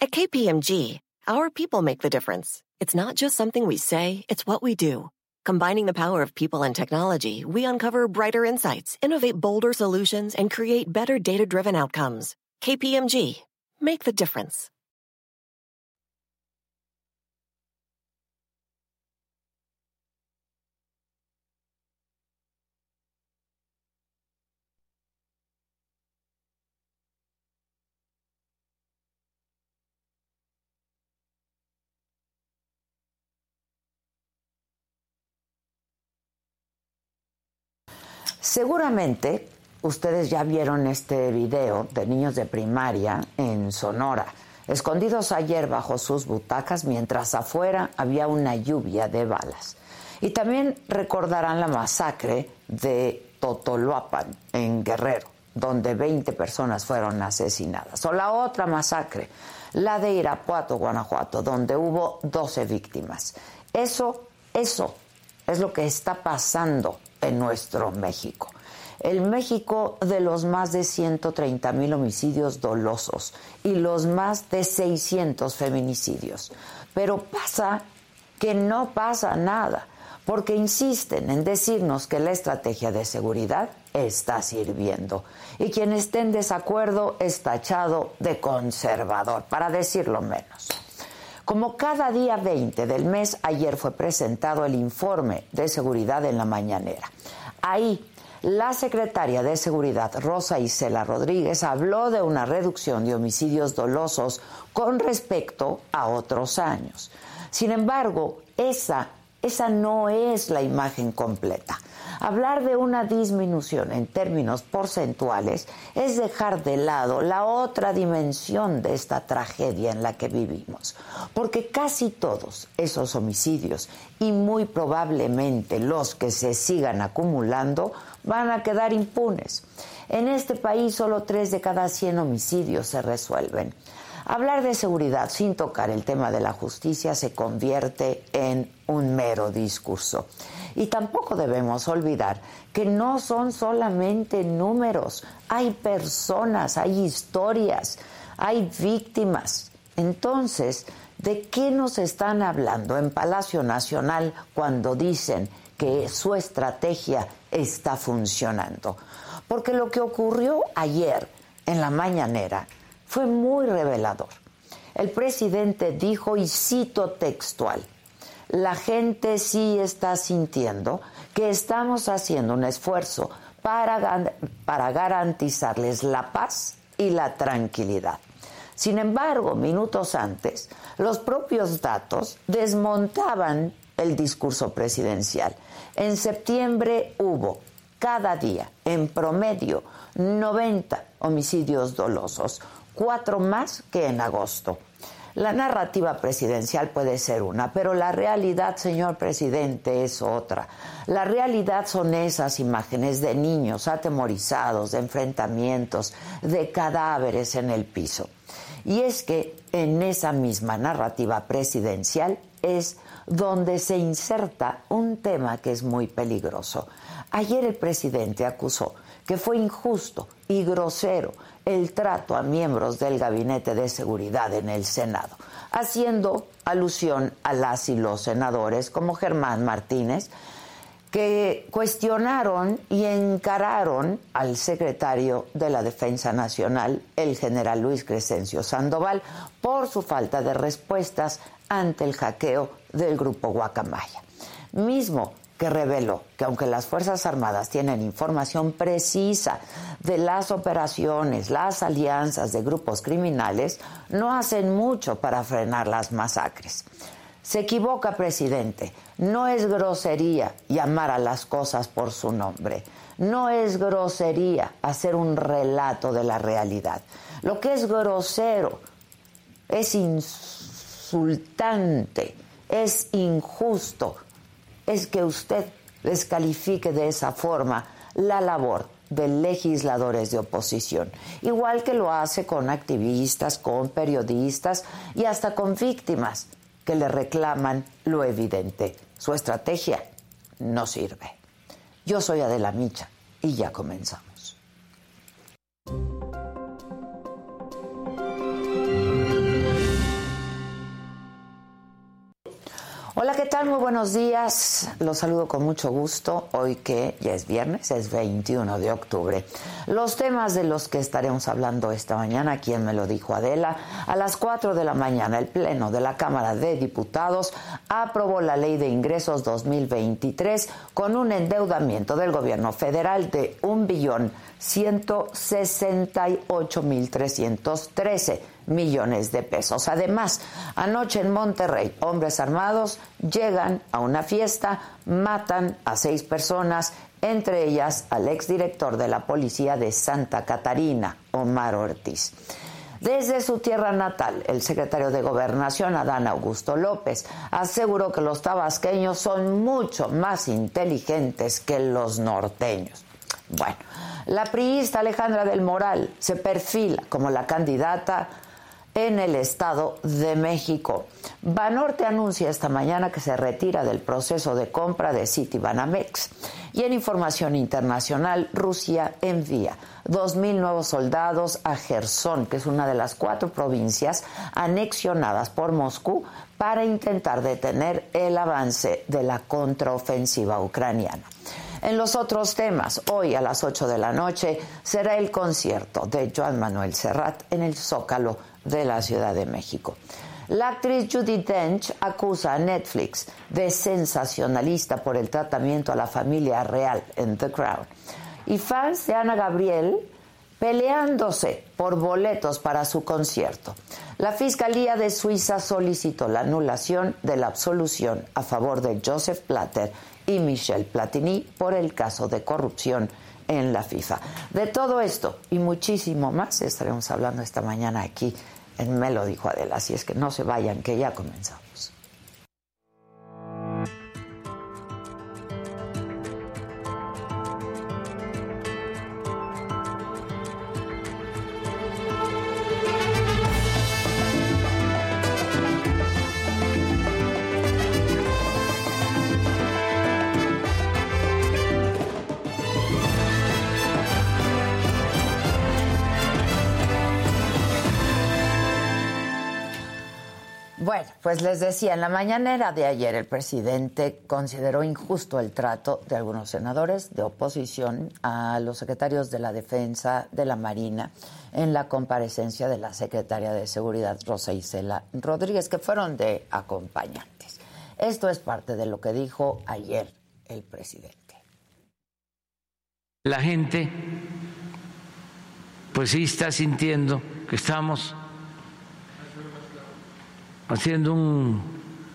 At KPMG, our people make the difference. It's not just something we say, it's what we do. Combining the power of people and technology, we uncover brighter insights, innovate bolder solutions, and create better data driven outcomes. KPMG, make the difference. Seguramente ustedes ya vieron este video de niños de primaria en Sonora, escondidos ayer bajo sus butacas mientras afuera había una lluvia de balas. Y también recordarán la masacre de Totoloapan en Guerrero, donde 20 personas fueron asesinadas. O la otra masacre, la de Irapuato, Guanajuato, donde hubo 12 víctimas. Eso, eso es lo que está pasando en nuestro México. El México de los más de 130 mil homicidios dolosos y los más de 600 feminicidios. Pero pasa que no pasa nada, porque insisten en decirnos que la estrategia de seguridad está sirviendo. Y quien esté en desacuerdo es tachado de conservador, para decirlo menos. Como cada día 20 del mes, ayer fue presentado el informe de seguridad en la mañanera. Ahí, la secretaria de Seguridad, Rosa Isela Rodríguez, habló de una reducción de homicidios dolosos con respecto a otros años. Sin embargo, esa, esa no es la imagen completa. Hablar de una disminución en términos porcentuales es dejar de lado la otra dimensión de esta tragedia en la que vivimos, porque casi todos esos homicidios y muy probablemente los que se sigan acumulando van a quedar impunes. En este país solo tres de cada 100 homicidios se resuelven. Hablar de seguridad sin tocar el tema de la justicia se convierte en un mero discurso. Y tampoco debemos olvidar que no son solamente números, hay personas, hay historias, hay víctimas. Entonces, ¿de qué nos están hablando en Palacio Nacional cuando dicen que su estrategia está funcionando? Porque lo que ocurrió ayer en la mañanera fue muy revelador. El presidente dijo, y cito textual, la gente sí está sintiendo que estamos haciendo un esfuerzo para, para garantizarles la paz y la tranquilidad. Sin embargo, minutos antes, los propios datos desmontaban el discurso presidencial. En septiembre hubo cada día, en promedio, 90 homicidios dolosos, cuatro más que en agosto. La narrativa presidencial puede ser una, pero la realidad, señor presidente, es otra. La realidad son esas imágenes de niños atemorizados, de enfrentamientos, de cadáveres en el piso. Y es que en esa misma narrativa presidencial es donde se inserta un tema que es muy peligroso. Ayer el presidente acusó que fue injusto y grosero el trato a miembros del Gabinete de Seguridad en el Senado, haciendo alusión a las y los senadores como Germán Martínez, que cuestionaron y encararon al secretario de la Defensa Nacional, el general Luis Crescencio Sandoval, por su falta de respuestas ante el hackeo del grupo Guacamaya. Mismo que reveló que aunque las Fuerzas Armadas tienen información precisa de las operaciones, las alianzas de grupos criminales, no hacen mucho para frenar las masacres. Se equivoca, presidente. No es grosería llamar a las cosas por su nombre. No es grosería hacer un relato de la realidad. Lo que es grosero es insultante, es injusto es que usted descalifique de esa forma la labor de legisladores de oposición, igual que lo hace con activistas, con periodistas y hasta con víctimas que le reclaman lo evidente. Su estrategia no sirve. Yo soy Adela Micha y ya comenzamos. Hola, ¿qué tal? Muy buenos días. Los saludo con mucho gusto. Hoy que ya es viernes, es 21 de octubre. Los temas de los que estaremos hablando esta mañana, quien me lo dijo Adela, a las 4 de la mañana el Pleno de la Cámara de Diputados aprobó la Ley de Ingresos 2023 con un endeudamiento del gobierno federal de un billón 168.313 millones de pesos. Además, anoche en Monterrey, hombres armados llegan a una fiesta, matan a seis personas, entre ellas al exdirector de la policía de Santa Catarina, Omar Ortiz. Desde su tierra natal, el secretario de Gobernación, Adán Augusto López, aseguró que los tabasqueños son mucho más inteligentes que los norteños. Bueno, la priista Alejandra del Moral se perfila como la candidata en el Estado de México. Banorte anuncia esta mañana que se retira del proceso de compra de Citibanamex. Y en información internacional, Rusia envía 2.000 nuevos soldados a Gerson, que es una de las cuatro provincias anexionadas por Moscú, para intentar detener el avance de la contraofensiva ucraniana. En los otros temas, hoy a las 8 de la noche será el concierto de Joan Manuel Serrat en el Zócalo de la Ciudad de México. La actriz Judy Dench acusa a Netflix de sensacionalista por el tratamiento a la familia real en The Crown. Y fans de Ana Gabriel peleándose por boletos para su concierto. La Fiscalía de Suiza solicitó la anulación de la absolución a favor de Joseph Platter y Michel Platini por el caso de corrupción en la FIFA. De todo esto y muchísimo más estaremos hablando esta mañana aquí en Me lo dijo Adela, así es que no se vayan, que ya comenzamos. Pues les decía, en la mañanera de ayer el presidente consideró injusto el trato de algunos senadores de oposición a los secretarios de la Defensa, de la Marina, en la comparecencia de la secretaria de Seguridad, Rosa Isela Rodríguez, que fueron de acompañantes. Esto es parte de lo que dijo ayer el presidente. La gente, pues sí está sintiendo que estamos haciendo un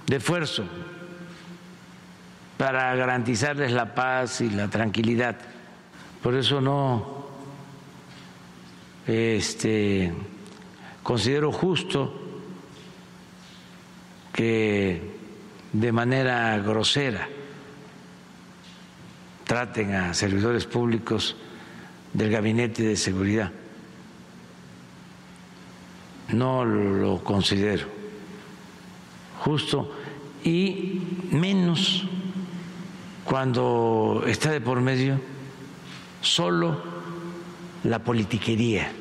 esfuerzo para garantizarles la paz y la tranquilidad. Por eso no este, considero justo que de manera grosera traten a servidores públicos del gabinete de seguridad. No lo considero justo y menos cuando está de por medio solo la politiquería.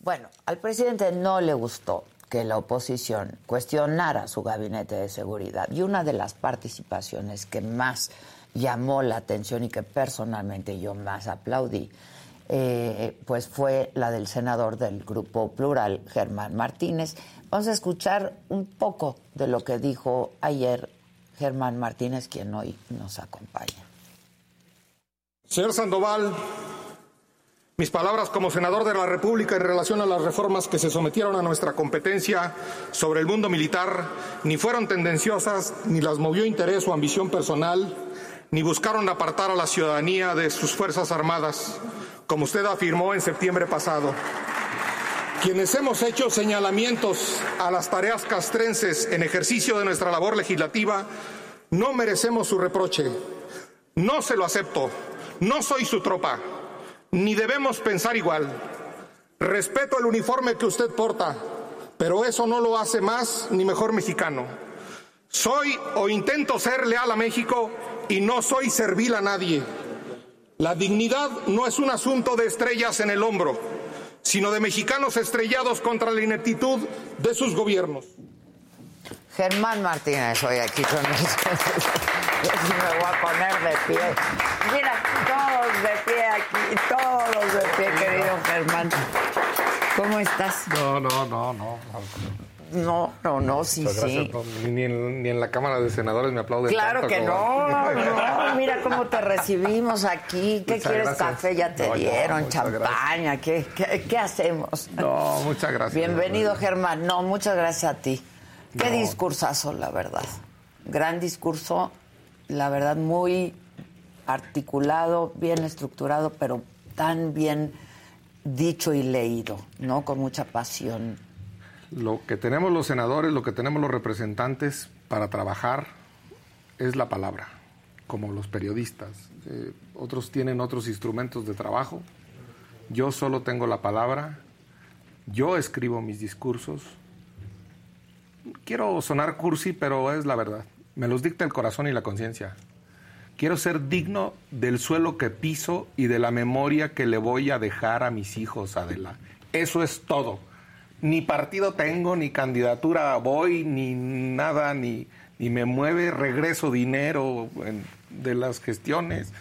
Bueno, al presidente no le gustó que la oposición cuestionara su gabinete de seguridad y una de las participaciones que más llamó la atención y que personalmente yo más aplaudí, eh, pues fue la del senador del Grupo Plural, Germán Martínez, Vamos a escuchar un poco de lo que dijo ayer Germán Martínez, quien hoy nos acompaña. Señor Sandoval, mis palabras como senador de la República en relación a las reformas que se sometieron a nuestra competencia sobre el mundo militar ni fueron tendenciosas, ni las movió interés o ambición personal, ni buscaron apartar a la ciudadanía de sus Fuerzas Armadas, como usted afirmó en septiembre pasado. Quienes hemos hecho señalamientos a las tareas castrenses en ejercicio de nuestra labor legislativa, no merecemos su reproche. No se lo acepto. No soy su tropa. Ni debemos pensar igual. Respeto el uniforme que usted porta, pero eso no lo hace más ni mejor mexicano. Soy o intento ser leal a México y no soy servil a nadie. La dignidad no es un asunto de estrellas en el hombro sino de mexicanos estrellados contra la ineptitud de sus gobiernos. Germán Martínez, hoy aquí con nosotros. Yo sí me voy a poner de pie. Mira, todos de pie aquí, todos de pie, querido Germán. ¿Cómo estás? No, no, no, no. No, no, no, sí, sí. ni, en, ni, en, la Cámara de Senadores me aplauden. Claro que no, no. Mira cómo te recibimos aquí. ¿Qué quieres? Café ya te dieron, champaña. ¿Qué, ¿Qué, qué, hacemos? No, muchas gracias. Bienvenido, Germán. No, muchas gracias a ti. Qué discursazo, la verdad. Gran discurso, la verdad, muy articulado, bien estructurado, pero tan bien dicho y leído, ¿no? Con mucha pasión. Lo que tenemos los senadores, lo que tenemos los representantes para trabajar es la palabra, como los periodistas. Eh, otros tienen otros instrumentos de trabajo. Yo solo tengo la palabra. Yo escribo mis discursos quiero sonar cursi, pero es la verdad. Me los dicta el corazón y la conciencia. Quiero ser digno del suelo que piso y de la memoria que le voy a dejar a mis hijos, Adela. Eso es todo. Ni partido tengo, ni candidatura voy, ni nada, ni, ni me mueve regreso dinero de las gestiones.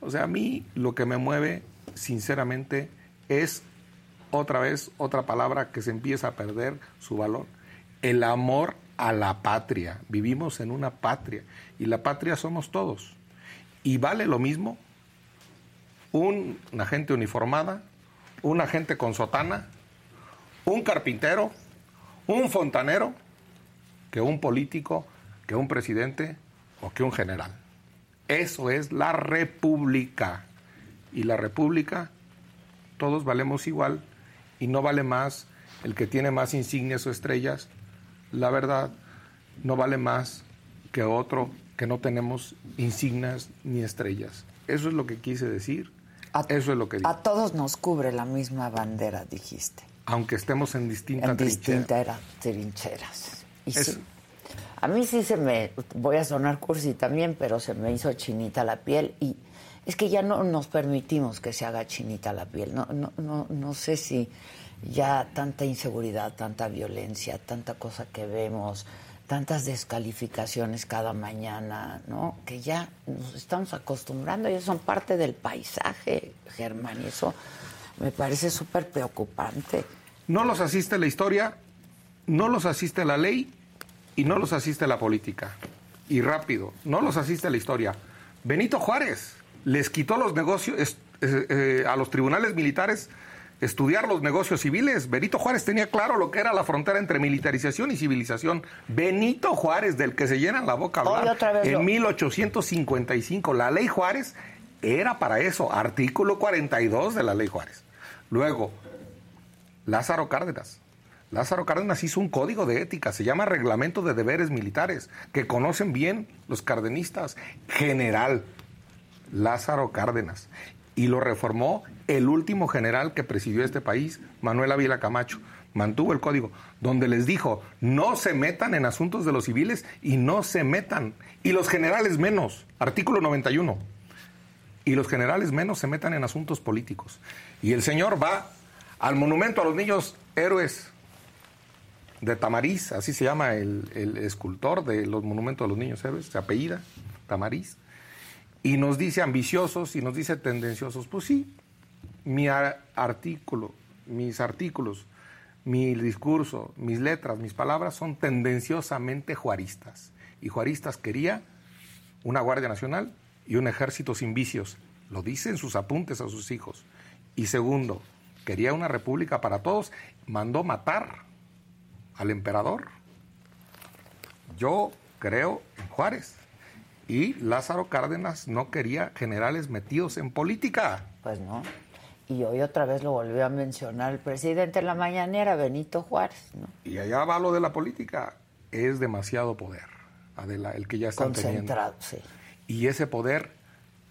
O sea, a mí lo que me mueve, sinceramente, es otra vez otra palabra que se empieza a perder su valor el amor a la patria. Vivimos en una patria y la patria somos todos. Y vale lo mismo un, una gente uniformada, una gente con sotana, un carpintero, un fontanero, que un político, que un presidente o que un general. Eso es la república. Y la república, todos valemos igual y no vale más el que tiene más insignias o estrellas la verdad no vale más que otro que no tenemos insignias ni estrellas. Eso es lo que quise decir. Eso es lo que A todos nos cubre la misma bandera, dijiste. Aunque estemos en distintas en distintas trincheras. Y sí, a mí sí se me, voy a sonar cursi también, pero se me hizo chinita la piel y es que ya no nos permitimos que se haga chinita la piel. No, no, no, no sé si ya tanta inseguridad, tanta violencia, tanta cosa que vemos, tantas descalificaciones cada mañana, ¿no? Que ya nos estamos acostumbrando, y son parte del paisaje, Germán, y eso me parece súper preocupante. No los asiste la historia, no los asiste la ley y no los asiste la política. Y rápido, no los asiste la historia. Benito Juárez les quitó los negocios eh, eh, a los tribunales militares estudiar los negocios civiles. Benito Juárez tenía claro lo que era la frontera entre militarización y civilización. Benito Juárez, del que se llenan la boca hablar, en 1855. La ley Juárez era para eso, artículo 42 de la ley Juárez. Luego, Lázaro Cárdenas. Lázaro Cárdenas hizo un código de ética, se llama Reglamento de Deberes Militares, que conocen bien los cardenistas. General Lázaro Cárdenas y lo reformó el último general que presidió este país, Manuel Ávila Camacho. Mantuvo el código donde les dijo, no se metan en asuntos de los civiles y no se metan. Y los generales menos, artículo 91. Y los generales menos se metan en asuntos políticos. Y el señor va al monumento a los niños héroes de Tamariz, así se llama el, escultor de los monumentos a los niños héroes, se apellida Tamariz y nos dice ambiciosos y nos dice tendenciosos. Pues sí, mi artículo, mis artículos, mi discurso, mis letras, mis palabras son tendenciosamente juaristas. Y juaristas quería una Guardia Nacional y un ejército sin vicios. Lo dice en sus apuntes a sus hijos. Y segundo, quería una república para todos. Mandó matar al emperador. Yo creo en Juárez. Y Lázaro Cárdenas no quería generales metidos en política. Pues no. Y hoy otra vez lo volvió a mencionar el presidente en la mañanera, Benito Juárez. ¿no? Y allá va lo de la política. Es demasiado poder, Adela, el que ya está Concentrado, sí. Y ese poder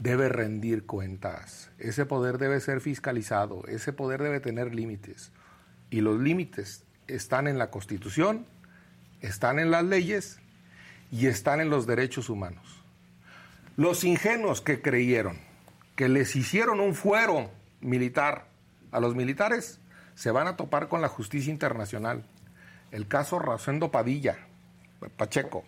debe rendir cuentas. Ese poder debe ser fiscalizado. Ese poder debe tener límites. Y los límites están en la Constitución, están en las leyes y están en los derechos humanos. Los ingenuos que creyeron que les hicieron un fuero militar a los militares se van a topar con la justicia internacional. El caso Rosendo Padilla, Pacheco,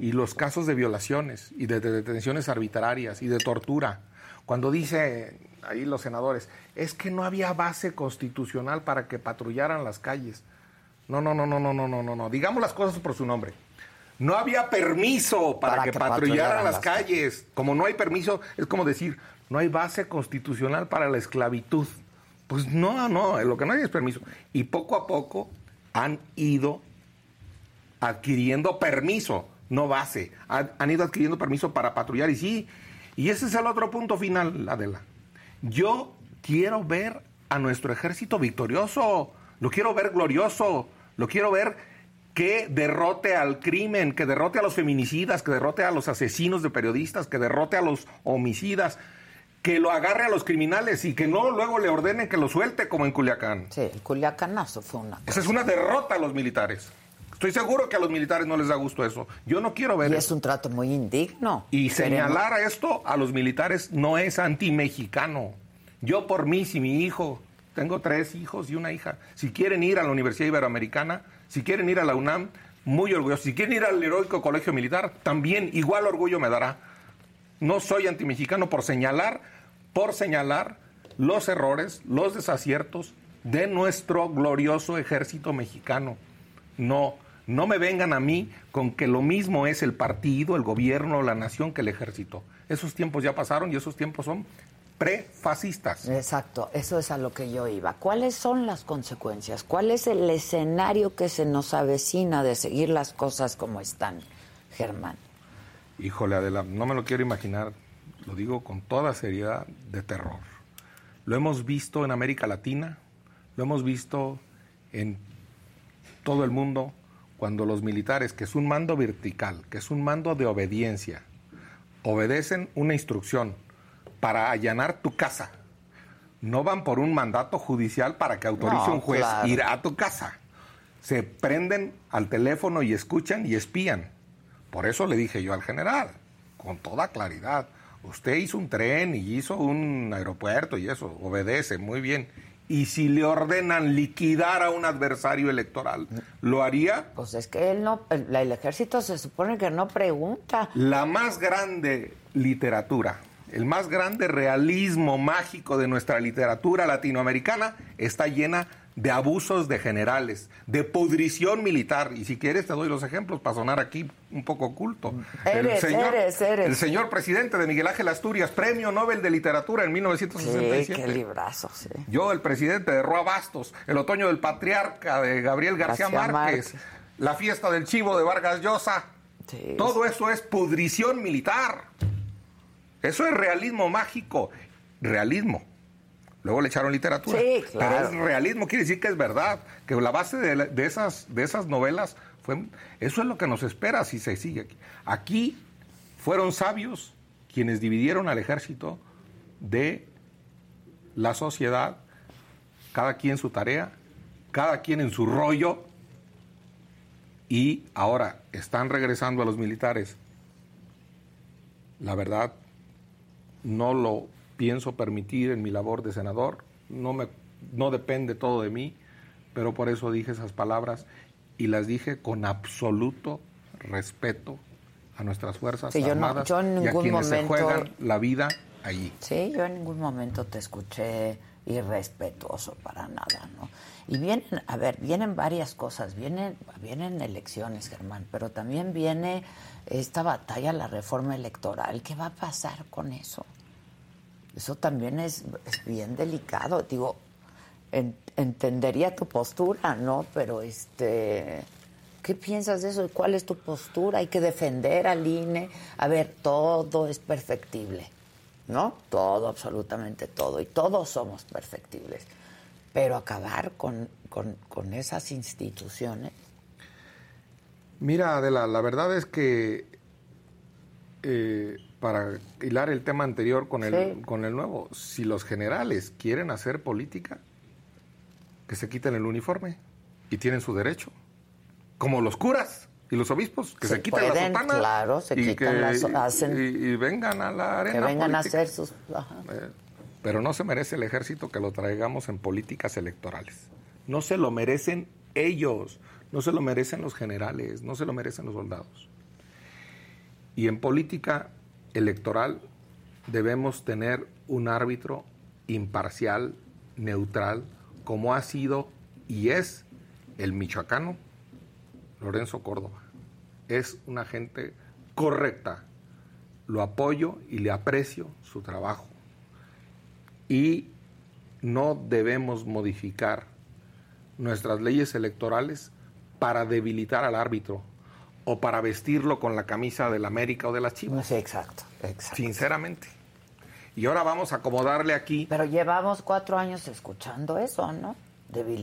y los casos de violaciones y de, detenciones arbitrarias y de tortura, cuando dice ahí los senadores, es que no había base constitucional para que patrullaran las calles. No, no, no, no, no, no, no, no, no. Digamos las cosas por su nombre. No había permiso para, que, patrullaran, las, calles. Como no hay permiso, es como decir, no hay base constitucional para la esclavitud. Pues no, no, lo que no hay es permiso. Y poco a poco han ido adquiriendo permiso, no base. Han, ido adquiriendo permiso para patrullar. Y sí, y ese es el otro punto final, Adela. Yo quiero ver a nuestro ejército victorioso, lo quiero ver glorioso, lo quiero ver que derrote al crimen, que derrote a los feminicidas, que derrote a los asesinos de periodistas, que derrote a los homicidas, que lo agarre a los criminales y que no luego le ordenen que lo suelte como en Culiacán. Sí, el Culiacanazo fue una. Esa es una derrota a los militares. Estoy seguro que a los militares no les da gusto eso. Yo no quiero ver y es un trato muy indigno. Y señalar a esto a los militares no es anti-mexicano. Yo por mí, si mi hijo, tengo tres hijos y una hija, si quieren ir a la Universidad Iberoamericana, si quieren ir a la UNAM, muy orgulloso. Si quieren ir al heroico colegio militar, también igual orgullo me dará. No soy antimexicano por señalar por señalar los errores, los desaciertos de nuestro glorioso ejército mexicano. No, no me vengan a mí con que lo mismo es el partido, el gobierno, la nación que el ejército. Esos tiempos ya pasaron y esos tiempos son prefascistas. Exacto, eso es a lo que yo iba. ¿Cuáles son las consecuencias? ¿Cuál es el escenario que se nos avecina de seguir las cosas como están, Germán? Híjole, Adela, no me lo quiero imaginar lo digo con toda seriedad, de terror. Lo hemos visto en América Latina, lo hemos visto en todo el mundo, cuando los militares, que es un mando vertical, que es un mando de obediencia, obedecen una instrucción para allanar tu casa. No van por un mandato judicial para que autorice un juez ir a tu casa. Se prenden al teléfono y escuchan y espían. Por eso le dije yo al general, con toda claridad, Usted hizo un tren y hizo un aeropuerto y eso, obedece, muy bien. Y si le ordenan liquidar a un adversario electoral, ¿lo haría? Pues es que él no, el, el ejército se supone que no pregunta. La más grande literatura, el más grande realismo mágico de nuestra literatura latinoamericana está llena de abusos de generales, de pudrición militar. Y si quieres te doy los ejemplos para sonar aquí un poco oculto. Eres, el señor, eres, eres. El señor presidente de Miguel Ángel Asturias, premio Nobel de Literatura en 1967. Sí, qué librazo, sí. Yo, el presidente de Roa Bastos, El otoño del patriarca de Gabriel García, Márquez, la fiesta del chivo de Vargas Llosa. Todo eso es pudrición militar. Eso es realismo mágico. Realismo Luego le echaron literatura. Sí, claro. Pero es realismo, quiere decir que es verdad, que la base de, esas, de esas novelas fue... Eso es lo que nos espera si se sigue aquí. Aquí fueron sabios quienes dividieron al ejército de la sociedad, cada quien su tarea, cada quien en su rollo, y ahora están regresando a los militares. La verdad, no lo pienso permitir en mi labor de senador. No, me, no depende todo de mí, pero por eso dije esas palabras y las dije con absoluto respeto a nuestras fuerzas armadas yo en ningún y a quienes momento, se juegan la vida allí. Sí, yo en ningún momento te escuché irrespetuoso para nada, ¿no? Y vienen, a ver, vienen varias cosas, vienen, vienen elecciones, Germán, pero también viene esta batalla, la reforma electoral. ¿Qué va a pasar con eso? Eso también es, bien delicado. Digo, entendería tu postura, ¿no? Pero este, ¿qué piensas de eso? ¿Cuál es tu postura? Hay que defender al INE. A ver, todo es perfectible, ¿no? Todo, absolutamente todo. Y todos somos perfectibles. Pero acabar con, con, esas instituciones. Mira, Adela, la verdad es que eh, para hilar el tema anterior con el, con el nuevo, si los generales quieren hacer política, que se quiten el uniforme y tienen su derecho, como los curas y los obispos, que se, quiten la sotana claro, se y, quitan las, hacen, y, vengan a la arena. Que vengan a hacer sus... Eh, pero no se merece el ejército que lo traigamos en políticas electorales. No se lo merecen ellos. no se lo merecen los generales, no se lo merecen los soldados. Y en política electoral debemos tener un árbitro imparcial, neutral, como ha sido y es el michoacano Lorenzo Córdoba. Es una gente correcta. Lo apoyo y le aprecio su trabajo. Y no debemos modificar nuestras leyes electorales para debilitar al árbitro o para vestirlo con la camisa del América o de las Chivas. Sí, exacto, exacto. Sinceramente. Y ahora vamos a acomodarle aquí. Pero llevamos cuatro años escuchando eso, ¿no?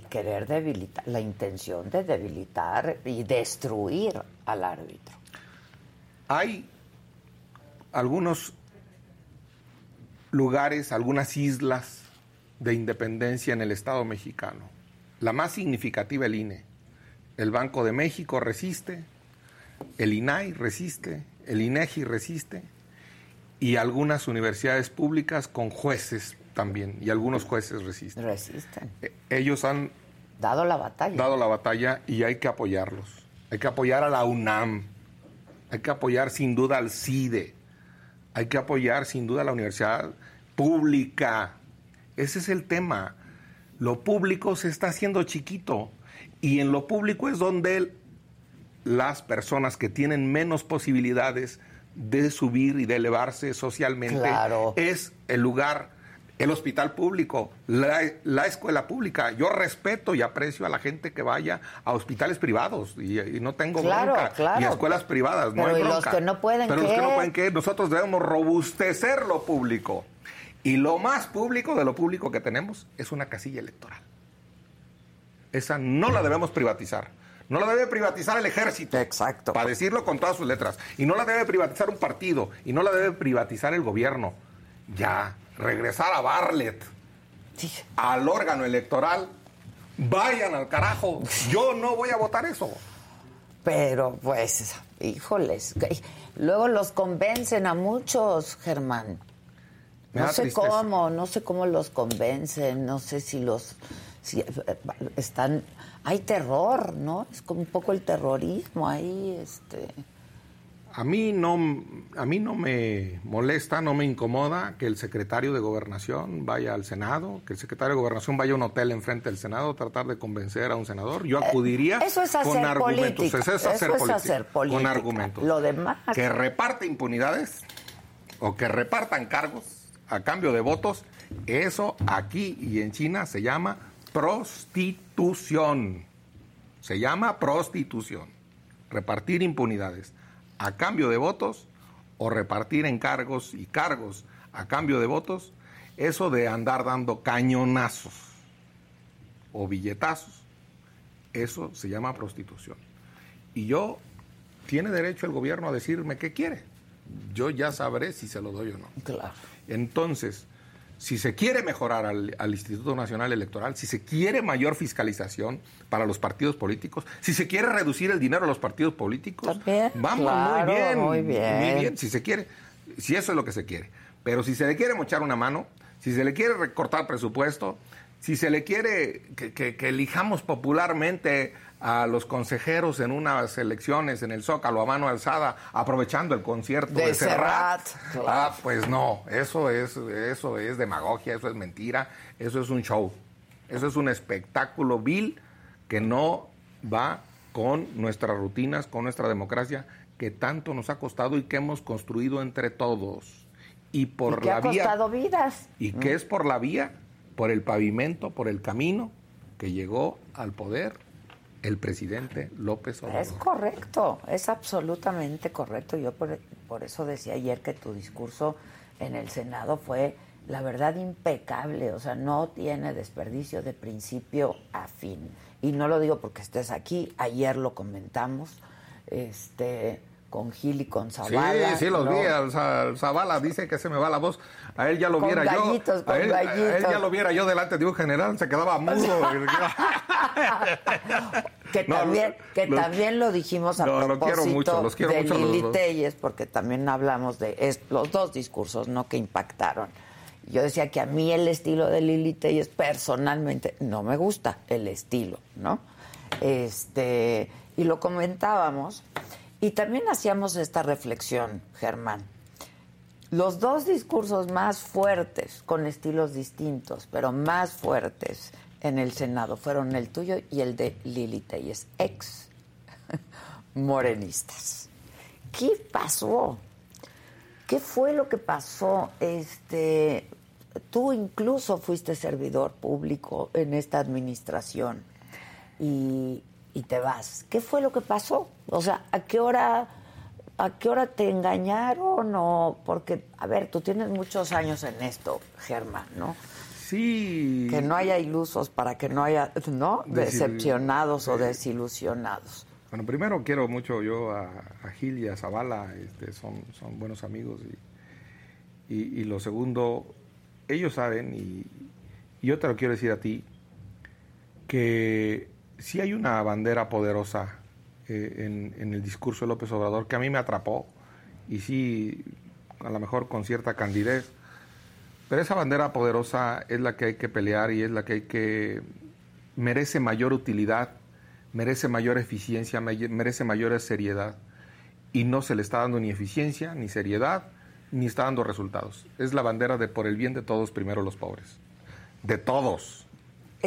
querer debilitar, la intención de debilitar y destruir al árbitro. Hay algunos lugares, algunas islas de independencia en el Estado mexicano. La más significativa, el INE. El Banco de México resiste, el INAI resiste, el INEGI resiste, y algunas universidades públicas con jueces también, y algunos jueces resisten. Resisten. E, ellos han dado la batalla. Dado la batalla y hay que apoyarlos. Hay que apoyar a la UNAM. Hay que apoyar sin duda al CIDE. Hay que apoyar sin duda a la universidad pública. Ese es el tema. Lo público se está haciendo chiquito y en lo público es donde las personas que tienen menos posibilidades de subir y de elevarse socialmente es el lugar el hospital público, la, escuela pública. Yo respeto y aprecio a la gente que vaya a hospitales privados y, no tengo bronca. y escuelas privadas, no hay bronca. los que no pueden Pero los que no pueden que nosotros debemos robustecer lo público. Y lo más público de lo público que tenemos es una casilla electoral. Esa no la debemos privatizar. No la debe privatizar el ejército. Exacto. Para decirlo con todas sus letras. Y no la debe privatizar un partido. Y no la debe privatizar el gobierno. Ya, regresar a Barlet, al órgano electoral, vayan al carajo. Yo no voy a votar eso. Pero pues, híjoles, luego los convencen a muchos, Germán. No sé cómo, no sé cómo los convencen, no sé si los si están hay terror, ¿no? Es como un poco el terrorismo ahí, este a mí no, a mí no me molesta, no me incomoda que el secretario de Gobernación vaya al Senado, que el secretario de Gobernación vaya a un hotel enfrente del Senado a tratar de convencer a un senador. Yo eh, acudiría con argumentos. Eso es hacer, política, Con argumentos. Lo demás. Que reparte impunidades o que repartan cargos a cambio de votos, eso aquí y en China se llama prostitución. Se llama prostitución. Repartir impunidades a cambio de votos o repartir encargos y cargos a cambio de votos, eso de andar dando cañonazos o billetazos, eso se llama prostitución. Y yo, tiene derecho el gobierno a decirme qué quiere. Yo ya sabré si se lo doy o no. Claro. Entonces, si se quiere mejorar al, Instituto Nacional Electoral, si se quiere mayor fiscalización para los partidos políticos, si se quiere reducir el dinero a los partidos políticos, vamos muy bien, muy bien, si se quiere, si eso es lo que se quiere. Pero si se le quiere mochar una mano, si se le quiere recortar presupuesto, si se le quiere que elijamos popularmente a los consejeros en unas elecciones en el Zócalo a mano alzada, aprovechando el concierto de, Serrat. Ah, pues no, eso es, eso es demagogia, eso es mentira, eso es un show, eso es un espectáculo vil que no va con nuestras rutinas, con nuestra democracia, que tanto nos ha costado y que hemos construido entre todos. Y por la ha vía. costado vidas. Y que es por la vía, por el pavimento, por el camino que llegó al poder el presidente López Obrador. Es correcto, es absolutamente correcto. Yo por, eso decía ayer que tu discurso en el Senado fue, la verdad, impecable. O sea, no tiene desperdicio de principio a fin. Y no lo digo porque estés aquí, ayer lo comentamos. Este con Gil y con Zavala. Sí, sí, los vi. Zavala dice que se me va la voz. A él ya lo viera yo. A él, a él, ya lo viera yo delante de un general, se quedaba mudo. que también, que también lo dijimos a no, propósito quiero mucho, los quiero de mucho Lili Telles, porque también hablamos de los dos discursos no que impactaron. Yo decía que a mí el estilo de Lili Telles personalmente no me gusta el estilo, ¿no? Este, y lo comentábamos. Y también hacíamos esta reflexión, Germán. Los dos discursos más fuertes, con estilos distintos, pero más fuertes en el Senado, fueron el tuyo y el de Lili Telles, ex morenistas. ¿Qué pasó? ¿Qué fue lo que pasó? Este, tú incluso fuiste servidor público en esta administración y, te vas. ¿Qué fue lo que pasó? O sea, ¿a qué hora, a qué hora te engañaron? O porque, a ver, tú tienes muchos años en esto, Germán, ¿no? Sí. Que no haya ilusos para que no haya, ¿no? Decepcionados o desilusionados. Bueno, primero quiero mucho yo a, Gil y a Zavala, este, son, son buenos amigos. Y, y, lo segundo, ellos saben, y, yo te lo quiero decir a ti, que si hay una bandera poderosa eh, en, el discurso de López Obrador que a mí me atrapó, y sí, a lo mejor con cierta candidez, pero esa bandera poderosa es la que hay que pelear y es la que hay que merece mayor utilidad merece mayor eficiencia, merece mayor seriedad. Y no se le está dando ni eficiencia, ni seriedad, ni está dando resultados. Es la bandera de por el bien de todos, primero los pobres. De todos.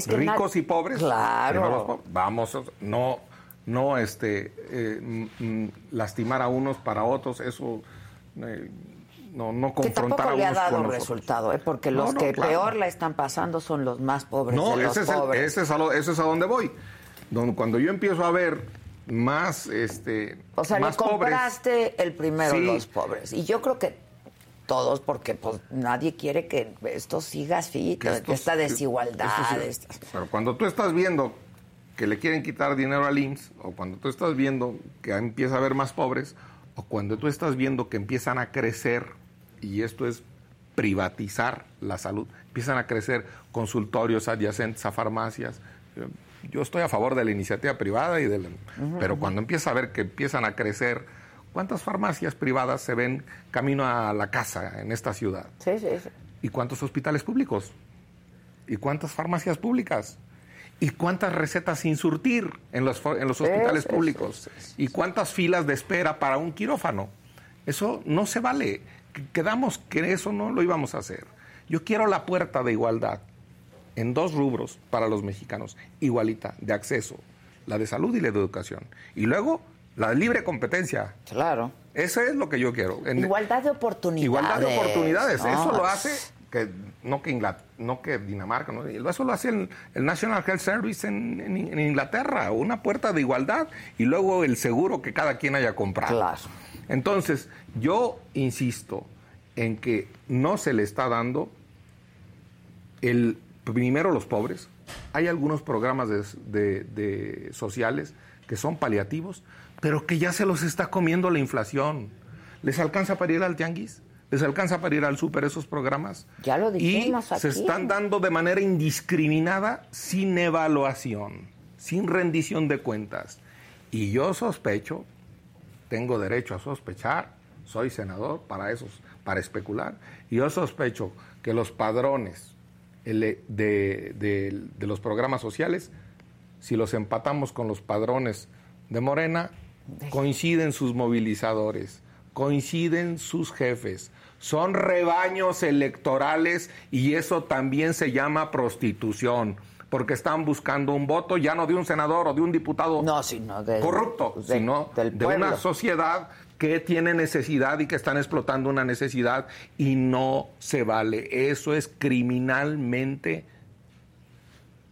Ricos y pobres. Claro. Vamos, no, no este, eh, lastimar a unos para otros, eso. Eh, no, no confrontar que tampoco le ha dado resultado, ¿eh? porque los que peor la están pasando son los más pobres. No, de los ese, pobres. Es ese, es es a donde voy cuando yo empiezo a ver más este o sea le compraste el primero los pobres y yo creo que todos porque pues nadie quiere que esto siga así que, esta desigualdad pero cuando tú estás viendo que le quieren quitar dinero al IMSS o cuando tú estás viendo que empieza a haber más pobres o cuando tú estás viendo que empiezan a crecer y esto es privatizar la salud empiezan a crecer consultorios adyacentes a farmacias. Yo estoy a favor de la iniciativa privada y del, pero cuando empieza a ver que empiezan a crecer, ¿cuántas farmacias privadas se ven camino a la casa en esta ciudad? Sí, sí, sí. ¿Y cuántos hospitales públicos? ¿Y cuántas farmacias públicas? ¿Y cuántas recetas sin surtir en los, en los hospitales públicos? ¿Y cuántas filas de espera para un quirófano? Eso no se vale. Quedamos que eso no lo íbamos a hacer. Yo quiero la puerta de igualdad en dos rubros para los mexicanos, igualita, de acceso, la de salud y la de educación. Y luego, la de libre competencia. Claro. Eso es lo que yo quiero. igualdad de oportunidades. Igualdad de oportunidades. Eso lo hace que no que, no que Dinamarca, ¿no? eso lo hace el, National Health Service en, en, Inglaterra, una puerta de igualdad y luego el seguro que cada quien haya comprado. Claro. Entonces, yo insisto en que no se le está dando el primero los pobres. Hay algunos programas de, sociales que son paliativos, pero que ya se los está comiendo la inflación. ¿Les alcanza para ir al tianguis? ¿Les alcanza para ir al súper esos programas? Ya lo dijimos y se están dando de manera indiscriminada, sin evaluación, sin rendición de cuentas. Y yo sospecho, tengo derecho a sospechar, soy senador para esos, para especular, y yo sospecho que los padrones de, los programas sociales, si los empatamos con los padrones de Morena, coinciden sus movilizadores, coinciden sus jefes, son rebaños electorales y eso también se llama prostitución, porque están buscando un voto ya no de un senador o de un diputado corrupto, sino de una sociedad que tiene necesidad y que están explotando una necesidad y no se vale. Eso es criminalmente,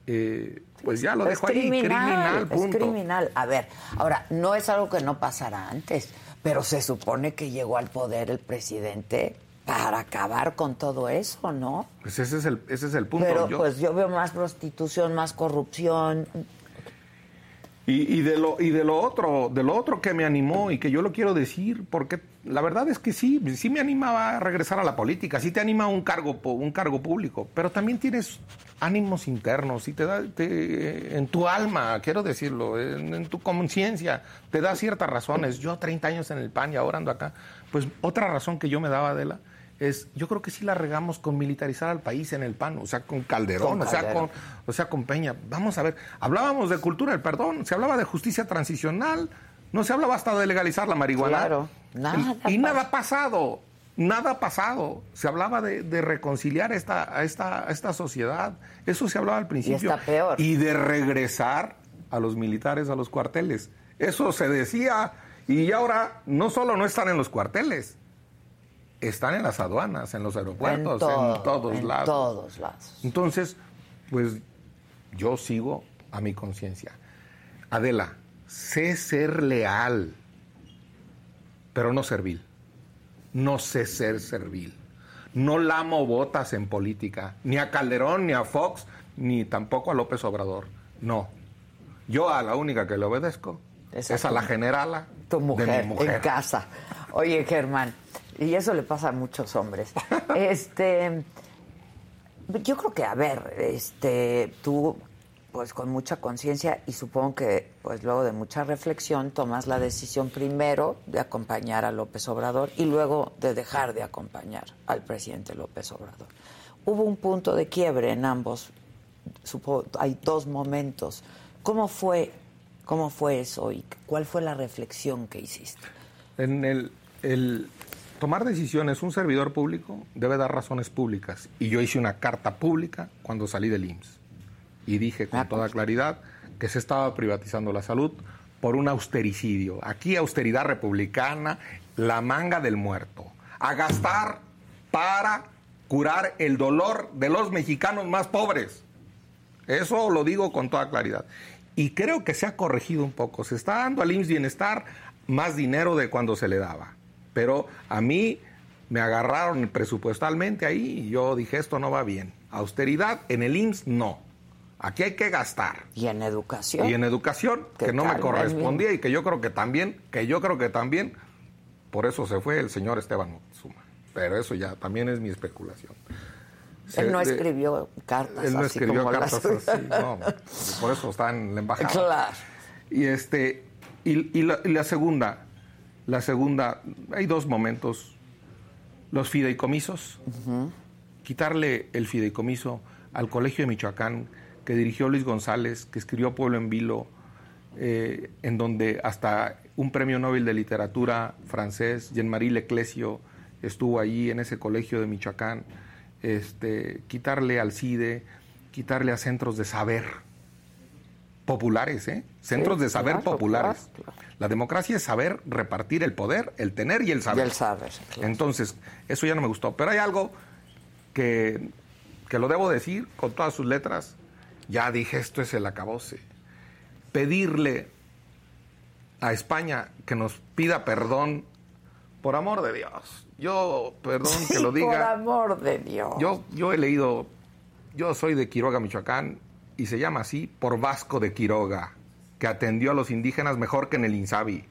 eh, pues ya lo dejo ahí, criminal, punto. Es criminal. A ver, ahora, no es algo que no pasara antes, pero se supone que llegó al poder el presidente para acabar con todo eso, ¿no? Pues ese es el, ese es el punto. Pero pues yo veo más prostitución, más corrupción, y, de lo, y de lo otro, de lo otro que me animó y que yo lo quiero decir, porque la verdad es que sí, sí me animaba a regresar a la política, sí te anima un cargo, un cargo público, pero también tienes ánimos internos y te da en tu alma, quiero decirlo, en, tu conciencia, te da ciertas razones. Yo 30 años en el PAN y ahora ando acá, pues otra razón que yo me daba, de la es, yo creo que sí la regamos con militarizar al país en el PAN, o sea, con Calderón, Con o, sea, con, o sea, con Peña. Vamos a ver, hablábamos de cultura del perdón, se hablaba de justicia transicional, no se hablaba hasta de legalizar la marihuana. Claro, nada y nada ha pasado, nada ha pasado. Se hablaba de, de reconciliar esta, a, esta, a esta sociedad, eso se hablaba al principio. está peor. Y de regresar a los militares a los cuarteles. Eso se decía y ahora no solo no están en los cuarteles, están en las aduanas, en los aeropuertos, en, todo, todos en lados. todos lados. Entonces, pues yo sigo a mi conciencia. Adela, sé ser leal, pero no servil. No sé ser servil. No lamo botas en política, ni a Calderón, ni a Fox, ni tampoco a López Obrador. No. Yo a la única que le obedezco es a la generala Tu de mujer, mi mujer. en casa. Oye, Germán, y eso le pasa a muchos hombres. Este, yo creo que, a ver, este, tú, pues con mucha conciencia y supongo que, pues luego de mucha reflexión, tomas la decisión primero de acompañar a López Obrador y luego de dejar de acompañar al presidente López Obrador. Hubo un punto de quiebre en ambos, supo- hay dos momentos. ¿Cómo fue, cómo fue eso y cuál fue la reflexión que hiciste? En el, el tomar decisiones, un servidor público debe dar razones públicas. Y yo hice una carta pública cuando salí del IMSS. Y dije con Ah, toda claridad que se estaba privatizando la salud por un austericidio. Aquí austeridad republicana, la manga del muerto. A gastar para curar el dolor de los mexicanos más pobres. Eso lo digo con toda claridad. Y creo que se ha corregido un poco. Se está dando al IMSS Bienestar más dinero de cuando se le daba. Pero a mí me agarraron presupuestalmente ahí y yo dije, esto no va bien. Austeridad en el IMSS, no. Aquí hay que gastar. Y en educación. Y en educación, ¿Qué que no me correspondía y que yo creo que también, que yo creo que también, por eso se fue el señor Esteban Moctezuma. Pero eso ya también es mi especulación. Él no escribió cartas él no así escribió como cartas las así, no, por eso está en la embajada. Claro. Y este y, y la, y la segunda, la segunda, hay dos momentos. Los fideicomisos, quitarle el fideicomiso al Colegio de Michoacán que dirigió Luis González, que escribió Pueblo en Vilo, eh, en donde hasta un premio Nobel de literatura francés, Jean-Marie Leclesio, estuvo allí en ese colegio de Michoacán, este, quitarle al CIDE, quitarle a centros de saber populares, ¿eh? Centros de saber claro, populares. claro, claro. La democracia es saber repartir el poder, el tener y el Y saber. el saber. Entonces, eso ya no me gustó. Pero hay algo que, que lo debo decir con todas sus letras. Ya dije, esto es el acabose. Pedirle a España que nos pida perdón, por amor de Dios. Yo, perdón que lo Por diga. amor de Dios. Yo, yo he leído, yo soy de Quiroga, Michoacán, y se llama así por Vasco de Quiroga, que atendió a los indígenas mejor que en el Insabi.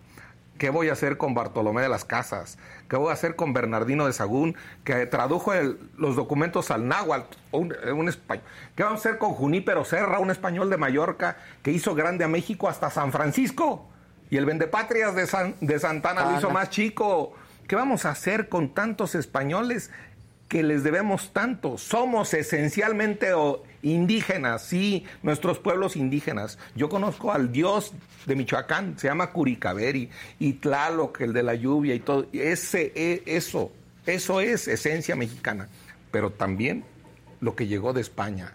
¿Qué voy a hacer con Bartolomé de las Casas? ¿Qué voy a hacer con Bernardino de Sagún, que tradujo el- los documentos al náhuatl, un, un español? ¿Qué vamos a hacer con Junípero Serra, un español de Mallorca, que hizo grande a México hasta San Francisco? Y el vendepatrias de, San- de Santana lo hizo más chico. ¿Qué vamos a hacer con tantos españoles que les debemos tanto? Somos esencialmente o, indígenas, sí, nuestros pueblos indígenas. Yo conozco al dios de Michoacán, se llama Curicaveri, y Tlaloc, el de la lluvia y todo. Ese, e- eso, eso es esencia mexicana. Pero también lo que llegó de España.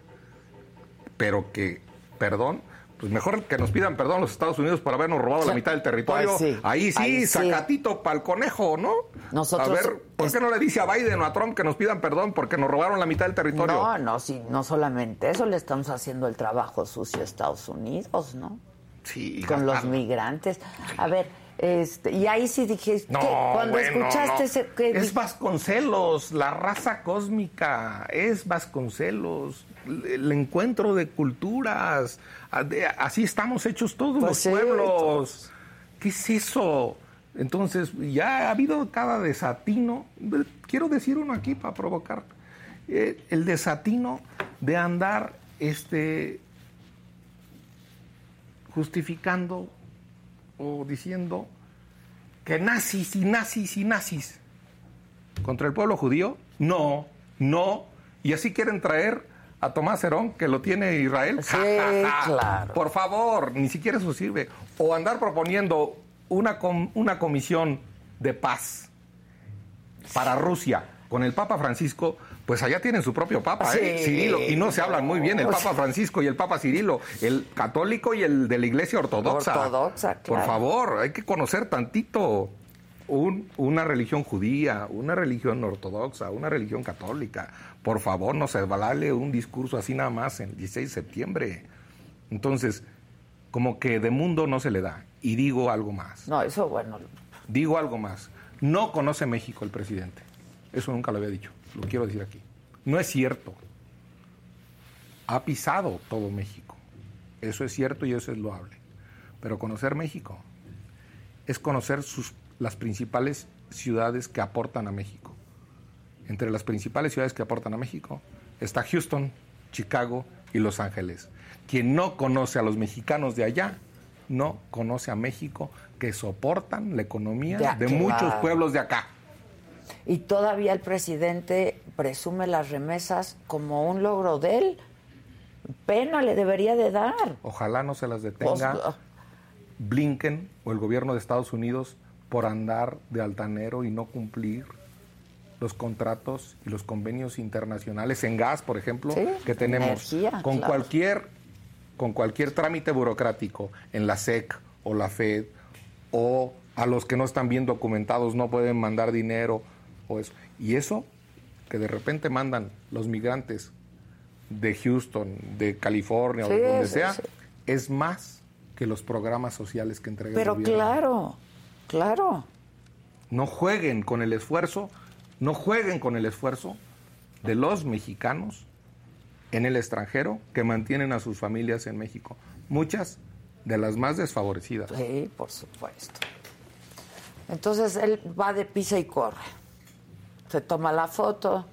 Pero que, perdón, pues mejor que nos pidan perdón los Estados Unidos por habernos robado la mitad del territorio. Pues sí, ahí sí, ahí sí. sacatito para el conejo, ¿no? Nosotros- a ver, ¿por qué no le dice a Biden o a Trump que nos pidan perdón porque nos robaron la mitad del territorio? No, no, sí, no solamente eso, le estamos haciendo el trabajo sucio a Estados Unidos, ¿no? Sí, Con los migrantes. A ver, este, y ahí sí No, ¿qué? cuando bueno, escuchaste no. ese... ¿qué Es Vasconcelos, la raza cósmica, es Vasconcelos, el encuentro de culturas, así estamos hechos todos Pues los sí, pueblos. ¿Qué es eso? Entonces, ya ha habido cada desatino, quiero decir uno aquí para provocar, eh, el desatino de andar este, justificando o diciendo que nazis y nazis y nazis. contra el pueblo judío? No, no. Y así quieren traer a Tomás Herón, que lo tiene Israel. Sí, claro. Por favor, ni siquiera eso sirve. O andar proponiendo una, una comisión de paz para Rusia con el Papa Francisco, pues allá tienen su propio Papa, ¿eh? Cirilo, y no se hablan muy bien el Papa Francisco y el Papa Cirilo, el católico y el de la Iglesia Ortodoxa. Ortodoxa, claro. Por favor, hay que conocer tantito un, una religión judía, una religión ortodoxa, una religión católica. Por favor, no se vale un discurso así nada más en el 16 de septiembre. Entonces, como que de mundo no se le da. Y digo algo más. No, eso bueno. Digo algo más. No conoce México el presidente. Eso nunca lo había dicho. Lo quiero decir aquí. No es cierto. Ha pisado todo México. Eso es cierto y eso es loable. Pero conocer México es conocer sus, las principales ciudades que aportan a México. Entre las principales ciudades que aportan a México está Houston, Chicago y Los Ángeles. Quien no conoce a los mexicanos de allá, no conoce a México, que soportan la economía de, muchos pueblos de acá. Y todavía el presidente presume las remesas como un logro de él. Pena le debería de dar. Ojalá no se las detenga pues, Blinken o el gobierno de Estados Unidos por andar de altanero y no cumplir los contratos y los convenios internacionales en gas, por ejemplo, que tenemos con cualquier con cualquier trámite burocrático en la SEC o la Fed o a los que no están bien documentados no pueden mandar dinero o eso. Y eso que de repente mandan los migrantes de Houston, de California o de donde sea, es más que los programas sociales que entrega Pero el gobierno. claro, claro. No jueguen con el esfuerzo, no jueguen con el esfuerzo de los mexicanos en el extranjero que mantienen a sus familias en México. Muchas de las más desfavorecidas. Sí, por supuesto. Entonces él va de pisa y corre. Se toma la foto,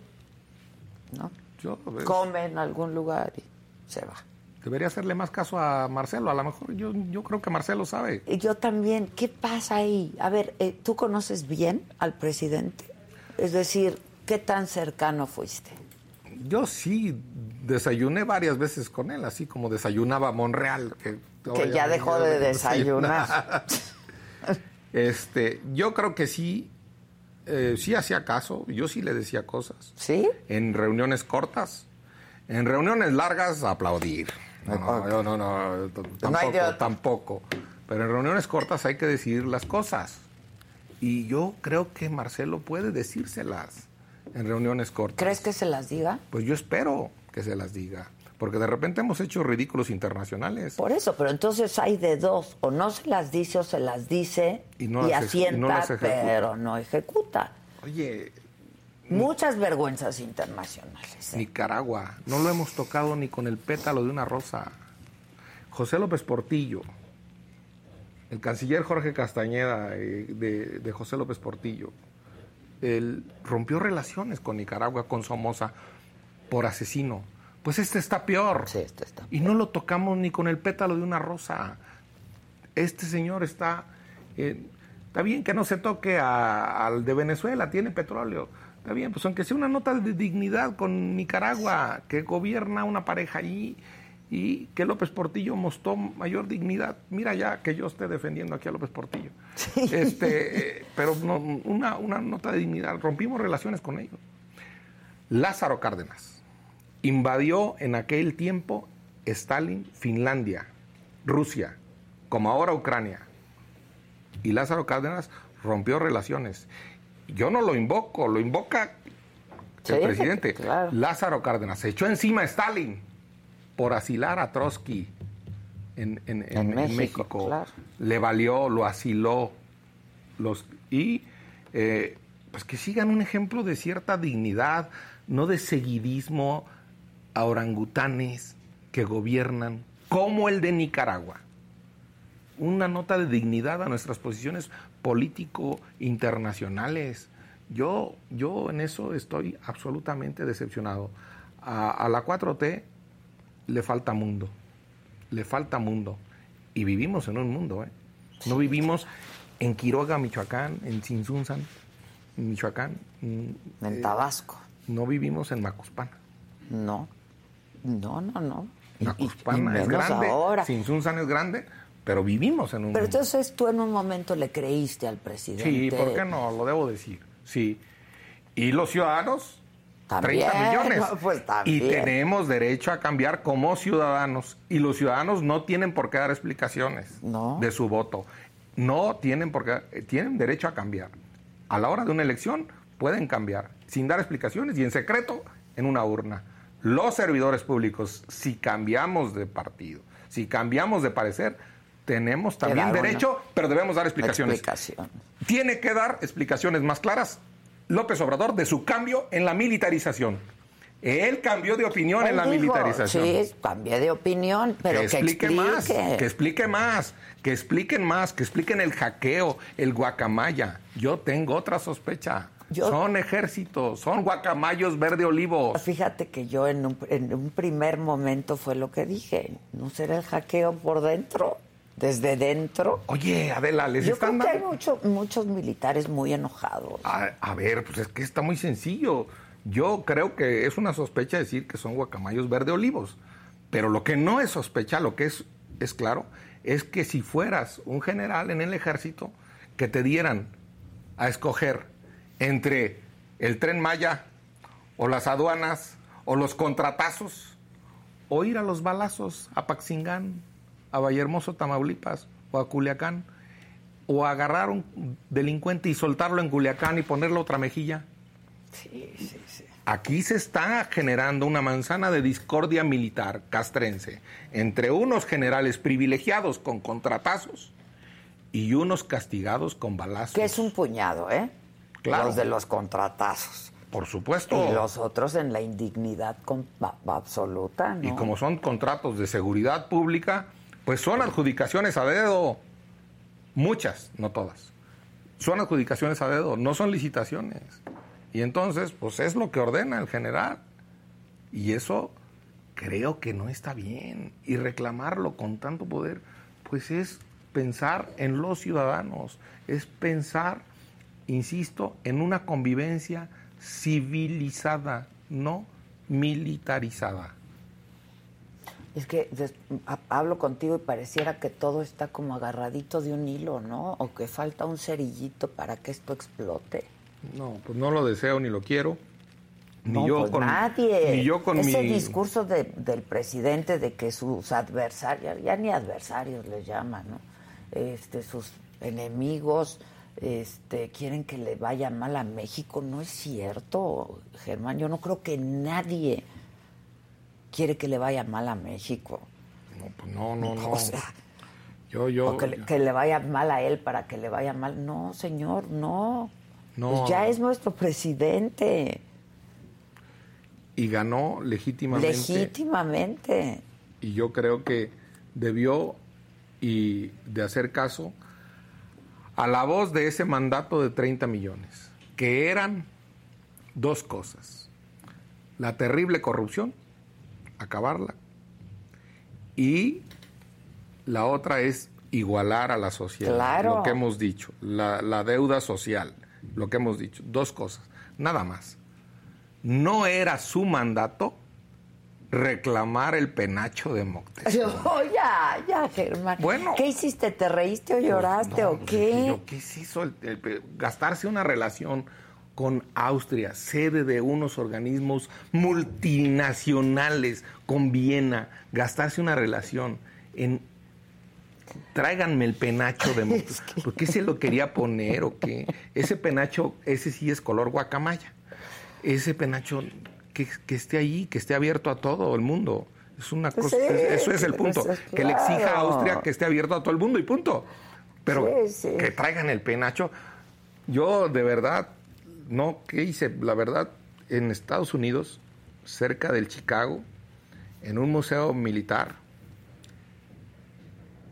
¿no? Yo, Come en algún lugar y se va. Debería hacerle más caso a Marcelo. A lo mejor yo, yo creo que Marcelo sabe. Y yo también. ¿Qué pasa ahí? A ver, eh, ¿tú conoces bien al presidente? Es decir, ¿qué tan cercano fuiste? Yo sí desayuné varias veces con él, así como desayunaba Monreal. Que, que ya dejó de desayunar. este, yo creo que sí, eh, sí hacía caso, yo sí le decía cosas. ¿Sí? En reuniones cortas, en reuniones largas, aplaudir. No, no, no, no, no, tampoco, tampoco. Pero en reuniones cortas hay que decir las cosas. Y yo creo que Marcelo puede decírselas en reuniones cortas. ¿Crees que se las diga? Pues yo espero que se las diga. Porque de repente hemos hecho ridículos internacionales. Por eso, pero entonces hay de dos. O no se las dice o se las dice y, no las asienta, y no las pero no ejecuta. Oye. Muchas vergüenzas internacionales. ¿eh? Nicaragua. No lo hemos tocado ni con el pétalo de una rosa. José López Portillo. El canciller Jorge Castañeda eh, de, de José López Portillo él rompió relaciones con Nicaragua, con Somoza, por asesino. Pues este está peor. Sí, este está peor. Y no lo tocamos ni con el pétalo de una rosa. Este señor está... Eh, está bien que no se toque a- al de Venezuela, tiene petróleo. Está bien, pues aunque sea una nota de dignidad con Nicaragua, que gobierna una pareja allí y que López Portillo mostró mayor dignidad. Mira ya que yo esté defendiendo aquí a López Portillo. Este, eh, pero no, una, una nota de dignidad. Rompimos relaciones con ellos. Lázaro Cárdenas invadió en aquel tiempo Stalin, Finlandia, Rusia, como ahora Ucrania. Y Lázaro Cárdenas rompió relaciones. Yo no lo invoco, lo invoca el Sí, presidente. claro. Lázaro Cárdenas se echó encima a Stalin por asilar a Trotsky en, en- en- En en México, México. claro. Le valió, lo asiló. Los, y eh, pues que sigan un ejemplo de cierta dignidad, no de seguidismo a orangutanes que gobiernan, como el de Nicaragua. Una nota de dignidad a nuestras posiciones político-internacionales. Yo, yo en eso estoy absolutamente decepcionado. A, a la 4T le falta mundo, le falta mundo. Y vivimos en un mundo, ¿eh? No vivimos en Quiroga, Michoacán, en Sinsunzan. Michoacán. mm, En eh, Tabasco. no vivimos en Macuspana. No. No, no, no. Y- y- y Macuspana es grande, ahora. Sinsunzan es grande, pero vivimos en un... Pero entonces tú en un momento le creíste al presidente. Sí, ¿por qué no? Lo debo decir. Sí. Y los ciudadanos, También, 30 millones. no, pues, también. Y tenemos derecho a cambiar como ciudadanos. Y los ciudadanos no tienen por qué dar explicaciones No. de su voto. No tienen por qué, eh, tienen derecho a cambiar. A la hora de una elección pueden cambiar, sin dar explicaciones y en secreto en una urna. Los servidores públicos, si cambiamos de partido, si cambiamos de parecer, tenemos también una derecho, pero debemos dar explicaciones. Tiene que dar explicaciones más claras López Obrador de su cambio en la militarización. Él cambió de opinión en la dijo, militarización. Sí, cambié de opinión, pero que, que explique, más, que explique más, que expliquen más, que expliquen el hackeo, el guacamaya. Yo tengo otra sospecha. Yo- Son ejércitos, son guacamayos verde olivo. Fíjate que yo en un, en un primer momento fue lo que dije. ¿No será el hackeo por dentro? ¿Desde dentro? Oye, Adela, les Yo creo están que hay mucho- muchos militares muy enojados. A, a ver, pues es que está muy sencillo. Yo creo que es una sospecha decir que son guacamayos verde olivos. Pero lo que no es sospecha, lo que es, es claro, es que si fueras un general en el ejército, que te dieran a escoger entre el tren Maya o las aduanas o los contratazos o ir a los balazos a Paxingán, a Vallehermoso, Tamaulipas o a Culiacán o agarrar un delincuente y soltarlo en Culiacán y ponerle otra mejilla. Sí, sí, sí. Aquí se está generando una manzana de discordia militar castrense entre unos generales privilegiados con contratazos y unos castigados con balazos. Que es un puñado, ¿eh? Claro. Los de los contratazos. Por supuesto. Y los otros en la indignidad con- a- absoluta, ¿no? Y como son contratos de seguridad pública, pues son adjudicaciones a dedo. Muchas, no todas. Son adjudicaciones a dedo, no son licitaciones. Y entonces, pues es lo que ordena el general. Y eso creo que no está bien. Y reclamarlo con tanto poder, pues es pensar en los ciudadanos, es pensar, insisto, en una convivencia civilizada, no militarizada. Es que des- ha- hablo contigo y pareciera que todo está como agarradito de un hilo, ¿no? O que falta un cerillito para que esto explote. No, pues no lo deseo ni lo quiero. Ni no, yo pues con nadie. Ni yo con Ese mi discurso de- del presidente de que sus adversarios, ya ni adversarios les llaman, ¿no? Este, sus enemigos este, quieren que le vaya mal a México. No es cierto, Germán. Yo no creo que nadie quiere que le vaya mal a México. No, pues no, no, no. O sea, yo yo o que, le, que le vaya mal a él para que le vaya mal. No, señor, no. No. Pues ya es nuestro presidente. y ganó legítimamente. Legítimamente. y yo creo que debió y de hacer caso a la voz de ese mandato de 30 millones, que eran dos cosas. La terrible corrupción, acabarla, y la otra es igualar a la sociedad, Claro. lo que hemos dicho, la, la deuda social, lo que hemos dicho, dos cosas, nada más. No era su mandato reclamar el penacho de Moctezuma. Oh, ya, ya, Germán. Bueno. ¿Qué hiciste? ¿Te reíste o lloraste No, o pues, qué? dije yo, ¿Qué es eso? El- el- gastarse una relación con Austria, sede de unos organismos multinacionales, con Viena, gastarse una relación en... Tráiganme el penacho de... Moc- ¿Por qué se lo quería poner o qué? Ese penacho, ese sí es color guacamaya. Ese penacho que, que esté ahí, que esté abierto a todo el mundo. Es una cosa, Sí, eso es el punto. pues, Que le exija a. Austria que esté abierto a todo el mundo y punto. Pero Sí, sí. que traigan el penacho. Yo de verdad, no, ¿qué hice? La verdad, en Estados Unidos, cerca del Chicago, en un museo militar,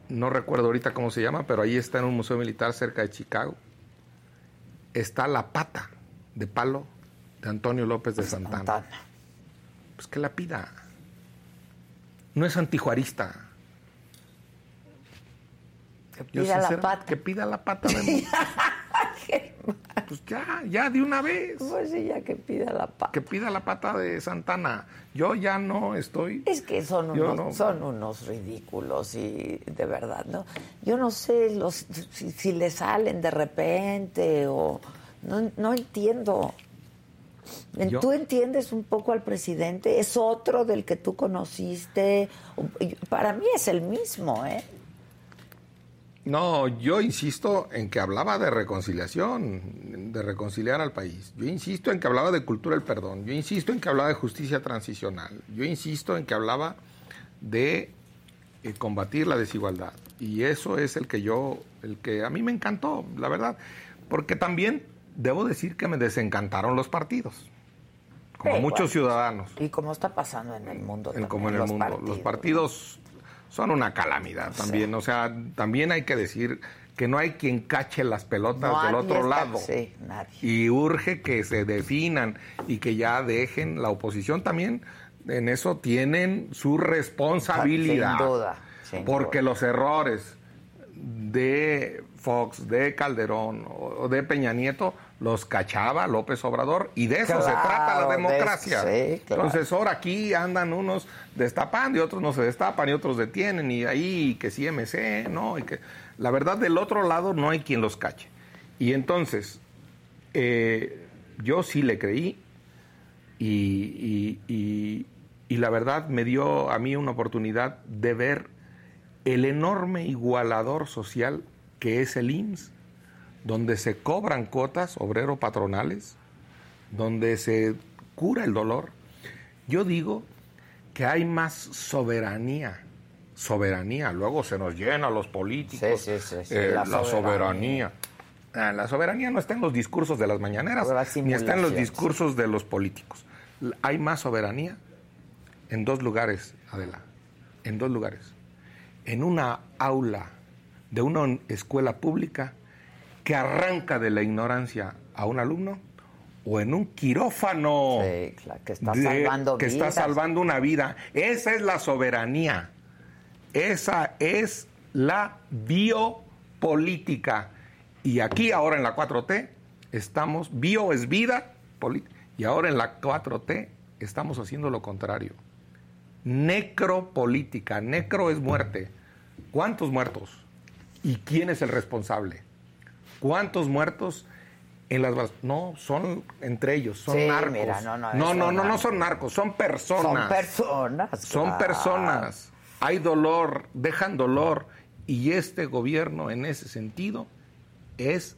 no recuerdo ahorita cómo se llama, pero ahí está en un museo militar cerca de Chicago, está la pata de palo de Antonio López de Santana. Santana. Pues que la pida. No es antijuarista. Que Yo pida la pata. Que pida la pata de pues ya, ya de una vez. Pues sí, ya que pida la pata. Que pida la pata de Santana. Yo ya no estoy. Es que son unos, son unos ridículos y de verdad, ¿no? Yo no sé los, si, le salen de repente o. No, no entiendo. ¿Tú entiendes un poco al presidente? ¿Es otro del que tú conociste? Para mí es el mismo, ¿eh? No, yo insisto en que hablaba de reconciliación, de reconciliar al país. Yo insisto en que hablaba de cultura del perdón. Yo insisto en que hablaba de justicia transicional. Yo insisto en que hablaba de eh, combatir la desigualdad. Y eso es el que yo, el que a mí me encantó, la verdad. Porque también debo decir que me desencantaron los partidos. Como muchos ciudadanos. Y como está pasando en el mundo. como en el mundo. Los partidos son una calamidad también. O sea, también hay que decir que no hay quien cache las pelotas del otro lado. Sí, nadie. Y urge que se definan y que ya dejen la oposición también. En eso tienen su responsabilidad. Sin duda. porque los errores de Fox, de Calderón o de Peña Nieto los cachaba López Obrador y de eso se trata la democracia. Entonces ahora aquí andan unos destapando y otros no se destapan y otros detienen y ahí que sí MC, ¿no? Y que la verdad del otro lado no hay quien los cache. Y entonces eh, yo sí le creí y, y la verdad me dio a mí una oportunidad de ver el enorme igualador social que es el IMSS donde se cobran cuotas obrero patronales, donde se cura el dolor. Yo digo que hay más soberanía, soberanía, luego se nos llena los políticos eh, la, soberanía. Ah, la soberanía no está en los discursos de las mañaneras, ni está en los discursos de los políticos. Hay más soberanía en dos lugares, Adela, en dos lugares. En una aula de una escuela pública que arranca de la ignorancia a un alumno o en un quirófano que está salvando que está salvando una vida. Esa es la soberanía. Esa es la biopolítica. Y aquí ahora en la 4T estamos, bio es vida, y ahora en la 4T estamos haciendo lo contrario. Necropolítica, necro es muerte. ¿Cuántos muertos? ¿Y quién es el responsable? ¿Cuántos muertos en las? No, son entre ellos, son narcos. no, no, no, no, no, no, son narcos, son personas. Son personas. Son personas. Hay dolor, dejan dolor. Y este gobierno, en ese sentido, es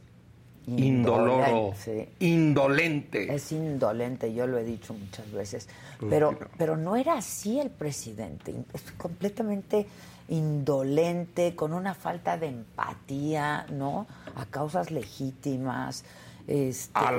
indoloro, indolente. Es indolente, yo lo he dicho muchas veces. Pues pero, pero no era así el presidente. Es completamente indolente, con una falta de empatía, ¿no? A causas legítimas. Este, a,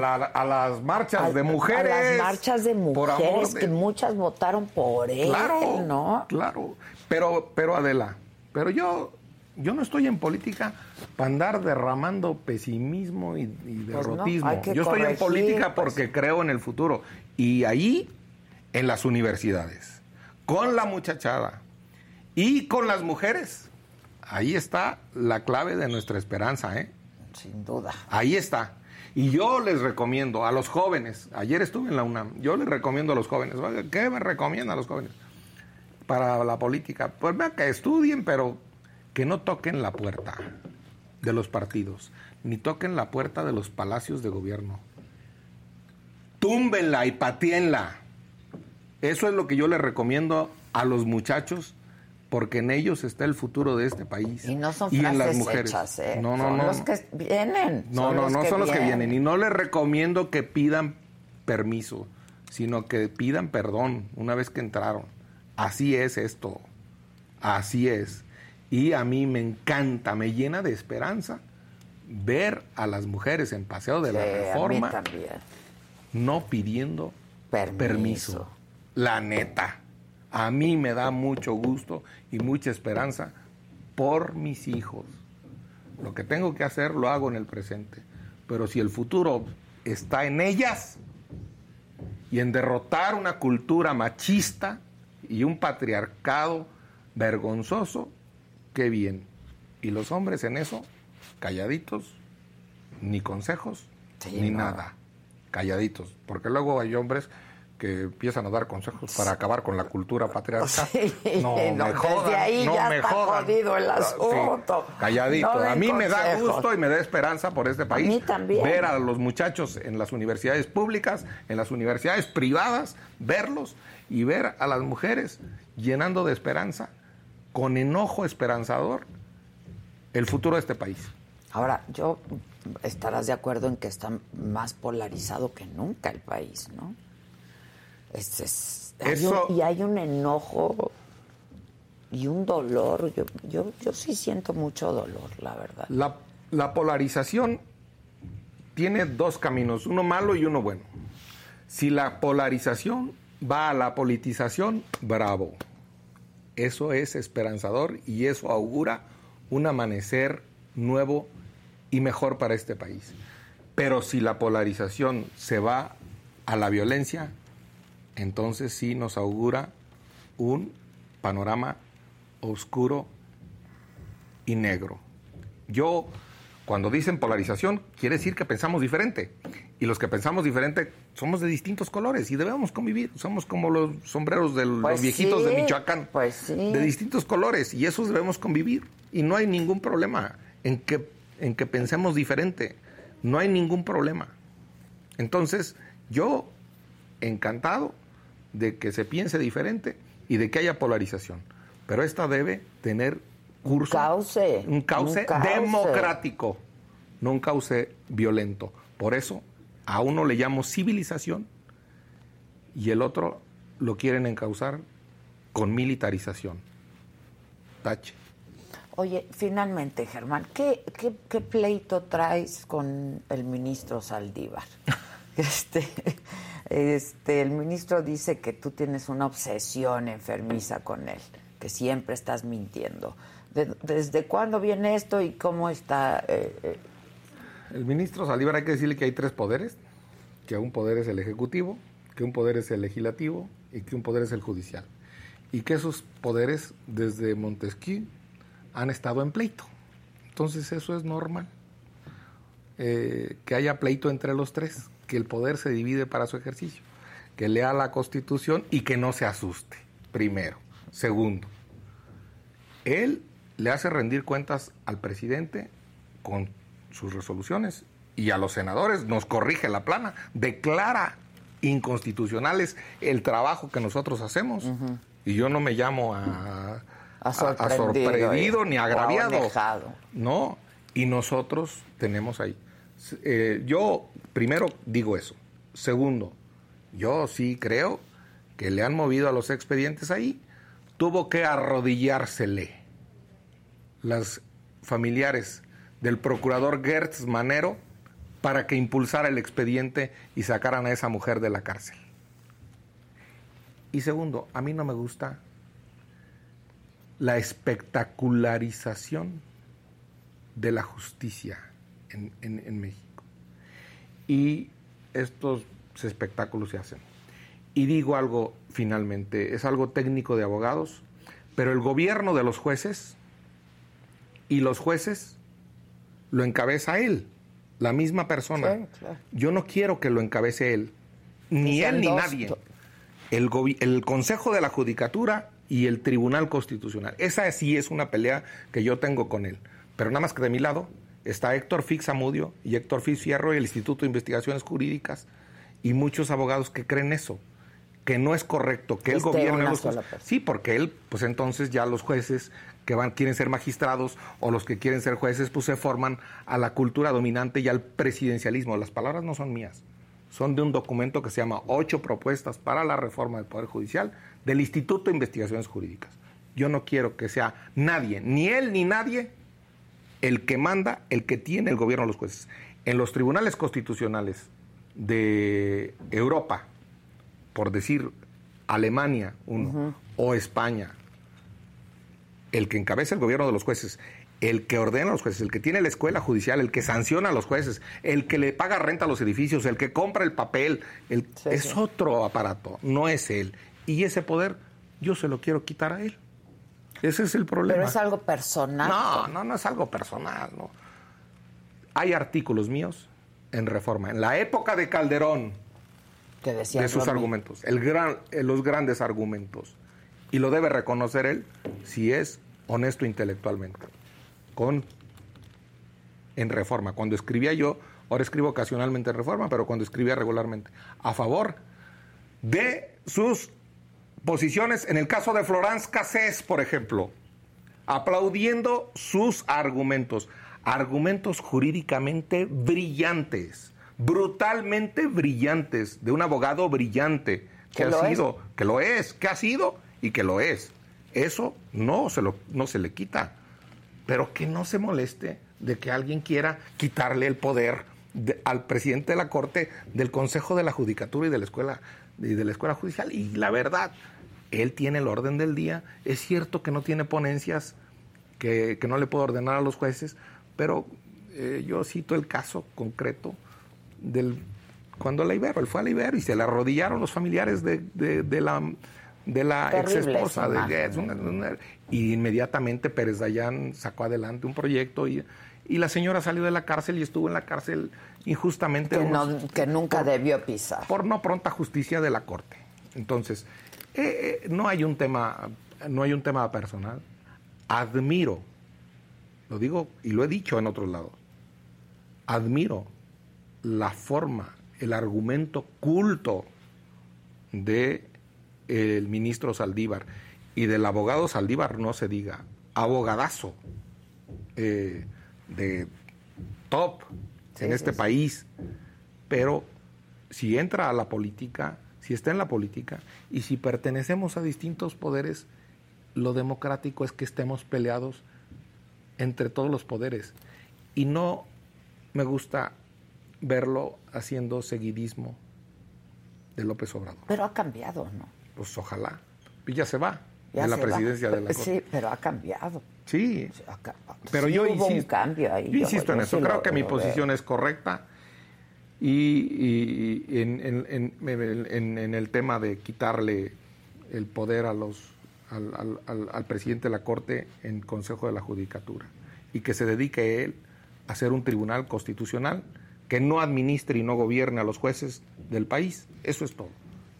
las marchas de mujeres. A las marchas de mujeres que muchas votaron por él, claro, ¿no? Claro, pero, pero Adela, pero yo, yo no estoy en política para andar derramando pesimismo y, pues derrotismo. yo estoy en política pues. porque creo en el futuro. Y ahí, en las universidades, con la muchachada, y con las mujeres. Ahí está la clave de nuestra esperanza, ¿eh? Sin duda. Ahí está. Y yo les recomiendo a los jóvenes, ayer estuve en la UNAM, yo les recomiendo a los jóvenes, ¿qué me recomiendan a los jóvenes para la política? Pues vean que estudien, pero que no toquen la puerta de los partidos, ni toquen la puerta de los palacios de gobierno. Túmbenla y patíenla. Eso es lo que yo les recomiendo a los muchachos porque en ellos está el futuro de este país. Y no son frases en las mujeres. Hechas, ¿eh? No, no, son no. los que vienen. No, no, no son los que vienen. Y no les recomiendo que pidan permiso, sino que pidan perdón una vez que entraron. Así es esto. Así es. Y a mí me encanta, me llena de esperanza ver a las mujeres en Paseo de la Reforma no pidiendo permiso. La neta. A mí me da mucho gusto y mucha esperanza por mis hijos. Lo que tengo que hacer lo hago en el presente. Pero si el futuro está en ellas y en derrotar una cultura machista y un patriarcado vergonzoso, qué bien. Y los hombres en eso, calladitos, ni consejos, ni nada. Calladitos. Porque luego hay hombres que empiezan a dar consejos para acabar con la cultura patriarcal. no, me jodan, ahí ya está jodido el asunto. calladito. a mí me da gusto y me da esperanza por este país. A mí también. Ver a los muchachos en las universidades públicas, en las universidades privadas, verlos y ver a las mujeres llenando de esperanza, con enojo esperanzador, el futuro de este país. Ahora, yo estarás de acuerdo en que está más polarizado que nunca el país, ¿no? Es, y hay un enojo y un dolor. Yo, yo, yo sí siento mucho dolor, la verdad. La, la polarización tiene dos caminos, uno malo y uno bueno. Si la polarización va a la politización, bravo. Eso es esperanzador y eso augura un amanecer nuevo y mejor para este país. Pero si la polarización se va a la violencia, entonces sí nos augura un panorama oscuro y negro. Yo, cuando dicen polarización, quiere decir que pensamos diferente. Y los que pensamos diferente somos de distintos colores y debemos convivir. Somos como los sombreros de los pues viejitos de Michoacán. Pues de distintos colores y esos debemos convivir. Y no hay ningún problema en que, en que pensemos diferente. No hay ningún problema. Entonces, yo, encantado de que se piense diferente y de que haya polarización. Pero esta debe tener curso, un cauce, democrático, no un cauce violento. Por eso a uno le llamo civilización y el otro lo quieren encauzar con militarización. Tache. Oye, finalmente, Germán, ¿qué, qué, qué pleito traes con el ministro Saldívar? este, este, el ministro dice que tú tienes una obsesión enfermiza con él, que siempre estás mintiendo. ¿Desde cuándo viene esto y cómo está? Eh, eh? El ministro Saldívar hay que decirle que hay tres poderes, que un poder es el ejecutivo, que un poder es el legislativo y que un poder es el judicial. Y que esos poderes desde Montesquieu han estado en pleito. Entonces eso es normal. Eh, que haya pleito entre los tres que el poder se divide para su ejercicio, que lea la Constitución y que no se asuste, primero. Segundo, él le hace rendir cuentas al presidente con sus resoluciones y a los senadores nos corrige la plana, declara inconstitucionales el trabajo que nosotros hacemos. Y yo no me llamo a, a sorprendido, ni agraviado. no, y nosotros tenemos ahí. Eh, yo primero digo eso. Segundo, yo sí creo que le han movido a los expedientes ahí. Tuvo que arrodillársele las familiares del procurador Gertz Manero para que impulsara el expediente y sacaran a esa mujer de la cárcel. Y segundo, a mí no me gusta la espectacularización de la justicia en, en México y estos espectáculos se hacen. Y digo algo finalmente, es algo técnico de abogados, pero el gobierno de los jueces y los jueces lo encabeza él, la misma persona. Yo no quiero que lo encabece él, ni él ni nadie. El, el Consejo de la Judicatura y el Tribunal Constitucional. Esa sí es una pelea que yo tengo con él. Pero nada más que de mi lado, está Héctor Fix Amudio y Héctor Fix Fierro y el Instituto de Investigaciones Jurídicas y muchos abogados que creen eso, que no es correcto, que el gobierno... sí, porque él, pues entonces ya los jueces que van, quieren ser magistrados o los que quieren ser jueces, pues se forman a la cultura dominante y al presidencialismo. Las palabras no son mías, son de un documento que se llama Ocho propuestas para la reforma del Poder Judicial del Instituto de Investigaciones Jurídicas. Yo no quiero que sea nadie, ni él ni nadie, el que manda, el que tiene el gobierno de los jueces. En los tribunales constitucionales de Europa, por decir Alemania, uno, o España, el que encabeza el gobierno de los jueces, el que ordena a los jueces, el que tiene la escuela judicial, el que sanciona a los jueces, el que le paga renta a los edificios, el que compra el papel, es otro aparato, no es él. Y ese poder yo se lo quiero quitar a él. Ese es el problema. Pero es algo personal. No, no, no es algo personal. No. Hay artículos míos en reforma. En la época de Calderón, que decía de sus argumentos, el gran, eh, los grandes argumentos. Y lo debe reconocer él si es honesto intelectualmente. Con en reforma. Cuando escribía yo, ahora escribo ocasionalmente en reforma, pero cuando escribía regularmente, a favor de sus posiciones, en el caso de Florence Cassés, por ejemplo, aplaudiendo sus argumentos, argumentos jurídicamente brillantes, brutalmente brillantes, de un abogado brillante, que ha sido, que lo es, que ha sido y que lo es. Eso no se, lo, no se le quita, pero que no se moleste de que alguien quiera quitarle el poder al presidente de la Corte, del Consejo de la Judicatura y de la Escuela y de la Escuela Judicial. Y la verdad, él tiene el orden del día. Es cierto que no tiene ponencias, que, no le puede ordenar a los jueces, pero eh, yo cito el caso concreto del cuando la Ibero, él fue a la Ibero y se le arrodillaron los familiares de, la de la ex esposa de y inmediatamente Pérez Dayán sacó adelante un proyecto y y la señora salió de la cárcel y estuvo en la cárcel injustamente. Que, nunca debió pisar. Por no pronta justicia de la Corte. Entonces, eh, eh, no hay un tema, no hay un tema personal. Admiro, lo digo y lo he dicho en otros lados, admiro la forma, el argumento culto de el ministro Saldívar y del abogado Saldívar no se diga, abogadazo. Eh, de top en este país, pero si entra a la política, si está en la política y si pertenecemos a distintos poderes, lo democrático es que estemos peleados entre todos los poderes. Y no me gusta verlo haciendo seguidismo de López Obrador. Pero ha cambiado, ¿no? Pues ojalá. Y ya se va de la presidencia de la Corte. Sí, pero ha cambiado. Sí, pero yo insisto, yo insisto en eso. Creo que mi posición es correcta y, en, el tema de quitarle el poder a los, al, presidente de la Corte en Consejo de la Judicatura y que se dedique él a ser un tribunal constitucional que no administre y no gobierne a los jueces del país. Eso es todo.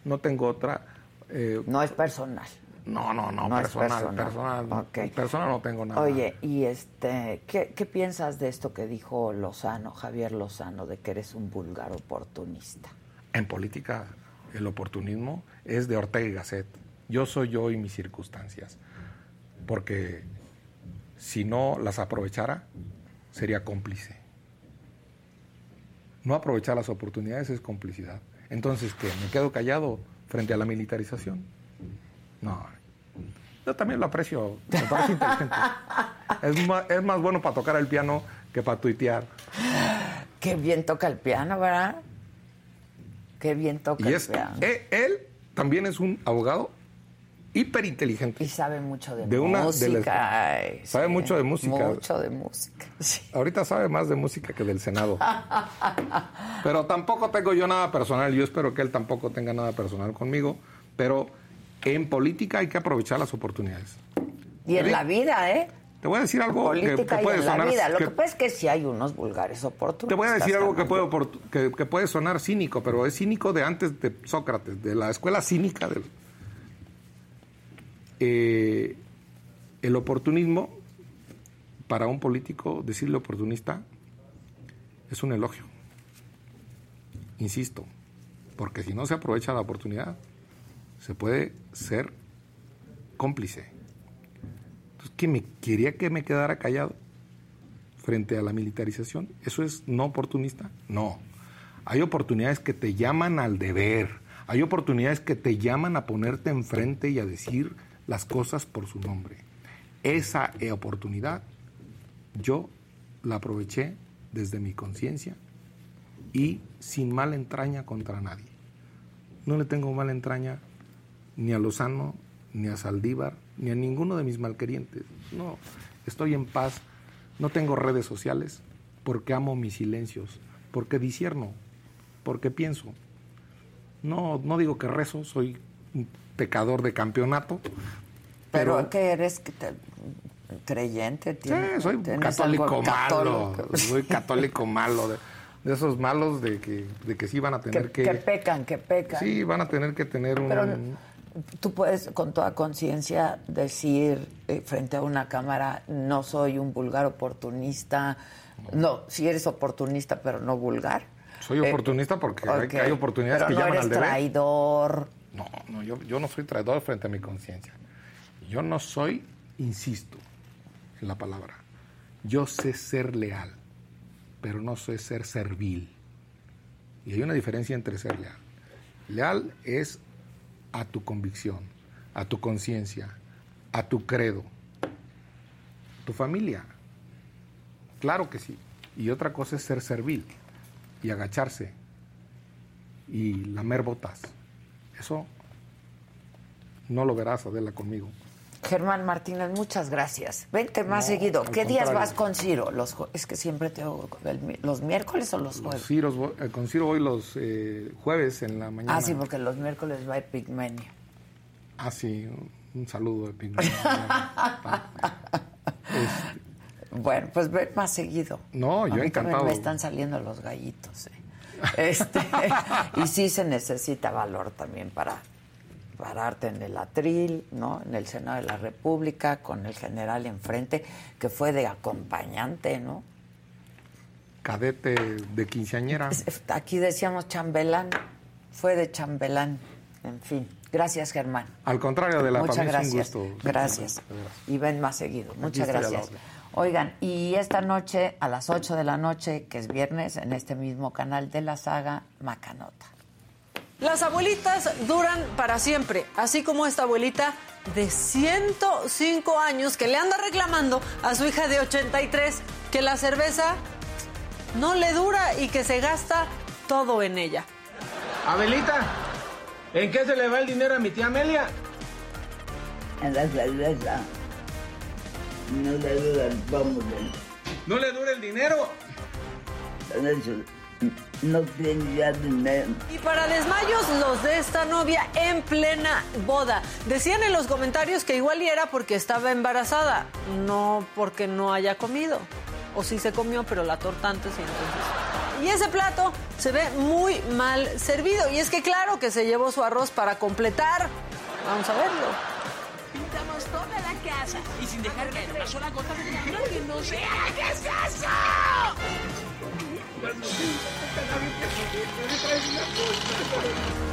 No tengo otra. Eh, no es personal. No, no, no, personal, personal, personal, no tengo nada. Oye, y este, ¿qué, piensas de esto que dijo Lozano, Javier Lozano, de que eres un vulgar oportunista? En política, el oportunismo es de Ortega y Gasset. Yo soy yo y mis circunstancias. Porque si no las aprovechara, sería cómplice. No aprovechar las oportunidades es complicidad. Entonces, ¿qué? ¿Me quedo callado frente a la militarización? No, yo también lo aprecio, me parece inteligente. Es más, es más bueno para tocar el piano que para tuitear. Qué bien toca el piano, ¿verdad? Qué bien toca el piano. Eh, él, también es un abogado hiperinteligente. Y sabe mucho de, música. sabe mucho de música. Mucho de música. Ahorita sabe más de música que del Senado. pero tampoco tengo yo nada personal. Yo espero que él tampoco tenga nada personal conmigo. Pero en política hay que aprovechar las oportunidades. Y en la vida, ¿eh? Te voy a decir algo que, puede sonar. La vida. Lo que, pasa es que sí hay unos vulgares oportunos. Te voy a decir algo que puede, que, puede sonar cínico, pero es cínico de antes de Sócrates, de la escuela cínica del. Eh, el oportunismo, para un político, decirle oportunista, es un elogio. Insisto, porque si no se aprovecha la oportunidad, se puede ser cómplice. Entonces, ¿qué me quería que me quedara callado frente a la militarización? ¿Eso es no oportunista? No. Hay oportunidades que te llaman al deber. Hay oportunidades que te llaman a ponerte enfrente y a decir las cosas por su nombre. Esa oportunidad yo la aproveché desde mi conciencia y sin mala entraña contra nadie. No le tengo mala entraña ni a Lozano, ni a Saldívar, ni a ninguno de mis malquerientes. No, estoy en paz, no tengo redes sociales porque amo mis silencios, porque disierno, porque pienso. No, no digo que rezo, soy un pecador de campeonato. Pero, ¿qué que eres creyente? Sí, soy católico malo. Soy católico malo. de esos malos de que, de que sí van a tener que, que, pecan, que pecan. Sí, van a tener que tener un... Pero tú puedes con toda conciencia decir eh, frente a una cámara, no soy un vulgar oportunista. No, si eres oportunista, pero no vulgar. Soy eh, oportunista porque hay, hay, oportunidades pero que no llaman eres al deber. traidor. No, no yo, yo no soy traidor frente a mi conciencia. Yo no soy, insisto en la palabra, yo sé ser leal, pero no sé ser servil. Y hay una diferencia entre ser leal. Leal es a tu convicción, a tu conciencia, a tu credo, tu familia. Claro que sí. Y otra cosa es ser servil y agacharse y lamer botas. Eso no lo verás, Adela, conmigo. Germán Martínez, muchas gracias. Vente más no, seguido. ¿Qué días vas con Ciro? Los, es que siempre te. El, ¿Los miércoles o los jueves? Los Ciros, eh, con Ciro voy los eh, jueves en la mañana. Ah, sí, porque los miércoles va Epigmenio. Ah, sí. Un saludo, Epigmenio. este. Bueno, pues ven más seguido. No, yo encantado. Me están saliendo los gallitos. Eh. Este, y sí se necesita valor también para pararte en el atril, ¿no? En el Senado de la República, con el general enfrente, que fue de acompañante, ¿no? Cadete de quinceañera. Aquí decíamos chambelán, fue de chambelán, en fin. Gracias, Germán. Al contrario de la Muchas familia, gracias. es un gusto. Gracias. Y ven más seguido. Muchas gracias. Oigan, y esta noche, a las 8 de la noche, que es viernes, en este mismo canal de la saga Macanota. Las abuelitas duran para siempre, así como esta abuelita de 105 años que le anda reclamando a su hija de 83 que la cerveza no le dura y que se gasta todo en ella. Abelita, ¿en qué se le va el dinero a mi tía Amelia? En la cerveza. No le dura el. ¿No le dura el dinero? No tiene ya dinero. Y para desmayos, los de esta novia en plena boda. Decían en los comentarios que igual y era porque estaba embarazada, no porque no haya comido. O sí se comió, pero la torta antes y entonces. Y ese plato se ve muy mal servido. Y es que claro que se llevó su arroz para completar. Vamos a verlo. Pintamos toda la casa y sin dejar caer una sola gota de que no sea. ¿Qué es eso? Thank you.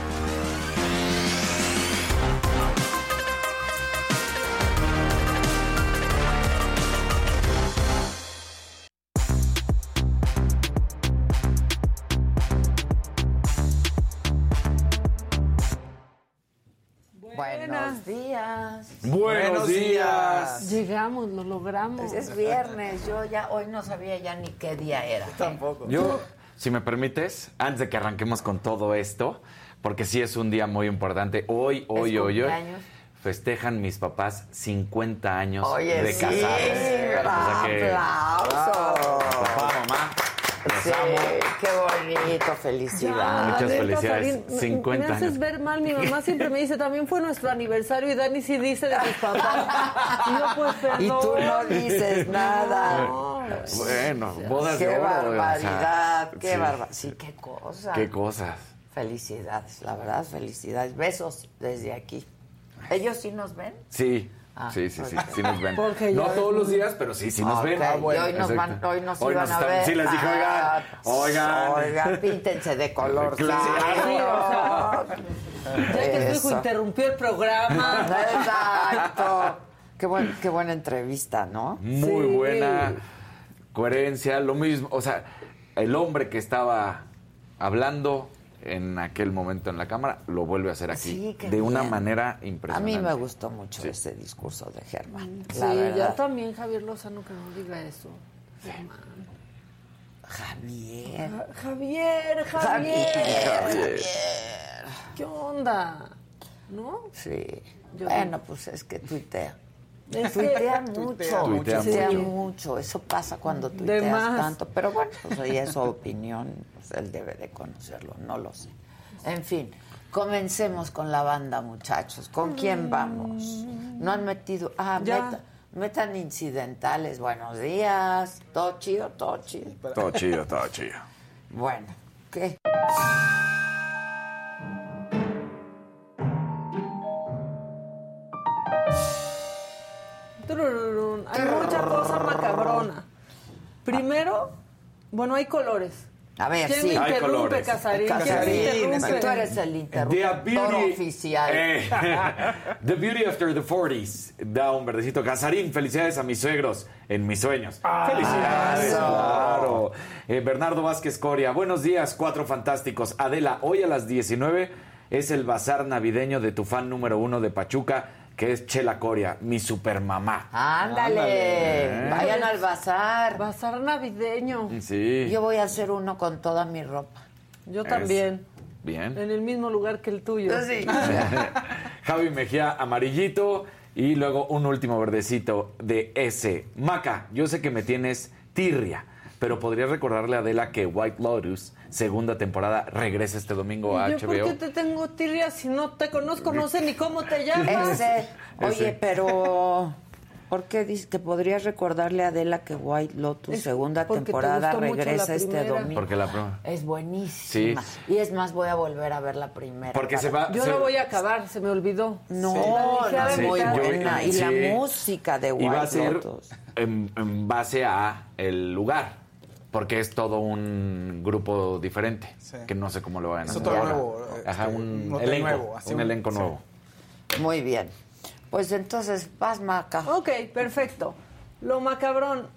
Días. Buenos días. Llegamos, lo logramos. Pues es viernes, yo ya hoy no sabía ya ni qué día era. Tampoco. Yo, si me permites, antes de que arranquemos con todo esto, porque sí es un día muy importante, hoy, hoy, hoy, hoy, festejan mis papás 50 años Oye, de sí, casados. O sea que- aplauso. Papá, mamá, los Sí, amo. qué bonito, felicidades. Muchas felicidades. Farín, me- 50 Me haces ver mal. Mi mamá siempre me dice, también fue nuestro aniversario y Dani sí dice de sus papás. Y yo, pues, perdón. Y tú no dices nada. Bueno, bodas qué de oro. o sea, barbaridad, qué sí. barbaridad. Sí, qué cosa. Qué cosas. Felicidades, la verdad, felicidades. Besos desde aquí. ¿Ellos sí nos ven? Sí. Ah, sí, sí, sí, sí nos ven. Porque no todos los días, pero sí, sí nos Ok, ven. y hoy nos, van, hoy nos iban a están- ver. Sí, les dije, Ah, oigan, oigan. Oigan, píntense de color. Claro. Sí, o sea, Ya que tu hijo interrumpió el programa. Exacto. Qué, buen, qué buena entrevista, ¿no? Muy Sí. buena coherencia, lo mismo, o sea, el hombre que estaba hablando en aquel momento en la cámara lo vuelve a hacer aquí Sí, de una manera A impresionante. mí me gustó mucho Sí. ese discurso de Germán. Sí, la yo también, Javier Lozano, que no diga eso. Javier. Javier, Javier. Javier. Javier. ¿Qué onda? ¿No? Sí. Yo bueno, pues es que tuitea. Es que- Tuitea mucho, Tuitea tuitea mucho. mucho. Eso pasa cuando tuiteas tanto. Pero bueno, pues ahí es su opinión. Pues él debe de conocerlo, no lo sé. En fin, comencemos con la banda, muchachos. ¿Con quién vamos? No han metido... Ah, Ya. meta- metan incidentales. Buenos días. Todo chido, todo chido. Todo chido, todo chido. Bueno, ¿qué? Hay mucha cosa macabrona. Primero, bueno, hay colores. A ver, ¿Quién sí. me Hay interrumpe, colores. Casarín? ¿Quién me Casarín, interrumpe? Tú eres el The interruptor beauty, oficial. Eh, the beauty after the 40s. Da un verdecito. Casarín, felicidades a mis suegros en mis sueños. felicidades, eso. claro. Eh, Bernardo Vázquez Coria, buenos días, cuatro fantásticos. Adela, hoy a las 19 es el bazar navideño de tu fan número uno de Pachuca, que es Chela Coria, mi supermamá. Ándale, Ándale. vayan al bazar. Bazar navideño. Sí. Yo voy a hacer uno con toda mi ropa. Yo también. Bien. En el mismo lugar que el tuyo. Sí. Javi Mejía, amarillito. Y luego un último verdecito de ese. Maca, yo sé que me tienes tirria, pero podrías recordarle a Adela que White Lotus, segunda temporada, regresa este domingo a ¿Yo por HBO. qué te tengo tirria si no te conozco? No sé ni cómo te llamas. Ese, oye, Ese. pero ¿por qué dices que podrías recordarle a Adela que White Lotus Es segunda te temporada regresa la este primera. domingo? Porque la prueba. Es buenísima. Y es más, voy a volver a ver la primera. Porque se va. Yo se- lo voy a acabar, se me olvidó. No, La no, la muy. Yo- buena. Y sí. la música de White Y va a ser Lotus. en, en base a el lugar. Porque es todo un grupo diferente. Sí. Que no sé cómo lo van a Es hacer. otro ahora. nuevo, Ajá, este, un un elenco. nuevo, así un un- elenco sí. nuevo. Muy bien. Pues entonces, vas, Maca. Ok, perfecto. Lo macabrón.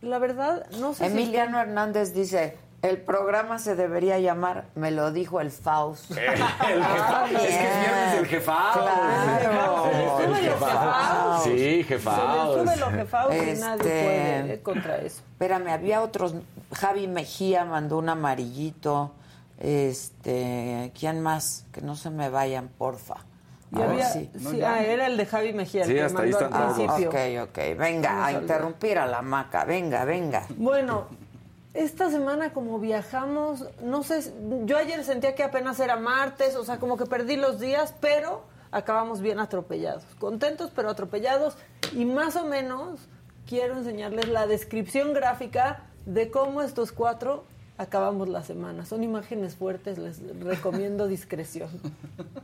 La verdad, no sé Emiliano Hernández dice, el programa se debería llamar Me lo dijo el Faust. El jefa- es que es viernes del jefao. Claro. El. Sí, si se le sube jefao y Este- nadie puede eh, contra eso. Espérame, había otros. Javi Mejía mandó un amarillito. Este, ¿quién más? Que no se me vayan, porfa. Y A ver había- si- sí, ah, era el de Javi Mejía, el Sí, que hasta ahí mandó están al todos. principio. Ok, ok. Venga, Vamos a interrumpir a la maca. Venga, venga. Bueno, esta semana como viajamos, no sé, yo ayer sentía que apenas era martes, o sea, como que perdí los días, pero acabamos bien atropellados. Contentos, pero atropellados. Y más o menos quiero enseñarles la descripción gráfica de cómo estos cuatro acabamos la semana. Son imágenes fuertes, les recomiendo discreción.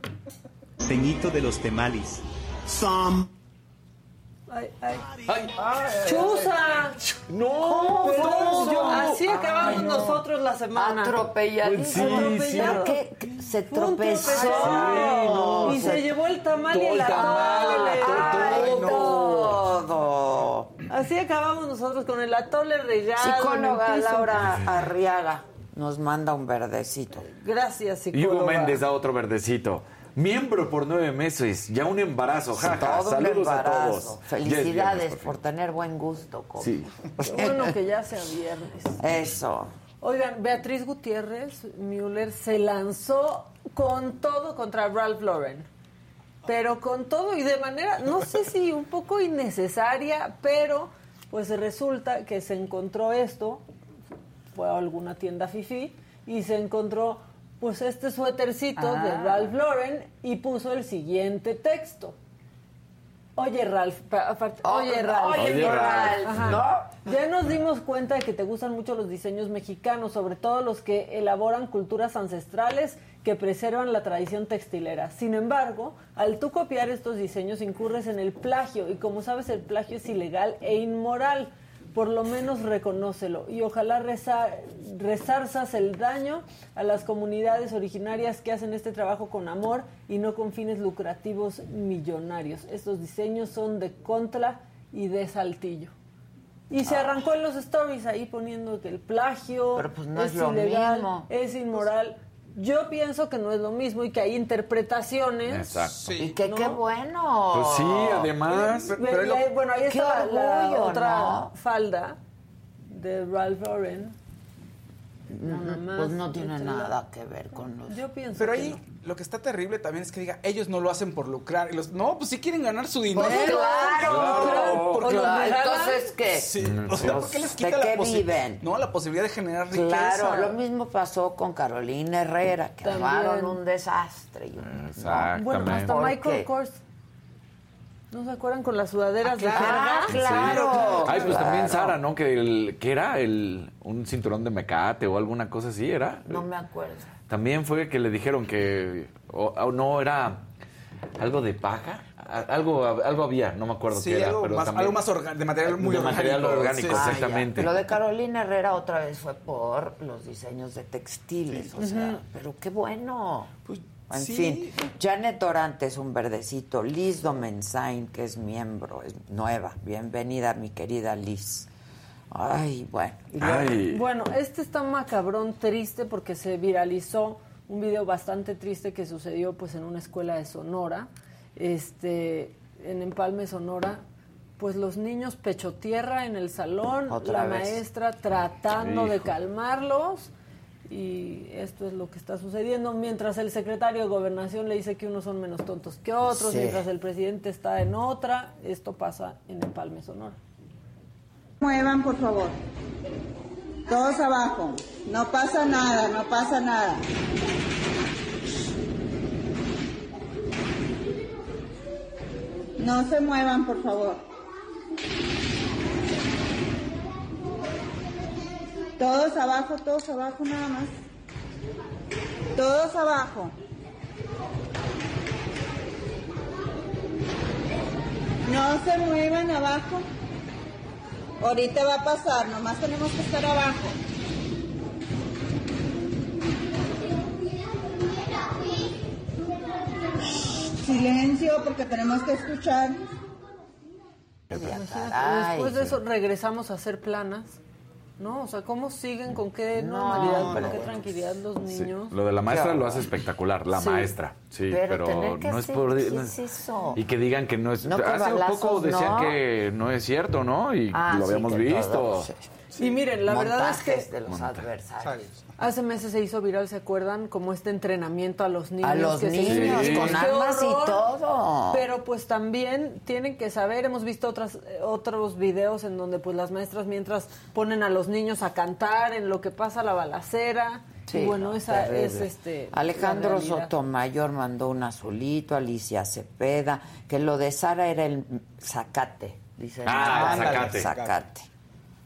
Ceñito de los temalis. Some. Ay, ay. Ay, ¡Chuza! no, yo- así acabamos Ay, no. nosotros la semana. Atropelladísimo. Sí, sí. Se tropezó. tropezón. no, y se llevó el tamal y tamal, atole. Ay, Todo. Así acabamos nosotros con el atole regado. en Psicóloga. Laura Arriaga nos manda un verdecito. Gracias, Y psicóloga. Hugo Méndez da otro verdecito. Miembro por nueve meses, ya un embarazo. jaja. Todo un Saludos a todos. Felicidades viernes, por por tener buen gusto. fin. Sí. Qué bueno que ya sea viernes. Eso. Oigan, Beatriz Gutiérrez Müller se lanzó con todo contra Ralph Lauren. Pero con todo y de manera, no sé si un poco innecesaria, pero pues resulta que se encontró esto, fue a alguna tienda fifi y se encontró pues este suétercito de Ah. Ralph Lauren y puso el siguiente texto. Oye, Ralph, aparte- oye, Ralph. Oye, Oye, Ralph. Ya nos dimos cuenta de que te gustan mucho los diseños mexicanos, sobre todo los que elaboran culturas ancestrales que preservan la tradición textilera. Sin embargo, al tú copiar estos diseños incurres en el plagio y como sabes el plagio es ilegal e inmoral. Por lo menos reconócelo y ojalá reza- resarzas el daño a las comunidades originarias que hacen este trabajo con amor y no con fines lucrativos millonarios. Estos diseños son de Contra y de Saltillo. Y se arrancó en los stories ahí poniendo que el plagio pues, no es, ilegal, mismo. es inmoral. Yo pienso que no es lo mismo y que hay interpretaciones. Exacto. Y que qué bueno. Pues sí, además. Pero- pero bueno, ahí está la otra ¿no? falda de Ralph Lauren. Nada más. Pues no tiene nada que ver con los... Yo pienso Pero que ahí no. lo que está terrible también es que diga, ellos no lo hacen por lucrar. Y los, no, pues sí quieren ganar su dinero. Pues claro, Claro. Porque claro. Entonces, ¿qué? Sí, o sea, ¿por qué les ¿De quita qué la, posi- viven? no, la posibilidad de generar riqueza? Claro, lo mismo pasó con Carolina Herrera, que También. armaron un desastre. y un- Exactamente. Bueno, hasta ¿Por Michael? Kors. ¿No se acuerdan con las sudaderas de Ah, jerga? claro. Ay, pues también. Sara, ¿no? Que, el, que era el, un cinturón de mecate o alguna cosa así, ¿era? No me acuerdo. También fue que le dijeron que o- o no era algo de paja, algo algo había, no me acuerdo Sí, qué era, algo pero más- también- algo más orga- de material muy de material orgánico, orgánico, sí. Ah, exactamente. ya. Lo de Carolina Herrera otra vez fue por los diseños de textiles, o sea, pero qué bueno. En sí. fin, Janet Dorantes, un verdecito, Liz Domensain, que es miembro, es nueva. Bienvenida, mi querida Liz. Ay, bueno. Bueno, este está macabrón, triste, porque se viralizó un video bastante triste que sucedió pues en una escuela de Sonora, este, en Empalme, Sonora. Pues los niños pecho tierra en el salón, Otra la vez. maestra tratando de calmarlos y esto es lo que está sucediendo mientras el secretario de gobernación le dice que unos son menos tontos que otros, Sí. mientras el presidente está en otra, esto pasa en Empalme, Sonora. Muevan, por favor. Todos abajo. No pasa nada, no pasa nada. No se muevan, por favor. Todos abajo, todos abajo nada más. Todos abajo. No se muevan abajo. Ahorita va a pasar, nomás tenemos que estar abajo. Silencio porque tenemos que escuchar. Después de eso regresamos a hacer planas, ¿no? O sea, ¿cómo siguen? ¿Con qué No, normalidad? ¿Con qué bueno. tranquilidad los Sí, niños? Lo de la maestra lo hace espectacular, la Sí. maestra. Sí, Pero pero, tener que no es por. ¿qué no es eso? Y que digan que no es. No, hace un poco decían no. que no es cierto, ¿no? Y Ah, lo habíamos visto. todo, sí. Y miren, la verdad es que de los adversarios. Hace meses se hizo viral, ¿se acuerdan? Como este entrenamiento a los niños. A los que se niños, con ¡Qué armas y todo. Pero pues también tienen que saber, hemos visto otras, eh, otros videos en donde pues las maestras mientras ponen a los niños a cantar en lo que pasa la balacera. Sí, y bueno, no, esa terrible. es este. Alejandro. Sotomayor mandó un azulito, Alicia Cepeda, que lo de Sara era el zacate. Dice, Ah, el zacate.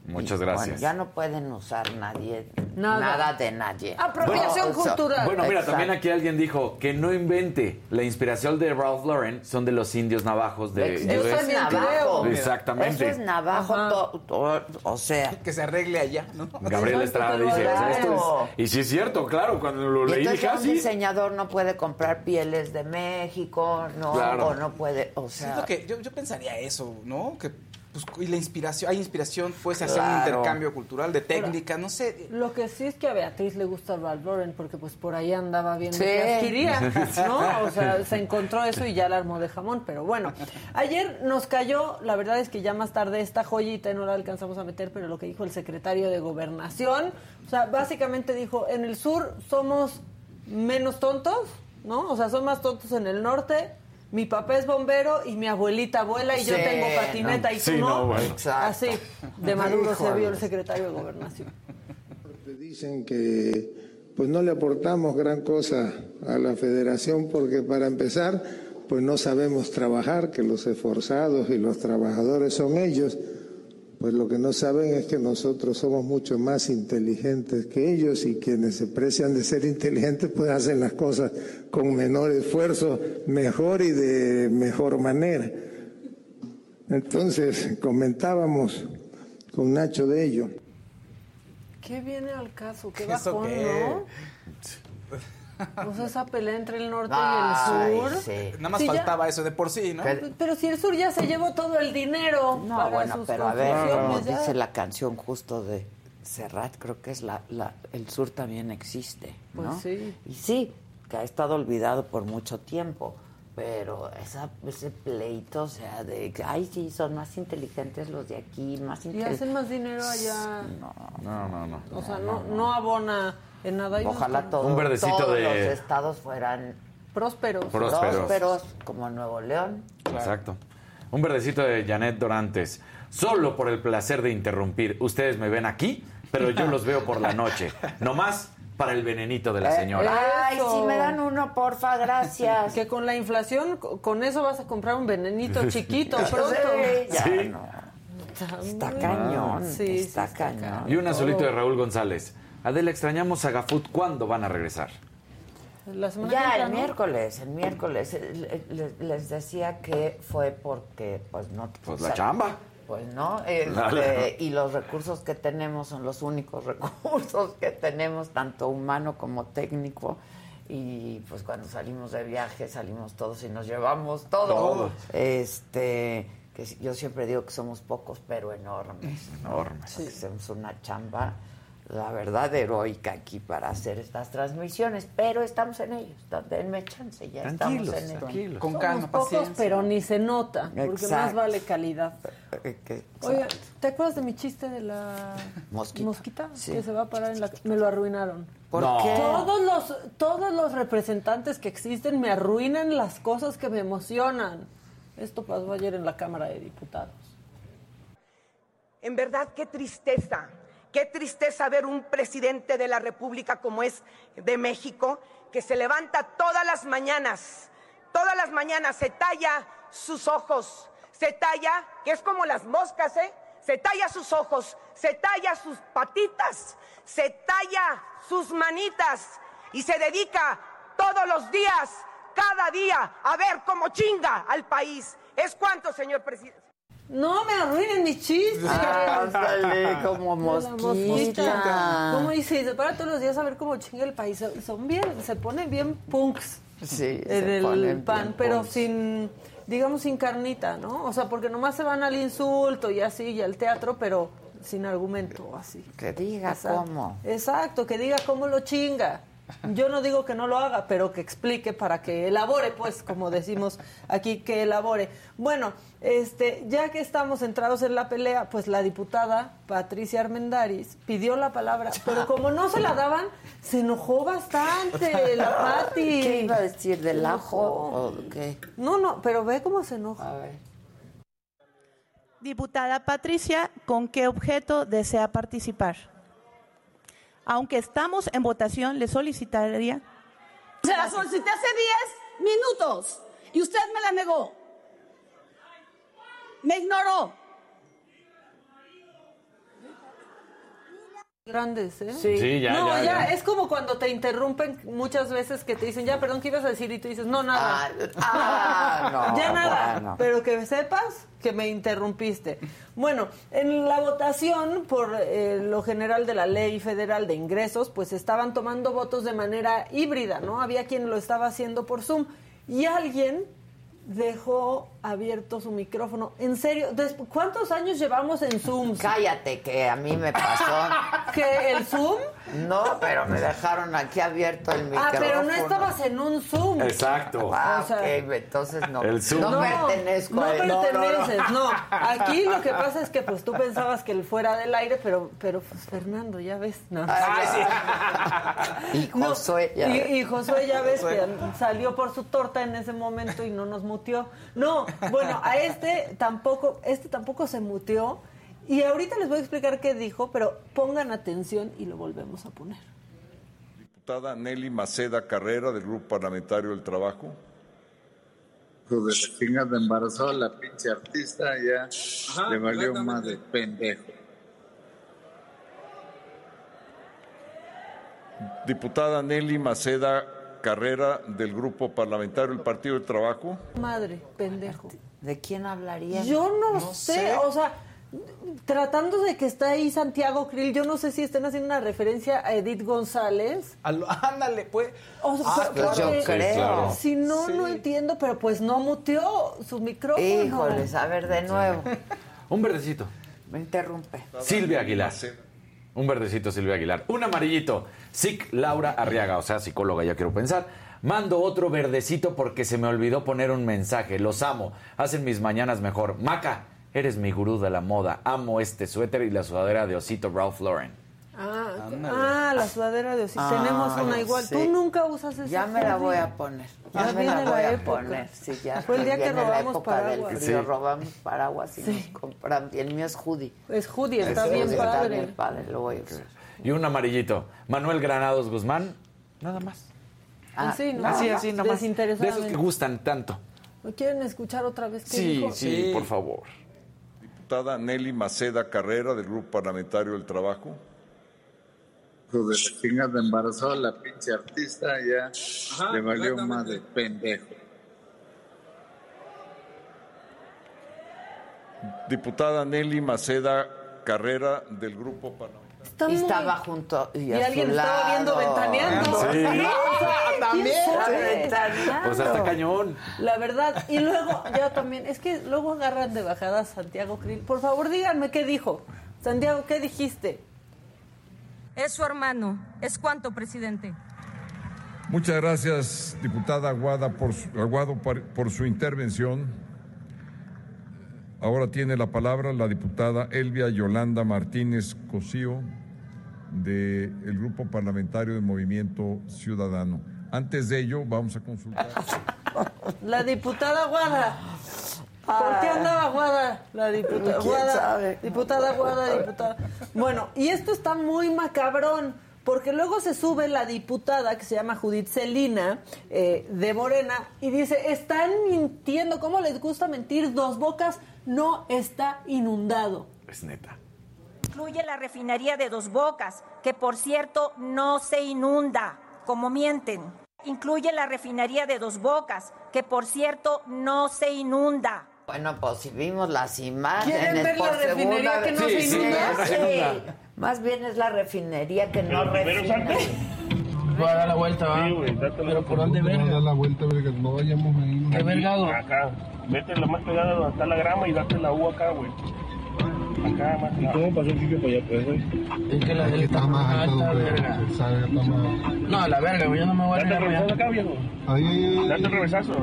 Muchas Y, gracias. Bueno, ya no pueden usar nadie, Nada. nada, de nadie. Apropiación Bueno, cultural. Bueno, mira, Exacto. también aquí alguien dijo que no invente. La inspiración de Ralph Lauren son de los indios navajos de Eso US. es navajo. Exactamente. Eso es navajo, Ajá. to- to- o sea. Que se arregle allá, ¿no? Gabriel Estrada dice, o sea, haga. esto es- Y sí es cierto, claro, cuando lo leí entonces dije, ah, un sí. diseñador no puede comprar pieles de México, no, Claro. o no puede, o sea, Siento que yo, yo pensaría eso, ¿no? Que pues, y la inspiración, hay inspiración, puedes hacer un Claro. intercambio cultural de técnica, no sé. Lo que sí es que a Beatriz le gusta Ralph Lauren porque pues por ahí andaba viendo Sí. adquiría, ¿no? O sea, se encontró eso y ya la armó de jamón, pero bueno. Ayer nos cayó, la verdad es que ya más tarde esta joyita no la alcanzamos a meter, pero lo que dijo el secretario de Gobernación, o sea, básicamente dijo, en el sur somos menos tontos, ¿no? O sea, son más tontos en el norte. Mi papá es bombero y mi abuelita abuela y yo tengo patineta no. y tú Sí, no. no, bueno. Exacto. Así, de Maduro se vio el secretario de Gobernación. Dicen que pues no le aportamos gran cosa a la federación porque para empezar pues no sabemos trabajar, que los esforzados y los trabajadores son ellos, pues lo que no saben es que nosotros somos mucho más inteligentes que ellos y quienes se precian de ser inteligentes pues hacen las cosas con menor esfuerzo, mejor y de mejor manera. Entonces comentábamos con Nacho de ello. ¿Qué viene al caso? ¿Qué ¿Eso bajón, qué? no? Sea, esa pelea entre el norte Ay, y el sur. sí. Nada más ya- faltaba eso de por sí, ¿no? Que- Pero si el sur ya se llevó todo el dinero. No, para bueno, sus pero a ver, como ya. dice la canción justo de Serrat, creo que es la, la el sur también existe, ¿no? Pues sí. Y sí, que ha estado olvidado por mucho tiempo, pero esa, ese pleito, o sea, de que, ay, sí, son más inteligentes los de aquí, más Y inteligentes. hacen más dinero allá. No, no, no. O sea, no, no abona en nada. Ojalá todo- Un verdecito todos de- los estados fueran Prósperos. Prósperos. prósperos, como Nuevo León. Exacto. Un verdecito de Janet Dorantes. Solo por el placer de interrumpir. Ustedes me ven aquí, pero yo los veo por la noche. No más para el venenito de la Eh, señora. Ay, si me dan uno, porfa, gracias. Que con la inflación, co- con eso vas a comprar un venenito chiquito pronto. Sí, ya Sí. no. Está cañón, Sí, sí, está, cañón. Y un azulito de Raúl González. Adela, extrañamos a Gafut. ¿Cuándo van a regresar? La semana Ya, que entra, el ¿no? miércoles, el miércoles. eh, le- le- Les decía que fue porque, pues no. Pues o la chamba. Pues no, Dale. y los recursos que tenemos son los únicos recursos que tenemos, tanto humano como técnico. Y pues cuando salimos de viaje salimos todos y nos llevamos todo. Todo. Este, que yo siempre digo que somos pocos, pero enormes. Enormes. Hacemos una chamba, la verdad, heroica aquí para hacer estas transmisiones, pero estamos en ello. Denme chance, ya Tranquilos, estamos en tranquilos. Con Somos calma, pocos, paciencia. pero ni se nota, porque más Exacto. vale calidad. Eh, que- Oye, ¿te acuerdas de mi chiste de la Mosquita. Sí. Que se va a parar en la... Me lo arruinaron. ¿Por No. qué? Todos los, todos los representantes que existen me arruinan las cosas que me emocionan. Esto pasó ayer en la Cámara de Diputados. En verdad, qué tristeza, qué tristeza ver un presidente de la República como es de México, que se levanta todas las mañanas, todas las mañanas se talla sus ojos, se talla, que es como las moscas, ¿eh? Se talla sus ojos, se talla sus patitas, se talla sus manitas y se dedica todos los días, cada día, a ver cómo chinga al país. ¿Es cuánto, señor presidente? No me arruinen mis chistes. Ándale, como mosquita. ¿Cómo dice? Se para todos los días a ver cómo chinga el país. Son bien, se ponen bien punks Sí, en el pan, pero punks. sin, digamos, sin carnita, ¿no? O sea, porque nomás se van al insulto y así, y al teatro, pero sin argumento, así. Que diga cómo. Exacto, que diga cómo lo chinga. Yo no digo que no lo haga, pero que explique para que elabore, pues, como decimos aquí, que elabore. Bueno, este, ya que estamos entrados en la pelea, pues la diputada Patricia Armendaris pidió la palabra, pero como no se la daban, se enojó bastante la Pati. ¿Qué iba a decir? ¿Del ajo enojó. o qué? No, no, pero ve cómo se enoja. A ver. Diputada Patricia, ¿con qué objeto desea participar? Aunque estamos en votación, le solicitaría. Se la solicité hace 10 minutos y usted me la negó. Me ignoró. Grandes, ¿eh? Sí. Sí, ya, no, ya, ya, ya. es como cuando te interrumpen muchas veces que te dicen, ya, perdón, ¿qué ibas a decir? Y tú dices, no, nada. Ah, ah, no, ya nada, bueno. pero que sepas que me interrumpiste. Bueno, en la votación por eh, lo general de la ley federal de ingresos, pues estaban tomando votos de manera híbrida, ¿no? Había quien lo estaba haciendo por Zoom y alguien dejó abierto su micrófono. En serio, ¿cuántos años llevamos en Zoom? Cállate, que a mí me pasó. ¿Que el Zoom? No, pero me dejaron aquí abierto el micrófono. Ah, pero no estabas en un Zoom. Exacto. Ah, O sea- ok, entonces no. El Zoom. No, No, pertenezco no a él. perteneces, no, Aquí lo que pasa es que pues tú pensabas que él fuera del aire, pero, pero pues Fernando, ya ves. No. Y Josué, ya y, ves. y Josué ya ves que salió por su torta en ese momento y no nos muteó. No, bueno, a este tampoco, este tampoco se muteó. Y ahorita les voy a explicar qué dijo, pero pongan atención y lo volvemos a poner. Diputada Nelly Maceda Carrera del Grupo Parlamentario del Trabajo. Hijo de la chingada embarazó a la pinche artista, ya le valió más de pendejo. Diputada Nelly Maceda Carrera del Grupo Parlamentario del Partido del Trabajo. Madre, pendejo. ¿De quién hablaría? Yo no, No sé, sé. o sea, tratando de que está ahí Santiago Krill, yo no sé si están haciendo una referencia a Edith González. A lo- ándale, pues. O sea, Ah, pues yo creo. claro. Si no, Sí. no entiendo, pero pues no muteó su micrófono. Híjoles, a ver de nuevo. Un verdecito. Me interrumpe. Silvia Aguilar. Un verdecito, Silvia Aguilar. Un amarillito. Sic Laura Arriaga, o sea, psicóloga, ya quiero pensar. Mando otro verdecito porque se me olvidó poner un mensaje. Los amo. Hacen mis mañanas mejor. Maca, eres mi gurú de la moda. Amo este suéter y la sudadera de osito Ralph Lauren. Ah, Ándale. ah, la sudadera de Osito. Ah, Tenemos una igual. sí. Tú nunca usas esa. Ya me la voy a poner. Ya Ya me la voy la a poner. Sí, ya Fue el día que la robamos paraguas. del frío. Sí. Robamos paraguas y Sí. nos compran. Y el mío es hoodie. Es Judy, está Ese bien hoodie padre. Está bien padre, lo voy a usar. Y un amarillito. Manuel Granados Guzmán, nada más. Ah, Así, ¿no? Así, así, nada más. De esos que gustan tanto. ¿Me quieren escuchar otra vez qué Sí, dijo? sí, por favor. Diputada Nelly Maceda Carrera del Grupo Parlamentario del Trabajo. Hijo de la chingada embarazó a la pinche artista, ya le valió más de pendejo. Diputada Nelly Maceda Carrera del Grupo Parlamentario. Y estaba junto y, Y a alguien su estaba viendo ventaneando. Sí. O sea, ¿quién También. Ventaneando. Pues hasta cañón. La verdad. Y luego, ya también, es que luego agarran de bajada a Santiago Krill. Por favor, díganme qué dijo. Santiago, ¿qué dijiste? Es su hermano. ¿Es cuánto, presidente? Muchas gracias, diputada Aguada, por su, Aguado, por, por su intervención. Ahora tiene la palabra la diputada Elvia Yolanda Martínez Cosío del Grupo Parlamentario de Movimiento Ciudadano. Antes de ello, vamos a consultar. La diputada Guada. ¿Por qué andaba Guada? La diputada ¿Quién Guada. sabe? Diputada Guada, diputada. Bueno, y esto está muy macabrón. Porque luego se sube la diputada que se llama Judith Celina eh, de Morena y dice, están mintiendo, ¿cómo les gusta mentir? Dos bocas no está inundado. Es neta. Incluye la refinería de Dos Bocas, que por cierto no se inunda, como mienten. Incluye la refinería de Dos Bocas, que por cierto no se inunda. Bueno, pues si vimos las imágenes. ¿Quieren ver la por refinería segunda que no vez. se inunda? Sí, Sí, sí. Más bien es la refinería que no refina. Voy a dar la vuelta, va. Pero ¿por dónde verga? dar la vuelta, verga, no vayamos ahí. ¿Qué vergado? Acá. Vete lo más pegada donde está la grama y date la U acá, güey. Acá más. ¿Y cómo pasó el chico para allá, pues, güey? Es que la del está más alta, verga. No, la verga, güey, yo no me voy a Date el para acá, viejo. Ahí, ahí, ahí. Date el revesazo.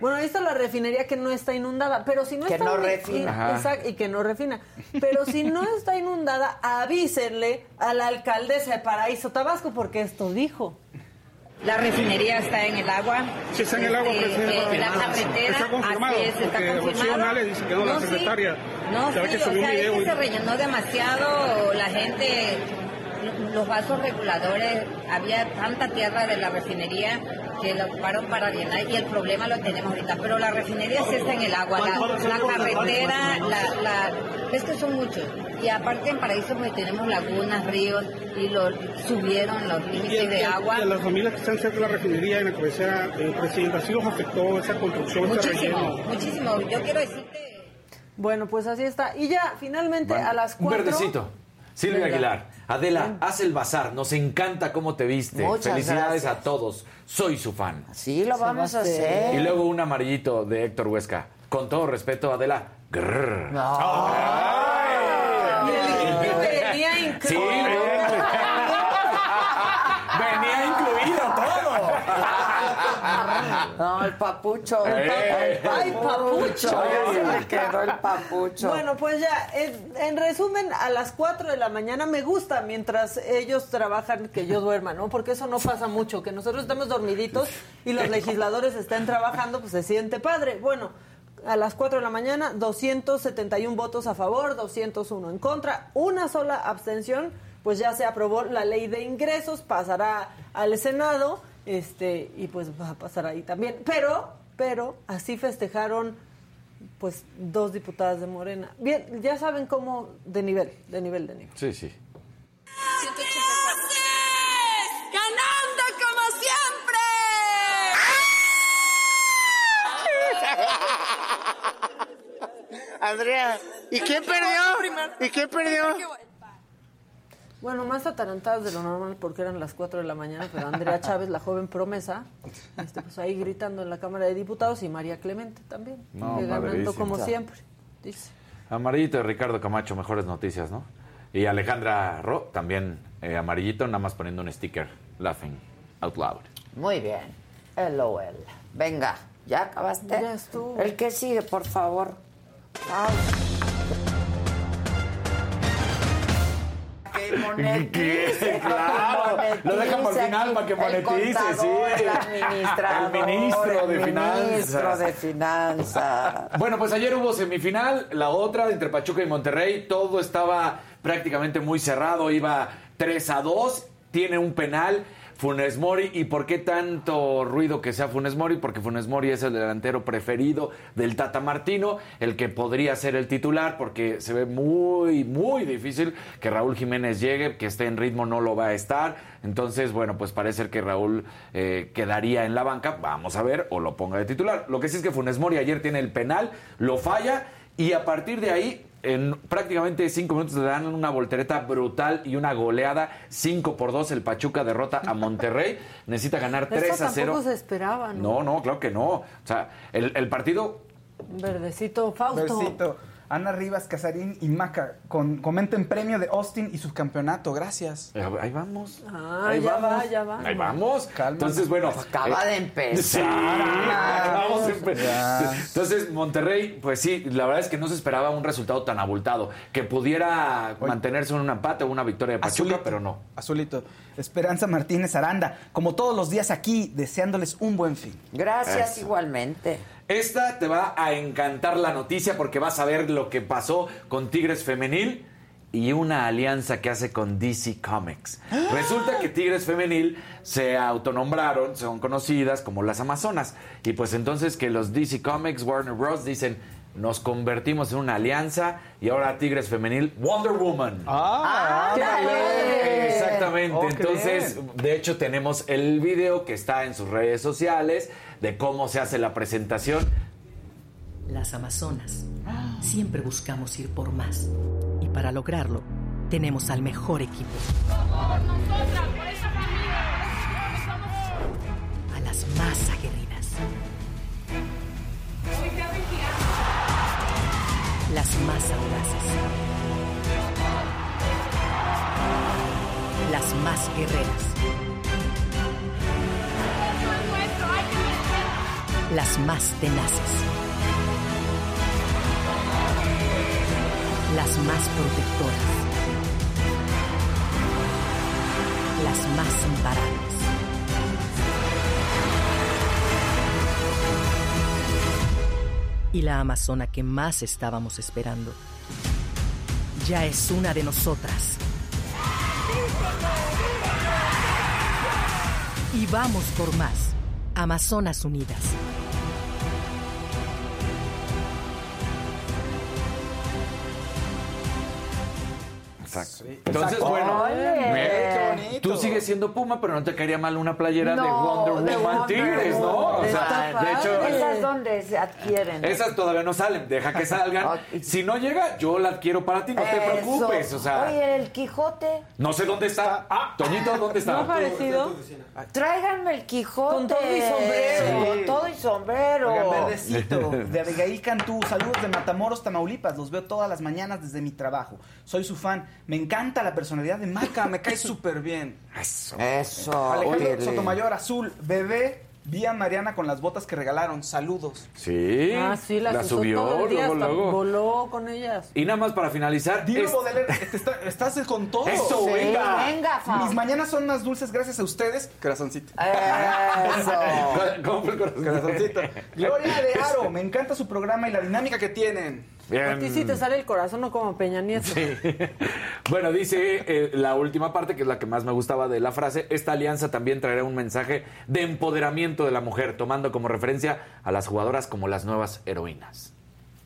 Bueno, ahí está la refinería que no está inundada, pero si no Que está no in- refina. exacto, y que no refina. Pero si no está inundada, avísenle a la alcaldesa de Paraíso Tabasco porque esto dijo. La refinería está en el agua. Sí, está en el agua, Este, presidente. eh, la carretera, Está confirmado, así es, está porque confirmado. Dice que no, la sí. secretaria. No, Se ve sí, que o sea, es que se rellenó demasiado, la gente, los vasos reguladores, había tanta tierra de la refinería que lo ocuparon para llenar y el problema lo tenemos ahorita. Pero la refinería sí está en el agua, la, la carretera, la, la, es que son muchos. Y aparte en Paraíso pues, tenemos lagunas, ríos y lo subieron los límites de agua. Y a las familias que están cerca de la refinería en la cabecera, eh, presidenta, ¿sí los afectó esa construcción, Muchísimo, relleno? muchísimo. Yo quiero decirte... Bueno, pues así está. Y ya, finalmente, a las Un cuatro... verdecito. Silvia Venga. Aguilar. Adela, haz el bazar. Nos encanta cómo te viste. Muchas Felicidades gracias. a todos. Soy su fan. Sí, lo vamos a Y hacer. luego un amarillito de Héctor Huesca. Con todo respeto, Adela. Grrr. Y el venía Sí, incluido. venía incluido todo. No, el papucho. El papu- ¡Ay, papucho! Ya se le quedó el papucho. Bueno, pues ya, en, en resumen, a las 4 de la mañana me gusta mientras ellos trabajan que yo duerma, ¿no? Porque eso no pasa mucho, que nosotros estemos dormiditos y los legisladores estén trabajando, pues se siente padre. Bueno, a las 4 de la mañana, 271 votos a favor, 201 en contra, una sola abstención, pues ya se aprobó la ley de ingresos, pasará al Senado, este, y pues va a pasar ahí también. Pero, pero, así festejaron pues dos diputadas de Morena. Bien, ya saben cómo de nivel, de nivel, de nivel. Sí, sí. ¡Ganando como siempre! Andrea, ¿y quién perdió? ¿Y quién perdió? Bueno, más atarantadas de lo normal porque eran las 4 de la mañana, pero Andrea Chávez, la joven promesa, este, pues ahí gritando en la Cámara de Diputados y María Clemente también, No, que ganando como siempre, dice. Amarillito de Ricardo Camacho, mejores noticias, ¿no? Y Alejandra Ro, también eh, amarillito, nada más poniendo un sticker, laughing out loud. Muy bien. LOL. Venga, ¿ya acabaste? Ya estuvo. El que sigue, por favor. Que monetice, Claro, lo dejan por monetice final para que el monetice, sí. El administrador. El ministro de el Finanzas. ministro de Finanzas. Bueno, pues ayer hubo semifinal, la otra entre Pachuca y Monterrey, todo estaba prácticamente muy cerrado, iba 3 a 2, tiene un penal. Funes Mori, ¿y por qué tanto ruido que sea Funes Mori? Porque Funes Mori es el delantero preferido del Tata Martino, el que podría ser el titular, porque se ve muy, muy difícil que Raúl Jiménez llegue, que esté en ritmo, no lo va a estar. Entonces, bueno, pues parece que Raúl eh, quedaría en la banca, vamos a ver, o lo ponga de titular. Lo que sí es que Funes Mori ayer tiene el penal, lo falla, y a partir de ahí en prácticamente cinco minutos le dan una voltereta brutal y una goleada. 5 por 2 el Pachuca derrota a Monterrey. Necesita ganar 3 Eso a 0. tampoco se esperaba, ¿no? No, no, claro que no. O sea, el, el partido Verdecito Fausto. Versito. Ana Rivas, Casarín y Maca con, comenten premio de Austin y subcampeonato. Gracias. Eh, Ahí vamos. Ah, Ahí ya vamos. va, ya va. Ahí vamos. Calma. Entonces, bueno. acaba de empezar. Sí, acabamos de empe- Ya. Entonces, Monterrey, pues sí, la verdad es que no se esperaba un resultado tan abultado. Que pudiera mantenerse en un empate o una victoria de Pachuca, Azulito. pero no. Azulito. Esperanza Martínez Aranda, como todos los días aquí, deseándoles un buen fin. Gracias Eso. igualmente. Esta te va a encantar la noticia porque vas a ver lo que pasó con Tigres Femenil y una alianza que hace con DC Comics. Resulta que Tigres Femenil se autonombraron, son conocidas como las Amazonas. Y pues entonces que los DC Comics, Warner Bros. dicen, nos convertimos en una alianza y ahora Tigres Femenil, Wonder Woman. ¡Ah! ¡Qué padre! Exactamente. Oh, Entonces, de hecho, tenemos el video que está en sus redes sociales de cómo se hace la presentación. Las Amazonas. Siempre buscamos ir por más. Y para lograrlo, tenemos al mejor equipo. A las más Las más audaces. Las más guerreras. Las más tenaces. Las más protectoras. Las más imparables. Y la amazona que más estábamos esperando ya es una de nosotras. Y vamos por más. Amazonas Unidas. Exacto. Entonces, Exacto. bueno, Ole. tú sigues siendo Puma, pero no te caería mal una playera de Wonder de Woman Wonder Tigres, ¿no? O sea, de hecho. ¿Esas dónde se adquieren? esas todavía no salen, deja que salgan. Si no llega, yo la adquiero para ti, no te Eso. preocupes. O sea, Oye, el Quijote. no sé dónde está. Ah, Toñito, ¿dónde está? ¿No parecido? Tráiganme el Quijote. Con todo y sombrero. Sí, Con todo y sombrero. Oigan, verdecito, de Abigail Cantú, saludos de Matamoros, Tamaulipas, los veo todas las mañanas desde mi trabajo. Soy su fan, me encanta la personalidad de Maca, me cae súper bien. Eso. Eso. Alejandro. Sotomayor, azul, bebé, vi a Mariana con las botas que regalaron, saludos. Sí. Ah, sí, las la usó subió todo el día, luego, hasta luego. voló con ellas. Y nada más para finalizar. Dilo, es- Baudelaire, te está- estás con todo. Eso, Sí, venga. Mis mañanas son más dulces gracias a ustedes. Corazoncito. Eso. ¿Cómo fue el? Corazoncito. Gloria de Aro, me encanta su programa y la dinámica que tienen. A ti sí te sale el corazón, no como Peña Nieto. Bueno, dice eh, la última parte, que es la que más me gustaba de la frase, esta alianza también traerá un mensaje de empoderamiento de la mujer, tomando como referencia a las jugadoras como las nuevas heroínas.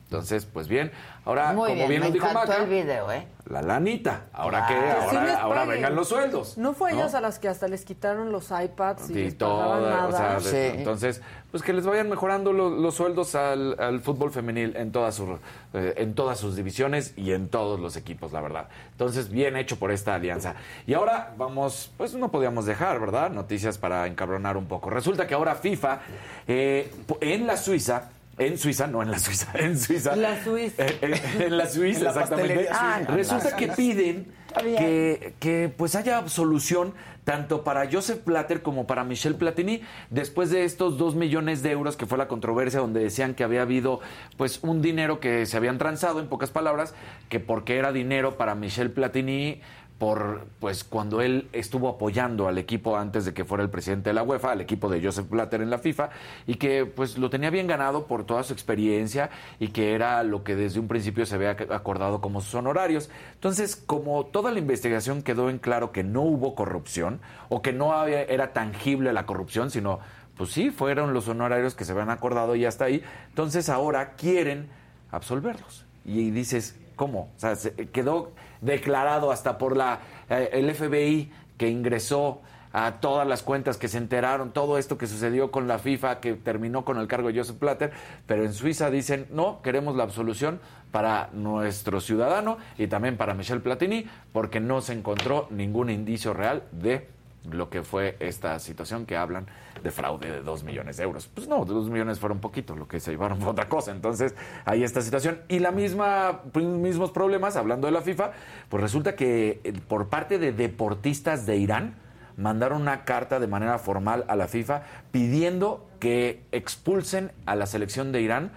Entonces, pues bien, ahora, Muy como bien, nos dijo Maca, el video, ¿eh? la lanita. Ahora Claro. que, Que sí les ahora, ahora vengan los sueldos. ¿No fue ¿no? ellas a las que hasta les quitaron los iPads y, y les todo, nada? o sea, entonces, pues que les vayan mejorando lo- los sueldos al, al fútbol femenil en todas sus eh, en todas sus divisiones y en todos los equipos, la verdad. Entonces, bien hecho por esta alianza. Y ahora vamos, pues no podíamos dejar, ¿verdad? Noticias para encabronar un poco. Resulta que ahora FIFA eh, en la Suiza en Suiza, no en la Suiza, en Suiza. La Suiza. Eh, eh, en la Suiza, En la exactamente. Ah, Resulta que piden que, que, pues haya solución tanto para Joseph Platter como para Michel Platini después de estos dos millones de euros que fue la controversia donde decían que había habido pues un dinero que se habían transado en pocas palabras que porque era dinero para Michel Platini por pues cuando él estuvo apoyando al equipo antes de que fuera el presidente de la UEFA, al equipo de Joseph Blatter en la FIFA y que pues lo tenía bien ganado por toda su experiencia y que era lo que desde un principio se había acordado como sus honorarios. Entonces, como toda la investigación quedó en claro que no hubo corrupción o que no había, era tangible la corrupción, sino pues sí, fueron los honorarios que se habían acordado y hasta ahí, entonces ahora quieren absolverlos. Y dices, ¿cómo? O sea, se- quedó declarado hasta por la eh, el FBI que ingresó a todas las cuentas que se enteraron, todo esto que sucedió con la FIFA, que terminó con el cargo de Joseph Platter, pero en Suiza dicen, no, queremos la absolución para nuestro ciudadano y también para Michel Platini, porque no se encontró ningún indicio real de lo que fue esta situación que hablan de fraude de dos millones de euros. Pues no, dos millones fueron poquito, lo que se llevaron fue otra cosa. Entonces, hay esta situación. Y la misma, mismos problemas, hablando de la FIFA, pues resulta que eh, por parte de deportistas de Irán, mandaron una carta de manera formal a la FIFA pidiendo que expulsen a la selección de Irán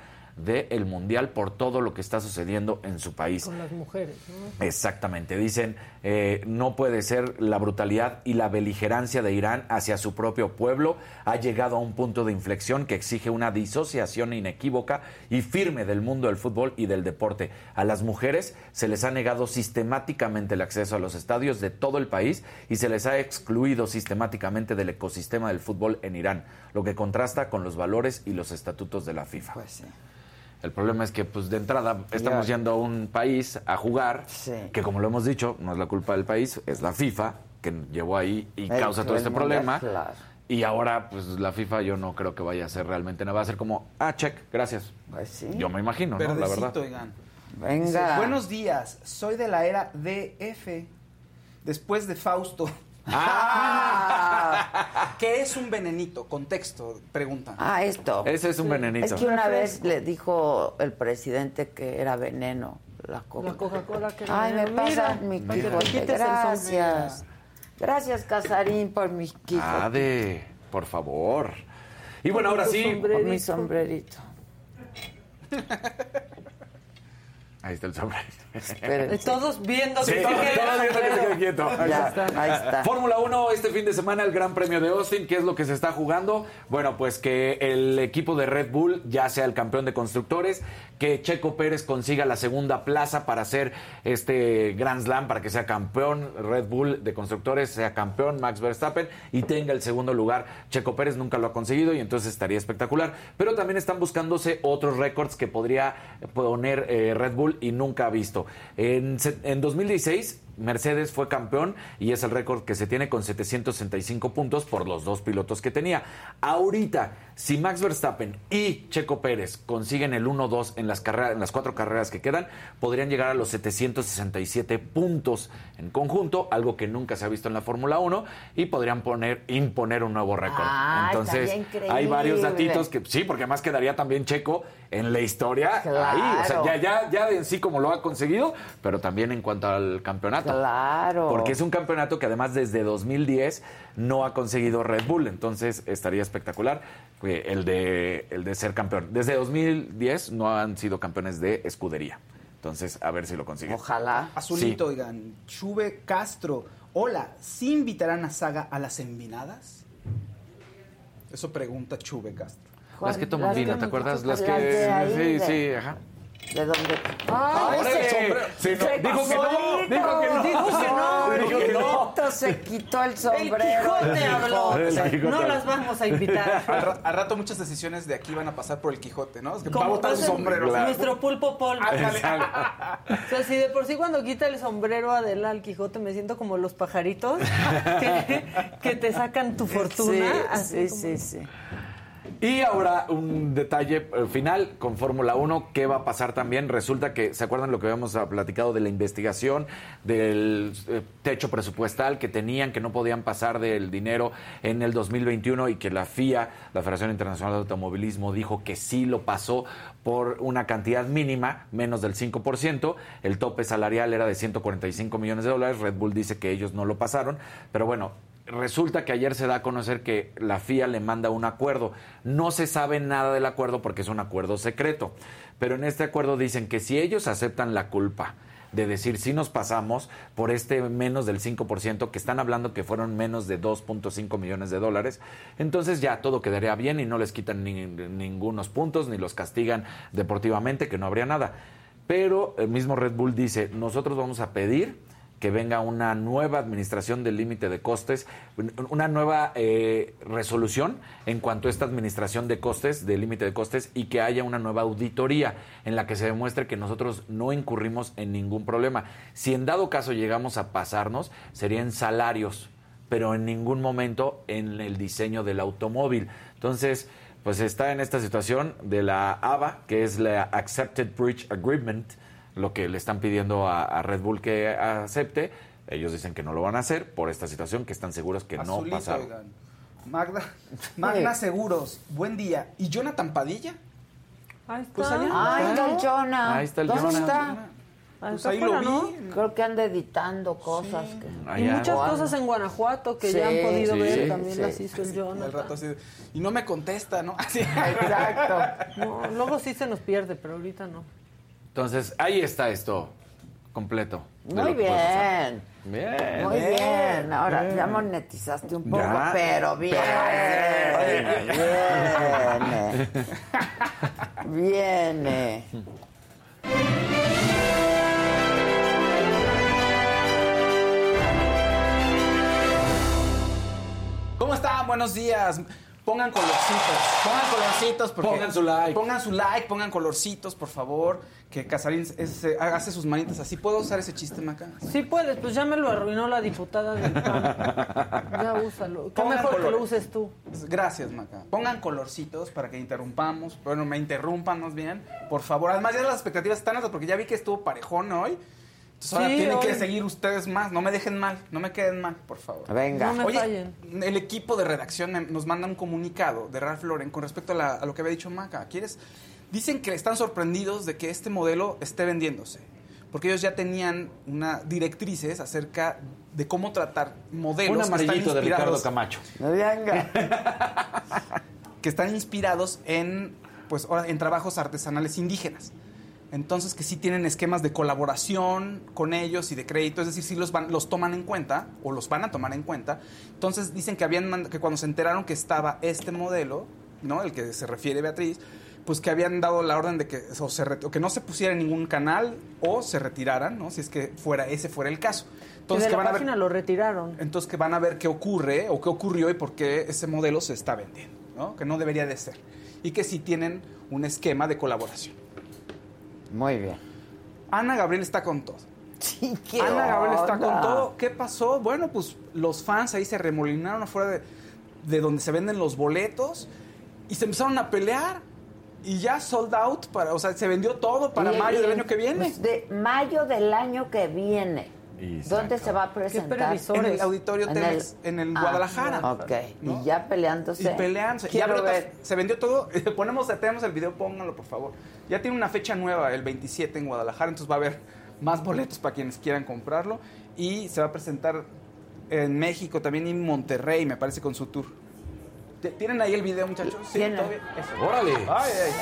del Mundial por todo lo que está sucediendo en su país. Con las mujeres, ¿no? Exactamente, dicen, eh, no puede ser la brutalidad y la beligerancia de Irán hacia su propio pueblo, ha llegado a un punto de inflexión que exige una disociación inequívoca y firme del mundo del fútbol y del deporte. A las mujeres se les ha negado sistemáticamente el acceso a los estadios de todo el país y se les ha excluido sistemáticamente del ecosistema del fútbol en Irán, lo que contrasta con los valores y los estatutos de la FIFA. El problema es que, pues, de entrada, estamos Ya. yendo a un país a jugar, que como lo hemos dicho, no es la culpa del país, es la FIFA que llevó ahí y El- causa todo este problema. claro. Y ahora, pues, la FIFA yo no creo que vaya a ser realmente nada. Va a ser como, ah, check, gracias. Yo me imagino, ¿no? La verdad. oigan. Venga. Buenos días, soy de la era DF, después de Fausto. Ah. ¿Qué es un venenito? Contexto, pregunta. Ah, esto. Ese es un venenito. Es que una vez le dijo el presidente que era veneno la Coca. La Coca-Cola que era Ay, me pasa Mira, mi que Quijote. Gracias. Gracias, Casarín, por mi Quijote. Ah, de, por favor. Y bueno, ahora sí. sombrerito. Mi sombrerito. Ahí está el sombrerito. Espérense. Todos viendo Sí, que todos se queda viendo que se quede quieto. Ahí Ya, está. ahí está. Fórmula 1 este fin de semana, el Gran Premio de Austin. ¿Qué es lo que se está jugando? Bueno, pues que el equipo de Red Bull ya sea el campeón de constructores, que Checo Pérez consiga la segunda plaza para hacer este Grand Slam, para que sea campeón Red Bull de constructores, sea campeón Max Verstappen y tenga el segundo lugar. Checo Pérez nunca lo ha conseguido y entonces estaría espectacular. Pero también están buscándose otros récords que podría poner eh, Red Bull y nunca ha visto. En, en 2016 Mercedes fue campeón y es el récord que se tiene con 765 puntos por los dos pilotos que tenía. Ahorita, si Max Verstappen y Checo Pérez consiguen el 1-2 en las carreras, en las cuatro carreras que quedan, podrían llegar a los 767 puntos en conjunto, algo que nunca se ha visto en la Fórmula 1 y podrían poner imponer un nuevo récord. Ah, Entonces, hay varios datitos que sí, porque además quedaría también Checo en la historia ahí, o sea, ya ya ya en sí como lo ha conseguido, pero también en cuanto al campeonato. Claro. Porque es un campeonato que además desde 2010 no ha conseguido Red Bull, entonces estaría espectacular eh, el de, el de ser campeón. Desde 2010 no han sido campeones de escudería. Entonces, a ver si lo consiguen. Ojalá. Azulito, oigan. Chuve Castro. Hola, ¿sí invitarán a Saga a las envinadas? Eso pregunta Chuve Castro. Las que toman vino, ¿te acuerdas? Las que... Sí, sí, ajá. ¿De dónde? Ah, ¡Ay, ese sombrero. No, dijo que no, dijo que no. Dijo que no. Dijo que no. Se quitó el El sombrero. Quijote habló. El Quijote. No las vamos a invitar. Al, ra- al rato muchas decisiones de aquí van a pasar por el Quijote, ¿no? Es que va a botar su sombrero. Claro. Nuestro pulpo polvo. O sea, si de por sí cuando quita el sombrero Adela al Quijote me siento como los pajaritos que, que te sacan tu fortuna. Sí, así sí, como- sí, sí. Y ahora un detalle eh, final con Fórmula 1, ¿qué va a pasar también? Resulta que, ¿se acuerdan lo que habíamos ah, platicado de la investigación, del eh, techo presupuestal que tenían, que no podían pasar del dinero en el 2021 y que la FIA, la Federación Internacional de Automovilismo, dijo que sí lo pasó por una cantidad mínima, menos del 5%. El tope salarial era de 145 millones de dólares. Red Bull dice que ellos no lo pasaron, pero bueno, Resulta que ayer se da a conocer que la FIA le manda un acuerdo. No se sabe nada del acuerdo porque es un acuerdo secreto. Pero en este acuerdo dicen que si ellos aceptan la culpa de decir si nos pasamos por este menos del 5%, que están hablando que fueron menos de 2.5 millones de dólares. Entonces ya todo quedaría bien y no les quitan ni, ningunos puntos ni los castigan deportivamente, que no habría nada. Pero el mismo Red Bull dice, nosotros vamos a pedir que venga una nueva administración del límite de costes, una nueva eh, resolución en cuanto a esta administración de costes, del límite de costes, y que haya una nueva auditoría en la que se demuestre que nosotros no incurrimos en ningún problema. Si en dado caso llegamos a pasarnos, serían salarios, pero en ningún momento en el diseño del automóvil. Entonces, pues está en esta situación de la ABA, que es la Accepted Bridge Agreement, lo que le están pidiendo a, Red Bull que acepte. Ellos dicen que no lo van a hacer por esta situación, que están seguros que no pasaron. Magda, Magna Seguros, buen día. ¿Y Jonathan Padilla? Ahí está. Pues Ahí está el Jonah. Ahí está el ¿Dónde Jonah. está? Pues ahí lo vi. Creo que anda editando cosas. que- Y muchas cosas en Guanajuato que ya han podido sí, ver, sí, también sí. las hizo el Jonathan. rato así de- y no me contesta, ¿no? Así. Exacto. No, luego sí se nos pierde, pero ahorita no. Entonces, ahí está esto completo. Muy bien. Bien. Muy bien. Ahora bien. ya monetizaste un poco, Ya. pero bien. Viene. Viene. ¿Cómo están? Buenos días. Pongan colorcitos. Pongan colorcitos. Porque Pongan su like. Pongan su like, pongan colorcitos, por favor. Que Casarín es- eh, hace sus manitas así. ¿Puedo usar ese chiste, Maca? Sí puedes, pues ya me lo arruinó la diputada del PAN. Ya úsalo. Qué Pongan mejor que lo uses tú. Gracias, Maca. Pongan colorcitos para que interrumpamos. Bueno, me interrumpan más bien. Por favor. Además, ya las expectativas están altas porque ya vi que estuvo parejón hoy. Entonces ahora Sí, tienen que seguir ustedes más. No me dejen mal. No me queden mal, por favor. Venga. No me Oye, fallen. el equipo de redacción nos manda un comunicado de Ralph Lauren con respecto a, la- a lo que había dicho Maca. ¿Quieres? Dicen que están sorprendidos de que este modelo esté vendiéndose. Porque ellos ya tenían una directrices acerca de cómo tratar modelos Un que están amarillito de Ricardo Camacho. Venga. que están inspirados en, pues, ahora, en trabajos artesanales indígenas. Entonces, que sí tienen esquemas de colaboración con ellos y de crédito, es decir, sí los, van, los toman en cuenta o los van a tomar en cuenta. Entonces, dicen que, habían que cuando se enteraron que estaba este modelo, ¿no? el que se refiere Beatriz, pues que habían dado la orden de que, o se re- o que no se pusiera en ningún canal o se retiraran, ¿no? si es que fuera, ese fuera el caso. Entonces, que que de la van a ver lo retiraron. entonces que van a ver qué ocurre o qué ocurrió y por qué ese modelo se está vendiendo, ¿no? Que no debería de ser. Y que sí tienen un esquema de colaboración. Muy bien. Ana Gabriel está con todo. Sí, qué Ana Gabriel está onda. con todo. ¿Qué pasó? Bueno, pues los fans ahí se remolinaron afuera de, de donde se venden los boletos y se empezaron a pelear y ya sold out para, o sea, se vendió todo para Y- mayo y- del año que viene. pues, de mayo del año que viene. ¿Dónde se va a presentar? En el auditorio En Telmex, en el Ah, Guadalajara. Ok. ¿no? Y ya peleándose. Y peleándose. Y Quiero ahorita ver. se vendió todo. Ponemos, tenemos el video, pónganlo por favor. Ya tiene una fecha nueva, el 27 en Guadalajara, entonces va a haber más boletos para quienes quieran comprarlo. Y se va a presentar en México también y en Monterrey, me parece, con su tour. ¿T- ¿Tienen ahí el video, muchachos? Sí, Tienen. Eso. Órale. Ay, ay.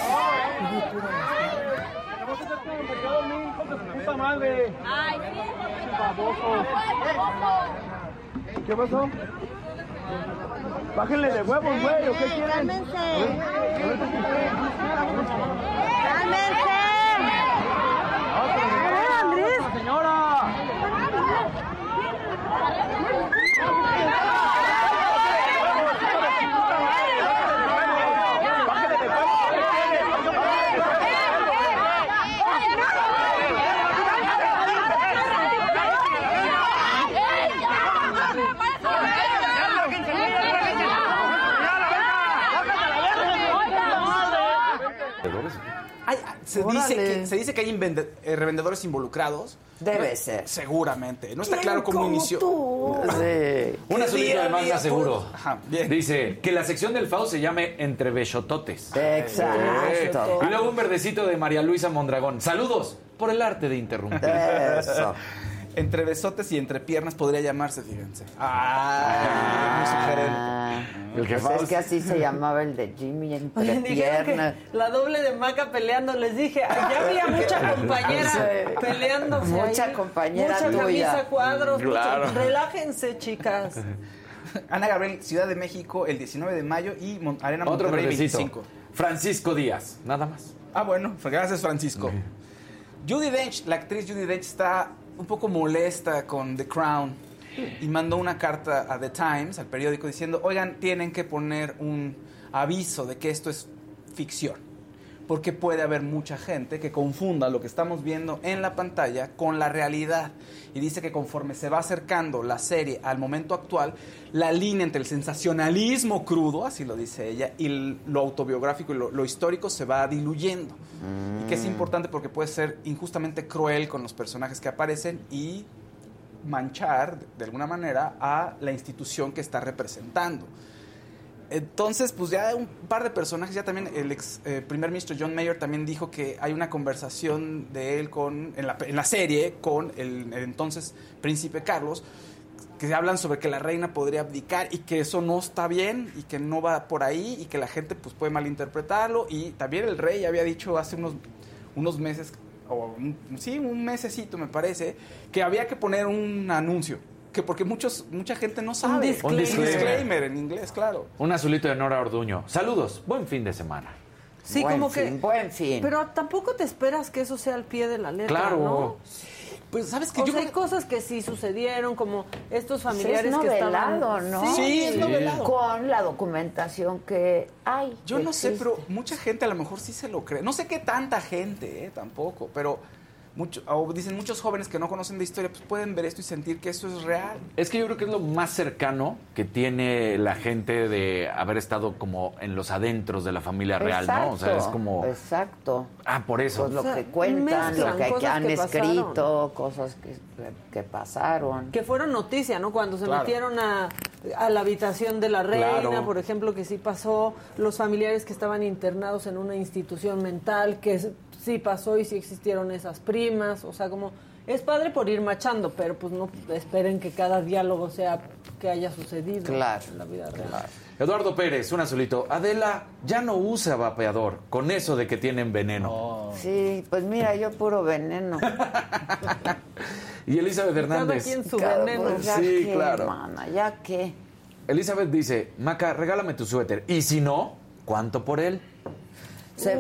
Ay, ¿Qué pasó? Bájenle de huevos, güey, ¿o qué quieren? amen se, dice que, se dice que hay invende- eh, revendedores involucrados. Debe No- ser. Seguramente. No está ¿Quién claro cómo inició. tú? Sí. Un azulito de día, seguro. Ajá, bien. Dice que la sección del FAO se llame Entre Bechototes. Exacto. Y luego un verdecito de María Luisa Mondragón. Saludos por el arte de interrumpir. Eso. Entre besotes y entre piernas podría llamarse, fíjense. Ah, muy sugerente. El Pues es que así se llamaba el de Jimmy entre dijeron piernas. que la doble de Maca peleando, les dije, ya había mucha compañera Sí. peleándose Mucha ahí. compañera Mucha tuya. camisa cuadros, Claro. mucho- relájense, chicas. Ana Gabriel, Ciudad de México, el 19 de mayo y Mon- Arena Otro Monterrey, verdecito. 25. Francisco Díaz, nada más. Ah, bueno, gracias Francisco. Judy Dench, la actriz Judy Dench está un poco molesta con The Crown y mandó una carta a The Times, al periódico, diciendo, oigan, tienen que poner un aviso de que esto es ficción. Porque puede haber mucha gente que confunda lo que estamos viendo en la pantalla con la realidad. Y dice que conforme se va acercando la serie al momento actual, la línea entre el sensacionalismo crudo, así lo dice ella, y lo autobiográfico y lo, lo histórico se va diluyendo. Y que es importante porque puede ser injustamente cruel con los personajes que aparecen y manchar de alguna manera a la institución que está representando. Entonces, pues ya un par de personajes, ya también el ex eh, primer ministro John Mayer también dijo que hay una conversación de él con, en, la, en la serie con el, entonces príncipe Carlos, que hablan sobre que la reina podría abdicar y que eso no está bien y que no va por ahí y que la gente pues puede malinterpretarlo. Y también el rey había dicho hace unos, unos meses, o un- sí, un mesecito me parece, que había que poner un anuncio, que porque muchos, mucha gente no sabe. disclaimer. Un disclaimer en inglés, claro. Un azulito de Nora Orduño. Saludos, buen fin de semana. Sí, Buen como que. buen fin. Pero tampoco te esperas que eso sea al pie de la letra, Claro. ¿no? Pues sabes que o yo sea, hay cosas que sí sucedieron, como estos Sí, familiares es que estaban. novelado, ¿no? Sí, es novelado. Con la documentación que hay. Yo que no sé, pero mucha gente a lo mejor sí se lo cree. No sé qué tanta gente, eh, tampoco, pero mucho, o dicen muchos jóvenes que no conocen de historia, pues pueden ver esto y sentir que eso es real. Es que yo creo que es lo más cercano que tiene la gente de haber estado como en los adentros de la familia real, ¿no? O sea, es como... Exacto. Ah, por eso. Pues lo O sea, que cuentan, lo que, han que pasaron. escrito, cosas que, que pasaron. Que fueron noticia, ¿no? Cuando se Claro. metieron a, a la habitación de la reina, Claro. por ejemplo, que sí pasó, los familiares que estaban internados en una institución mental, que sí pasó y sí existieron esas primas, o sea, como es padre por ir machando, pero pues no esperen que cada diálogo sea que haya sucedido Claro, en la vida real. Eduardo Pérez, un azulito. Adela ya no usa vapeador con eso de que tienen veneno. Sí, pues mira, yo puro veneno. Y Elizabeth Cada Hernández. quien su Cada- veneno. pues, ya Sí, qué, claro. mana, ya qué. Elizabeth dice, Maca, regálame tu suéter. Y si no, ¿cuánto por él? Se-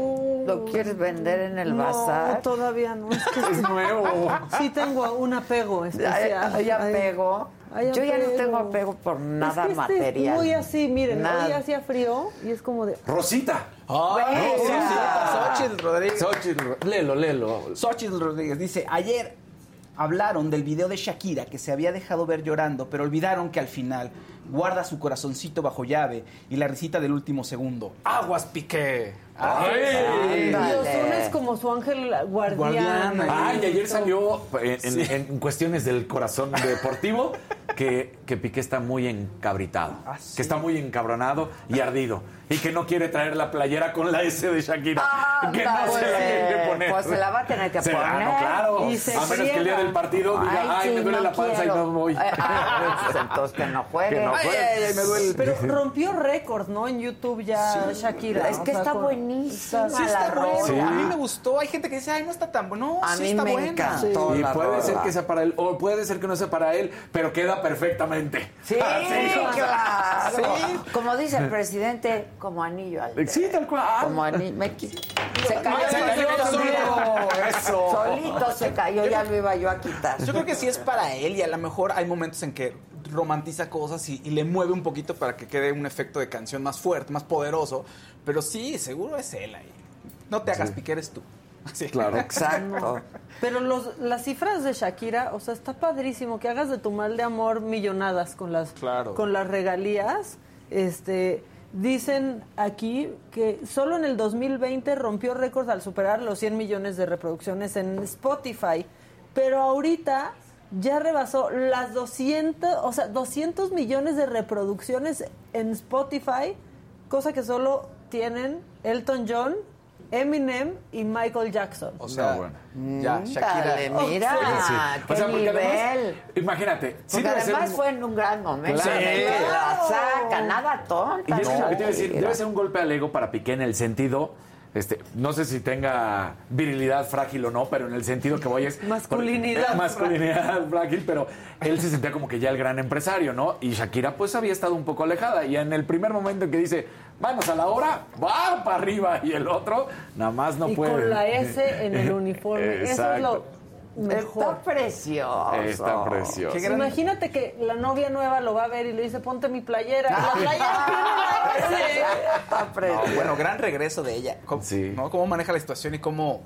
¿Lo quieres vender en el No, bazar? todavía no. Es que Es nuevo. sí tengo un apego especial. ¿Hay Ay, apego? hay Yo ya no tengo apego por nada es que este material. Es muy así, miren, Nada. hoy hacía frío y es como de. Rosita. ¡Ay, Rosita. Xochitl Rodríguez. Xochitl, léelo, léelo. Xochitl Rodríguez dice, ayer hablaron del video de Shakira que se había dejado ver llorando, pero olvidaron que al final guarda su corazoncito bajo llave y la risita del último segundo. ¡Aguas, Piqué! ¡Ay! Ándale. Y Ozuna es como su ángel guardián. Ay, y ayer salió en, en- en cuestiones del corazón deportivo que, que Piqué está muy encabritado, Ah, sí. que está muy encabronado y ardido y que no quiere traer la playera con la S de Shakira, que no se la quiere poner. Pues se la va a tener que Se- poner. ah, no, claro. Y se a menos que el día del partido diga, ay, sí, me duele no la panza quiero". y no voy. Eh, ah, pues, entonces que no juegue. Que no Ay, juegue. ay, ay, me duele. Pero rompió récords, ¿no? En YouTube ya Shakira. Es o que sea, está con- buenísima Sí la está bueno. rola. A mí me gustó. Hay gente que dice, ay, no está tan bueno. No, A sí mí está me buena. encantó. Y la puede rola. ser que sea para él, o puede ser que no sea para él, pero queda perfectamente. Sí, claro. Como dice el presidente, como anillo al dedo. Sí, tal cual. Como anillo. me Se cayó, se cayó solito, solo. Eso. Solito se cayó, ya lo iba yo a quitar. Yo creo que sí es para él y a lo mejor hay momentos en que romantiza cosas y, y le mueve un poquito para que quede un efecto de canción más fuerte, más poderoso. Pero sí, seguro es él ahí. No te hagas pique, eres tú. Sí. Claro. Exacto. Pero los, las cifras de Shakira, o sea, está padrísimo que hagas de tu mal de amor millonadas con las, Claro. con las regalías. Este, dicen aquí que solo en el 2020 rompió récords al superar los 100 millones de reproducciones en Spotify. Pero ahorita ya rebasó las 200, o sea, 200 millones de reproducciones en Spotify, cosa que solo tienen Elton John Eminem y Michael Jackson. O sea, No, bueno. ya, Mm, Shakira. dale, mira, Sí. qué O sea, porque nivel. además, imagínate, sí Porque ser además un- fue en un gran momento. Claro. que la Sí. saca, nada tonta. Y es lo que te iba a decir, debe ser un golpe al ego para Piqué en el sentido, este, no sé si tenga virilidad frágil o no, pero en el sentido que voy es... Masculinidad Masculinidad frágil, pero él se sentía como que ya el gran empresario, ¿no? Y Shakira pues había estado un poco alejada y en el primer momento en que dice, vamos a la hora, va para arriba y el otro nada más no y puede. con la S en el uniforme. Eso es lo mejor. Está precioso. Está precioso. Gran- Imagínate que la novia nueva lo va a ver y le dice, ponte mi playera. La playera tiene la S. Está No, precioso. bueno, gran regreso de ella. ¿Cómo, Sí. ¿no? cómo maneja la situación y cómo...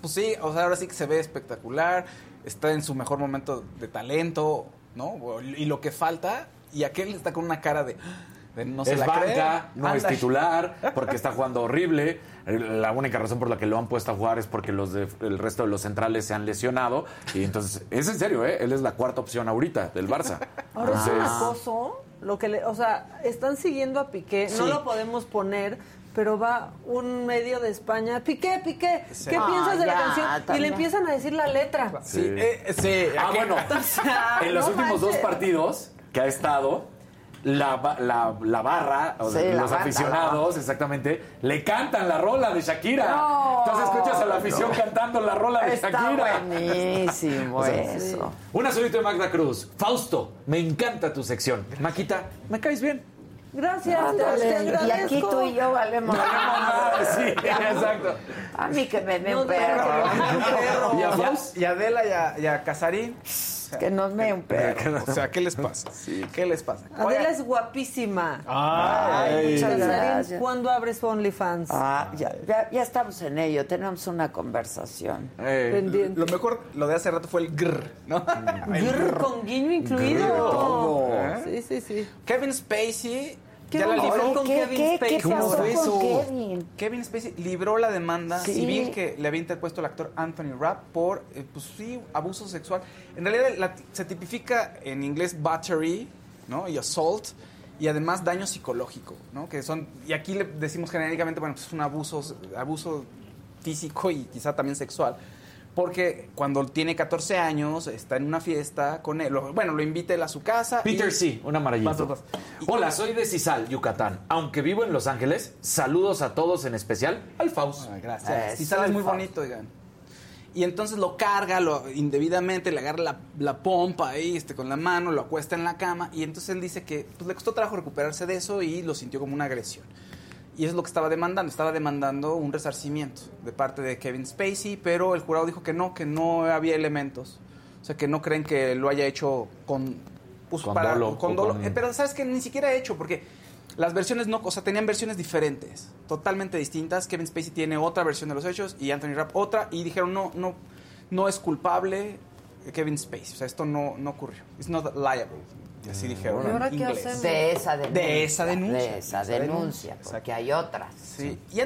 Pues sí, o sea, ahora sí que se ve espectacular, está en su mejor momento de talento, ¿no? Y lo que falta, y aquel está con una cara de... de no se es la banca, cree. no es titular, porque está jugando horrible. La única razón por la que lo han puesto a jugar es porque los de- el resto de los centrales se han lesionado. Y entonces, es en serio, ¿eh? Él es la cuarta opción ahorita del Barça. Ahora es un acoso, lo que le, o sea, están siguiendo a Piqué, no lo podemos poner, pero va un medio de España, Piqué, Piqué, Sí. ¿qué Ah, piensas de la ya, canción? Y le empiezan a decir la letra. Sí, eh, sí. Ah, bueno, O sea, en los no últimos dos partidos que ha estado, la, la, la barra, o sea, Sí, la los banda, aficionados, exactamente, le cantan la rola de Shakira. No, Entonces escuchas a la afición no. cantando la rola de Está Shakira. buenísimo O sea, eso. Una solito de Magda Cruz. Fausto, me encanta tu sección. Maquita, me caes bien. Gracias, te, te Ándale. Y aquí tú y yo valemos. sí, exacto. A mí que me dé No un perro. Y a, Faust? y a Adela y a, y a Casarín. Que nos dé un perro. O sea, ¿qué les pasa? ¿Qué les pasa? Adela es guapísima. Ay, muchas Casarín, gracias. ¿Cuándo abres OnlyFans? Ah, ya, ya, ya estamos en ello, tenemos una conversación. Eh, Pendiente. Lo mejor, lo de hace rato fue el grr, ¿no? Grr, con guiño incluido. Todo. Sí, sí, sí. Kevin Spacey ¿Qué ya la libró. con ¿Qué, Kevin qué, Spacey? qué ¿Cómo pasó con eso? Kevin? Kevin Spacey libró la demanda Sí. civil que le había interpuesto el actor Anthony Rapp por, eh, pues sí, abuso sexual. En realidad la- se tipifica en inglés battery, ¿no? Y assault y además daño psicológico, ¿no? Que son y aquí le decimos genéricamente, bueno, pues es un abuso abuso físico y quizá también sexual. Porque cuando tiene 14 años, está en una fiesta con él. lo- bueno, lo invita él a su casa. Peter y- sí, un Vas, amarillito. vas, vas. Hola, soy de Cisal, Yucatán. Aunque vivo en Los Ángeles, saludos a todos, en especial al Faust. Ah, gracias. Eso, Sí, sale muy bonito, oigan. Y entonces lo carga lo, indebidamente, le agarra la, la pompa ahí este, con la mano, lo acuesta en la cama y entonces él dice que pues, le costó trabajo recuperarse de eso y lo sintió como una agresión. Y eso es lo que estaba demandando. Estaba demandando un resarcimiento de parte de Kevin Spacey, pero el jurado dijo que no, que no había elementos. O sea, que no creen que lo haya hecho con... pues, Con para- dolo, con o dolo. con- Eh, pero sabes que ni siquiera ha hecho, porque las versiones no, o sea, tenían versiones diferentes, totalmente distintas. Kevin Spacey tiene otra versión de los hechos y Anthony Rapp otra, y dijeron no, no, no es culpable Kevin Spacey. O sea, esto no, no ocurrió. It's not liable. Y así dijeron. ¿Y ahora qué hacemos? De esa denuncia. De esa denuncia. De esa denuncia, porque hay otras. Sí. Y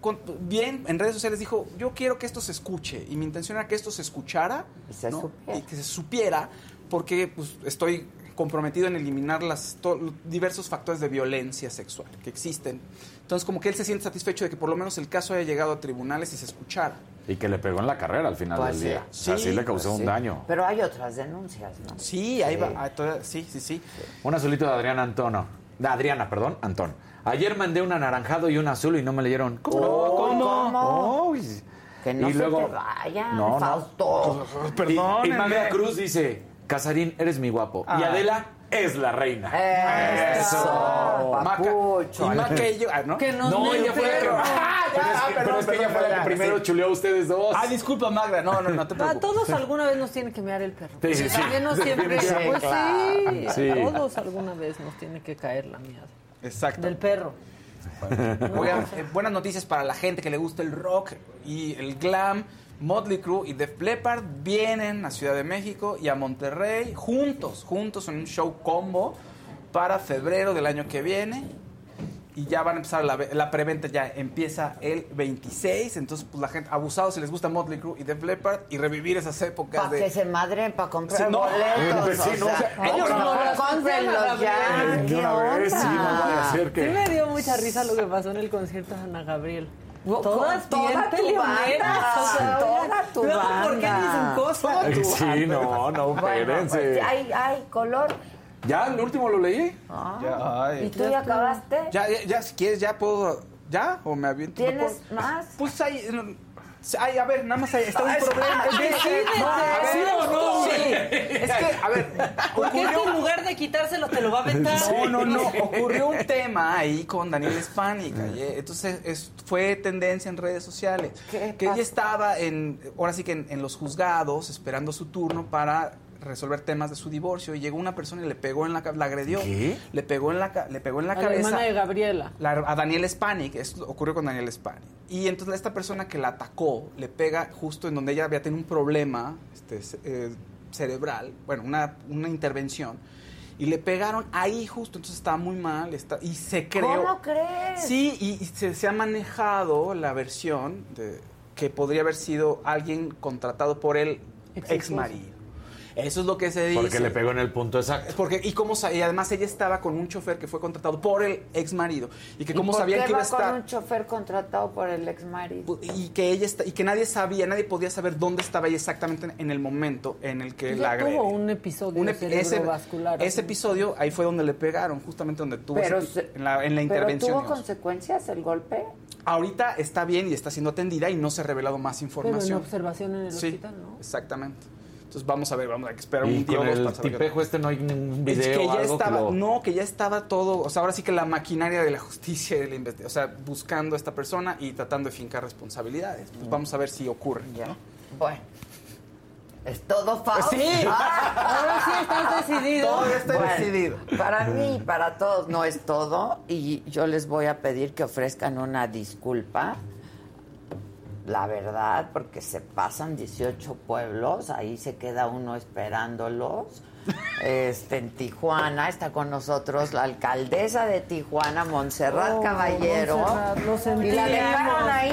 con- bien, en redes sociales dijo, yo quiero que esto se escuche. Y mi intención era que esto se escuchara Y se ¿no? supiera. y que se supiera, porque pues, estoy comprometido en eliminar las diversos factores de violencia sexual que existen. Entonces, como que él se siente satisfecho de que por lo menos el caso haya llegado a tribunales y se escuchara. Y que le pegó en la carrera al final Pues del sí. día. O sea, Sí, sí le causó Pues un sí. daño. Pero hay otras denuncias, ¿no? Sí, ahí Sí. va. toda- sí, sí, sí. Un azulito de Adriana Antono. De Adriana, perdón, Antón. Ayer mandé un anaranjado y un azul y no me leyeron. ¿Cómo? Oh, ¿cómo? Uy. Que no Y se luego- te vaya, No, no. Fausto. Y, y Magda Cruz dice, Casarín, eres mi guapo. Y Ah. Adela es la reina. Eso, Maca. papucho. Y Maca y yo, ah, ¿no? Que nos No, ella fue la que... perro. Ah, ya, pero es que, ah, pero perdón, es que ella fue la que primero sí. chuleó a ustedes dos. Ah, disculpa, Magda. No, no, no te A preocupes. todos alguna vez nos tiene que mear el perro. Sí, sí, sí. También nos siempre. Sí, pues claro. sí, Sí. a todos alguna vez nos tiene que caer la miada. Exacto. Del perro. Oigan, eh, buenas noticias para la gente que le gusta el rock y el glam. Motley Crue y Def Leppard vienen a Ciudad de México y a Monterrey juntos, juntos en un show combo para febrero del año que viene. y ya van a empezar la, la preventa, ya empieza el 26, entonces pues la gente, abusados si les gusta Motley Crue y Def Leppard y revivir esas épocas Para de... que se madren, para comprar Sí, no. boletos. Pues sí, no, o sea, ellos no, no, no, cómprenlos ya. ¿Qué una vez, sí, no vaya a onda? ser que- Sí me dio mucha risa lo que pasó en el concierto de Ana Gabriel. Todas toda bien tu peleoneras, banda, o sea, toda tu luego, ¿Por qué banda. dicen cosas? Ay, Sí, no, no, Bueno, espérense. pues, hay, hay color. ¿Ya? ¿El último lo leí? Ya, ay. ¿Y tú ya acabaste? Ya, ya, ya, si quieres, ya puedo. ¿Ya? ¿O me aviento? ¿Tienes más? Pues hay. Ay, a ver, nada más hay, está un Ay, problema. Es que- decídete. no, a ver, ¿Sí o no? Sí. Es que, a ver, Porque este en lugar de quitárselo te lo va a aventar. No, no, no. Ocurrió un tema ahí con Daniel eh, Entonces es- fue tendencia en redes sociales. ¿Qué que ella estaba en, ahora sí que en, en los juzgados esperando su turno para resolver temas de su divorcio y llegó una persona y le pegó en la la agredió ¿Qué? le pegó en la le pegó en la A la cabeza hermana de Gabriela. la- a Daniel Spanik, esto ocurrió con Daniel Spanik. Y entonces esta persona que la atacó le pega justo en donde ella había tenido un problema este, eh, cerebral, bueno, una, una intervención. Y le pegaron ahí justo, entonces estaba muy mal está, y se creó... ¿Cómo crees? Sí, y, y se, se ha manejado la versión de que podría haber sido alguien contratado por el ex marido. Eso es lo que se dice. Porque le pegó en el punto exacto. Porque, y, cómo, y además ella estaba con un chofer que fue contratado por el ex marido. Y que ¿Y cómo sabían que iba a va con estar. un chofer contratado por el ex marido? Y que ella está, y que nadie sabía, nadie podía saber dónde estaba ella exactamente en, el momento en el que Ella la tuvo un episodio Un epi- ese, cerebrovascular. ese episodio, ahí fue donde le pegaron, justamente donde tuvo Pero ese- en la, en la ¿Pero intervención. tuvo digamos. consecuencias el golpe? Ahorita está bien y está siendo atendida y no se ha revelado más Pero en información. observación en el Sí, hospital, ¿no? exactamente. Entonces vamos a ver, vamos a esperar un día o dos el para saber. tipejo este no hay ningún Es video que ya algo estaba, que lo... no, que ya estaba todo, o sea, ahora sí que la maquinaria de la justicia y de la investigación, o sea, buscando a esta persona y tratando de fincar responsabilidades. Pues vamos a ver si ocurre. ¿no? Bueno. ¿Es todo falso? Sí. Ahora sí estás decidido. Todo está Bueno, decidido. Para mí para todos no es todo y yo les voy a pedir que ofrezcan una disculpa. La verdad, porque se pasan 18 pueblos, ahí se queda uno esperándolos. Este, en Tijuana está con nosotros la alcaldesa de Tijuana, Montserrat Oh, Caballero. Montserrat, lo y la dejaron ahí.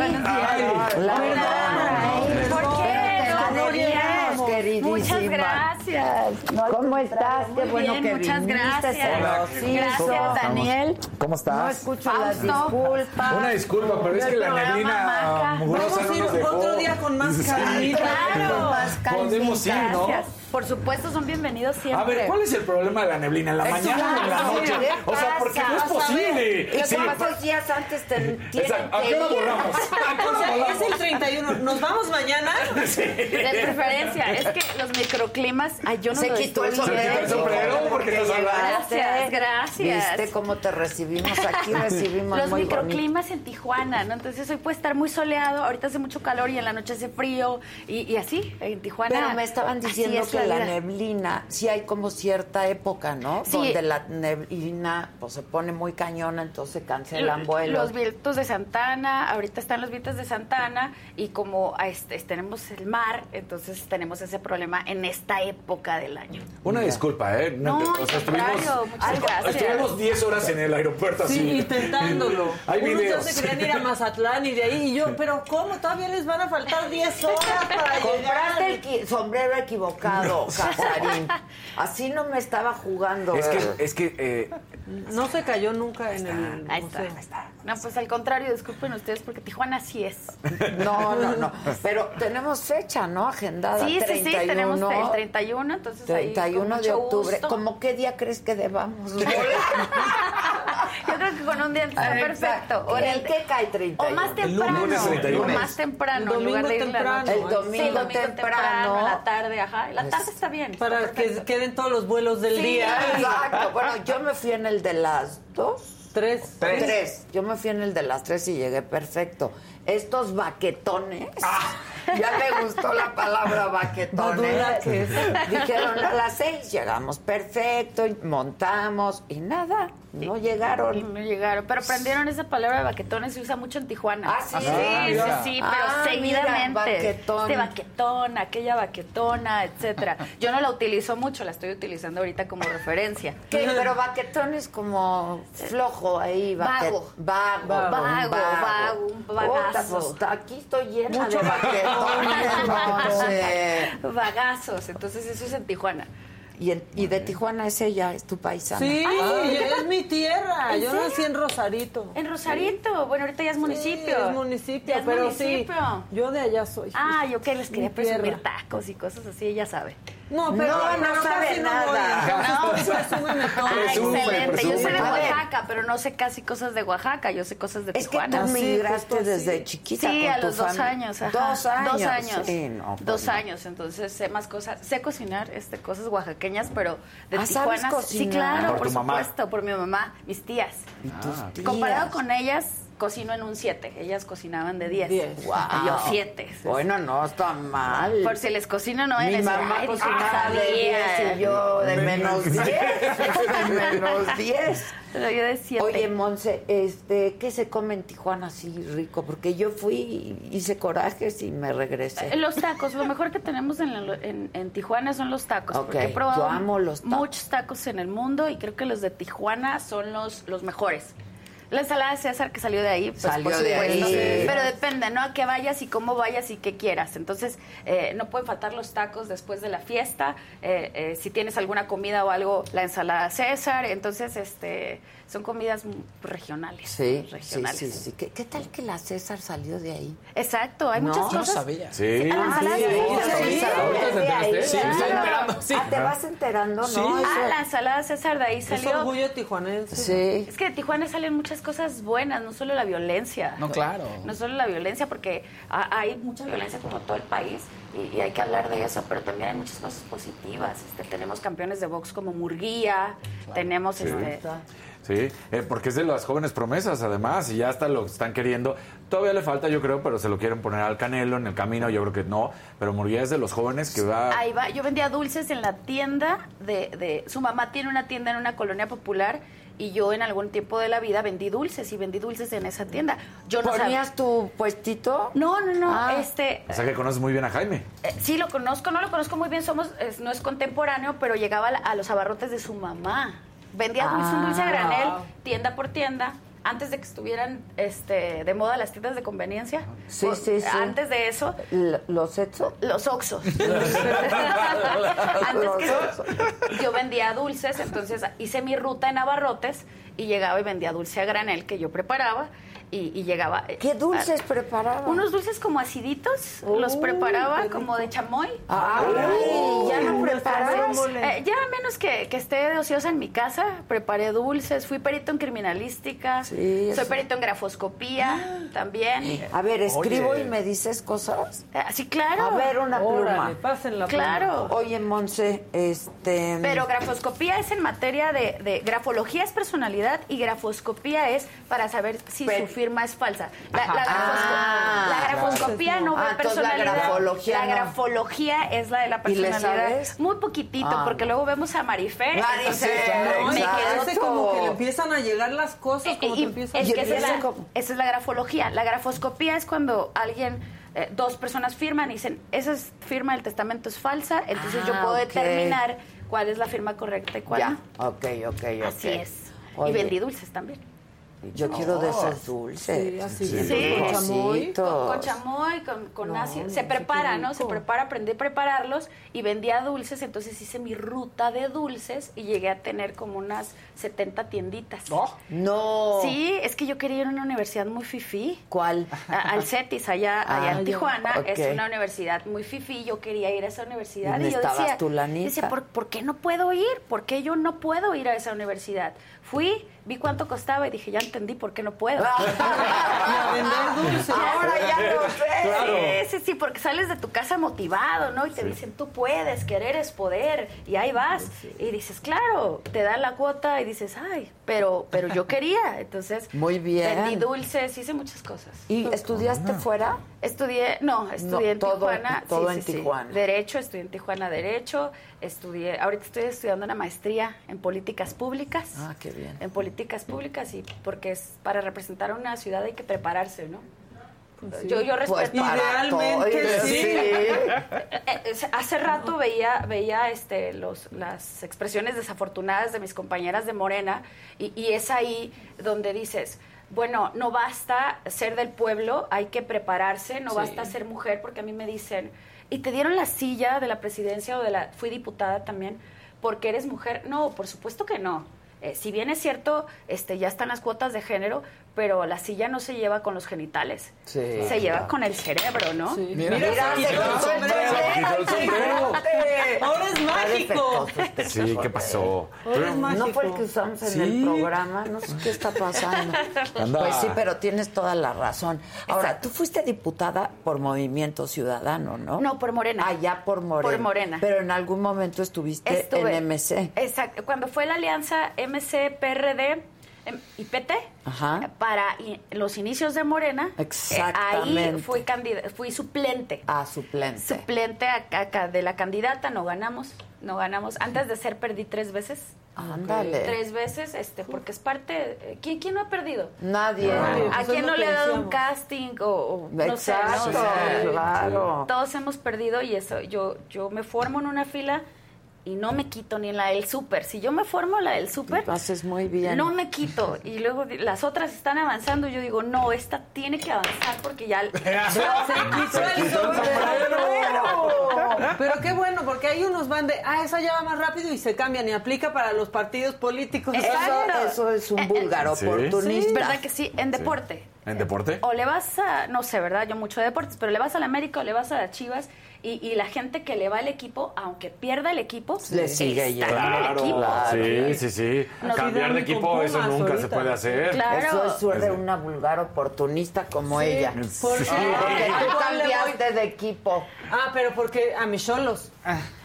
La dejaron ahí. ¿Por qué? Pero te la No debíamos, llegamos. queridísima. Muchas gracias. ¿Cómo estás? Qué bueno bien, que muchas viniste, gracias. se. Gracias, Daniel. ¿Cómo estás? No escucho las disculpas. Una disculpa, pero es que la neblina Vamos a no ir otro día con más calmita. Claro. Podemos ir, ¿no? Gracias. Por supuesto, son bienvenidos siempre. A ver, ¿cuál es el problema de la neblina? ¿En la Es mañana o en la noche? ¿Qué O sea, porque no es posible. Lo que Sí. días antes te tienen. ¿A qué hora volamos? ¿A qué O hora sea, volamos? es el 31. ¿Nos vamos mañana? De preferencia, es que los microclimas, ay, yo no Se lo quitó el sombrero. Se quitó el sombrero porque nos. Gracias, gracias. ¿Viste cómo te recibimos? Aquí recibimos Los muy bonito. microclimas en Tijuana, ¿no? Entonces hoy puede estar muy soleado, ahorita hace mucho calor y en la noche hace frío y, y así, en Tijuana. Pero me estaban diciendo es que la vida. neblina, sí hay como cierta época, ¿no? Sí. Donde la neblina pues, se pone muy cañona, entonces cancelan vuelos. Los vientos de Santana, ahorita están los vientos de Santana y como este, tenemos el mar, entonces tenemos ese problema en esta época del año. Una disculpa, ¿eh? No, o al sea, contrario, muchas gracias. estuvimos 10 horas en el aeropuerto así. Sí, intentándolo. Hay Unos videos. ya se querían ir a Mazatlán y de ahí. Y yo, ¿pero cómo? Todavía les van a faltar 10 horas para Compraste llegar. el sombrero equivocado, Casarín. Así no me estaba jugando. Es que, es que eh, No se cayó nunca en el Ahí está, museo. ahí está. No, pues al contrario, disculpen ustedes porque Tijuana sí es. No, no, no. Pero tenemos fecha, ¿no? Agendada. Sí, sí, sí, 31, tenemos el 31, entonces ahí, con 31 de mucho octubre. gusto. ¿Cómo qué día crees que debamos? Yo creo que con un día está perfecto. O ¿En en el que cae 31? O más El temprano. lunes 31. O más temprano. El en lugar de ir domingo en la noche. temprano. El domingo Sí, domingo temprano. En la tarde, ajá. La tarde está bien. está Para que queden todos los vuelos del Sí, día. Exacto. Bueno, yo me fui en el de las dos. Tres. Tres. Yo me fui en el de las tres y llegué perfecto. Estos baquetones. Ya me gustó la palabra baquetones. Dijeron a las seis llegamos perfecto, montamos y nada, no llegaron. No llegaron, pero aprendieron esa palabra de baquetones, se usa mucho en Tijuana. Ah, ¿sí? Sí, Ah, sí, sí, pero Ah, seguidamente. mira, baquetón. Este baquetón, aquella baquetona, etcétera. Yo no la utilizo mucho, la estoy utilizando ahorita como referencia. ¿Qué? Pero baquetón es como flojo. ahí. Vago. vaque- Vago. Vago, vago, un vagazo. Pues, aquí estoy llena Mucho de vaquetones, Monse. Vagazos. Entonces, eso es en Tijuana. Y, en- y de Tijuana es ella, es tu paisana. Sí, Ay, es mi tierra. ¿En Yo serio? nací en Rosarito. En Rosarito. Bueno, ahorita ya es municipio. es municipio, Ya es pero municipio. sí. Yo de allá soy. Ah, yo que les quería Mi presumir tierra. tacos y cosas así, ella sabe. No, pero No, no pero sabe casi no nada. Entonces, presúmeme todo. Ah, Presume, excelente. Yo soy de. Oaxaca, pero no sé casi cosas de Oaxaca. Yo sé cosas de Es que Tijuana. tú Sí, migraste justo desde chiquita Sí, con a tu los dos años. ajá. Dos años. Dos años. Sí, no, pues dos no. años. Entonces sé más cosas. Sé cocinar este, cosas oaxaqueñas, pero de Ah, ¿sabes Tijuana. Sí, claro, Por por, tu mamá. supuesto. Por mi mamá, mis tías. Y tus tías. Comparado con ellas, cocino en un 7. Ellas cocinaban de 10. Diez. Wow. Y yo 7. Bueno, no está mal. Por si les cocino, no vayan Mi mamá "Ay, cocinaba de sabía". 10 y yo de menos 10. De menos 10. Pero yo de 7. Oye, Monse, este, ¿qué se come en Tijuana así rico? Porque yo fui, hice corajes y me regresé. Los tacos, lo mejor que tenemos en, la- en- en Tijuana son los tacos. Ok, porque he probado yo amo los tacos. muchos tacos en el mundo y creo que los de Tijuana son los, los mejores. La ensalada de César que salió de ahí, pues Salió por de supuesto. ahí. Pero depende, ¿no? A qué vayas y cómo vayas y qué quieras. Entonces, eh, no pueden faltar los tacos después de la fiesta. Eh, eh, si tienes alguna comida o algo, la ensalada César. Entonces, este, son comidas regionales. Sí, sí, regionales. sí, sí. ¿Qué, qué tal que la César salió de ahí? Exacto, hay No. muchas Yo no cosas. sabía. Sí. Ah, Sí, sí, sí, sí, te? Sí, claro. sí. Ah, vas enterando, ¿no? Sí. Ah, la ensalada César de ahí Es salió. orgullo tijuanense. Sí. Es que de Tijuana salen muchas cosas buenas, no solo la violencia. No, claro. No solo la violencia, porque ha- hay mucha violencia como todo el país y, y hay que hablar de eso, pero también hay muchas cosas positivas. Este, tenemos campeones de box como Murguía, tenemos este... Sí, eh, porque es de las jóvenes promesas, además, y ya hasta lo están queriendo. Todavía le falta, yo creo, pero se lo quieren poner al Canelo en el camino, yo creo que no. Pero Murguía es de los jóvenes que va... Ahí va, yo vendía dulces en la tienda de, de... Su mamá tiene una tienda en una colonia popular y yo en algún tiempo de la vida vendí dulces y vendí dulces en esa tienda. Yo no sabía- ¿Ponías tu puestito? No, no, no, Ah. este... O sea que conoces muy bien a Jaime. Eh, sí, lo conozco, no lo conozco muy bien, somos, es- no es contemporáneo, pero llegaba a los abarrotes de su mamá. Vendía dulce, un dulce a Ah. granel, tienda por tienda, antes de que estuvieran este, de moda las tiendas de conveniencia. Sí, sí, sí. Antes de eso, ¿Los sexos? los oxos. Antes que yo vendía dulces, entonces hice mi ruta en abarrotes y llegaba y vendía dulce a granel que yo preparaba y, y llegaba... eh, ¿Qué dulces a- preparabas? Unos dulces como aciditos, los Uy, preparaba como de chamoy. Ay, ¿ya no preparas? Eh, ya a menos que, que esté de ociosa en mi casa, preparé dulces, fui perito en criminalística, Sí, soy perito en grafoscopía también. A ver, escribo Oye. y me dices cosas. Eh, sí, claro. A ver, una Órale, pluma. pasen la pluma. Claro. Oye, Monse, este... Pero grafoscopía es en materia de, de- grafología es personalidad y grafoscopía es para saber si Pero- firma es falsa. La, la Ah, la grafoscopía no ve Ah, entonces la personalidad. grafología La no. grafología es la de la ¿Y le personalidad. sabes? Muy poquitito, Ah. porque luego vemos a Marifer. Marifer, entonces claro, me quedo como que le empiezan a llegar las cosas, como y- te empiezan es que a esa es, la, esa es la grafología. La grafoscopía es cuando alguien, eh, dos personas firman y dicen, esa es- firma del testamento es falsa, entonces yo Ah, puedo determinar cuál es la firma correcta y cuál Ya, no. ok, ok, ok. Así es. Oye, Y vendí dulces también. Yo quiero de esos dulces. Sí, así. Sí. Con chamoy. Dulcitos. Con chamoy, con, con No, ácido. no, Se prepara, ¿no? Se prepara, aprendí a prepararlos y vendía dulces. Entonces hice mi ruta de dulces y llegué a tener como unas 70 tienditas. No. Sí, es que yo quería ir a una universidad muy fifí. ¿Cuál? A- Al CETIS, allá, allá Ah, en ya. Tijuana. Es una universidad muy fifí. Yo quería ir a esa universidad. Y Y, yo decía, tu lanita. decía ¿por, por qué no puedo ir? ¿Por qué yo no puedo ir a esa universidad? Fui, vi cuánto costaba y dije, ya entendí por qué no puedo. a vender dulces. Ahora ya lo sé. Sí, sí, sí, porque sales de tu casa motivado, ¿no? Y te dicen, tú puedes, querer es poder, y ahí vas. Y dices, claro, te dan la cuota y dices, ay, pero, pero yo quería. Entonces, Muy bien. vendí dulces, hice muchas cosas. ¿Y estudiaste fuera? Estudié, no, estudié en todo- Tijuana. todo sí, en sí, sí. Tijuana. Derecho, estudié en Tijuana Derecho, estudié, ahorita estoy estudiando una maestría en políticas públicas. Ah, qué bien. En políticas públicas y porque es para representar a una ciudad hay que prepararse, ¿no? Yo, yo respeto. Pues Idealmente, todos, sí. Eh, eh, Hace rato veía, veía este, los, las expresiones desafortunadas de mis compañeras de Morena y, y es ahí donde dices, bueno, no basta ser del pueblo, hay que prepararse, no Sí. basta ser mujer, porque a mí me dicen, ¿y te dieron la silla de la presidencia o de la... fui diputada también porque eres mujer? No, por supuesto que no. Eh, si bien es cierto, este, ya están las cuotas de género, pero la silla no se lleva con los genitales. Sí, se lleva claro. con el cerebro, ¿no? Mira, Mira, se quitó el sombrero, se quitó el sombrero. Ahora es mágico. Sí, ¿qué pasó? Pero- No fue el que usamos en Sí. el programa, no sé qué está pasando. Anda. Pues sí, pero tienes toda la razón. Ahora, tú fuiste diputada por Movimiento Ciudadano, ¿no? No, por Morena. Ah, ya por Morena. Por Morena. Pero en algún momento estuviste Estuve- en MC. Exacto. Cuando fue la alianza MC-PRD em, y PT, Ajá. para los inicios de Morena, eh, Exactamente. ahí fui, candida- fui suplente. Ah, suplente. Suplente a- a- a- de la candidata, no ganamos. No ganamos. Antes de ser, perdí tres veces. Ándale. Tres veces, este, porque es parte. eh, ¿Quién, quién no ha perdido? Nadie. ¿A Pues es quién no le ha dado un casting o, o no sé, ¿no? Exacto, O sea, claro. Todos hemos perdido y eso, yo, yo me formo en una fila y no me quito ni en la del súper. Si yo me formo en la del súper, Lo haces muy bien. no me quito. Y luego las otras están avanzando y yo digo, no, esta tiene que avanzar porque ya... Se quitó el sombrero. Pero qué bueno, porque hay unos van de, ah, esa ya va más rápido y se cambian y aplica para los partidos políticos. Exacto. Eso es un búlgaro Sí. oportunista. Sí, ¿Verdad que sí? En deporte. ¿En deporte? O le vas a, no sé, ¿verdad? Yo mucho de deportes, pero le vas a la América o le vas a las Chivas y, y la gente que le va al equipo, aunque pierda el equipo, Le sigue está en el Claro, equipo. sí, sí, sí. Nos Cambiar de equipo, eso nunca se puede hacer. Claro. Eso es suerte de una vulgar oportunista como Sí, ella. por- Sí, Sí. porque tú cambiaste de equipo. Ah, pero porque a mis cholos.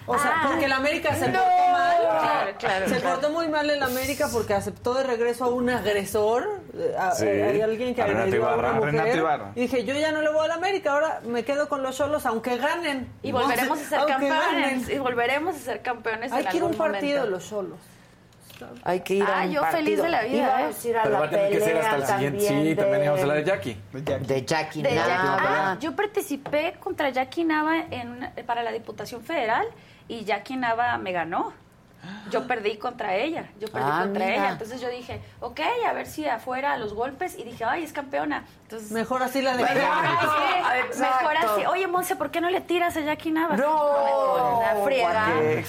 O sea, Ah. porque el América se No. portó mal. Claro, claro, Se claro. portó muy mal el América porque aceptó de regreso a un agresor. a- Sí. Hay alguien que A Renato agredió a una Ibarra. mujer. Renato Ibarra. Y dije, yo ya no le voy al América, ahora me quedo con los cholos aunque ganen. Y volveremos a ser campeones. ganen. Y volveremos a ser campeones Hay en que ir a un partido de momento. los cholos. Hay que ir a Ah, un yo partido. feliz de la vida, a a Pero la va a tener que ser hasta el siguiente. Sí, también también íbamos a hablar de de, Jackie. de Jackie De Jackie- Nava. Ah, yo participé contra Jackie Nava en una- para la Diputación Federal y Jackie Nava me ganó. Yo perdí contra ella, yo perdí Ah, contra mira. ella. Entonces yo dije, ok, a ver si afuera los golpes. Y dije, ay, es campeona. Entonces, Mejor así la de Mejor así, mejor así. Oye, Monse, ¿por qué no le tiras a Jackie Nava? No, me pone una friega.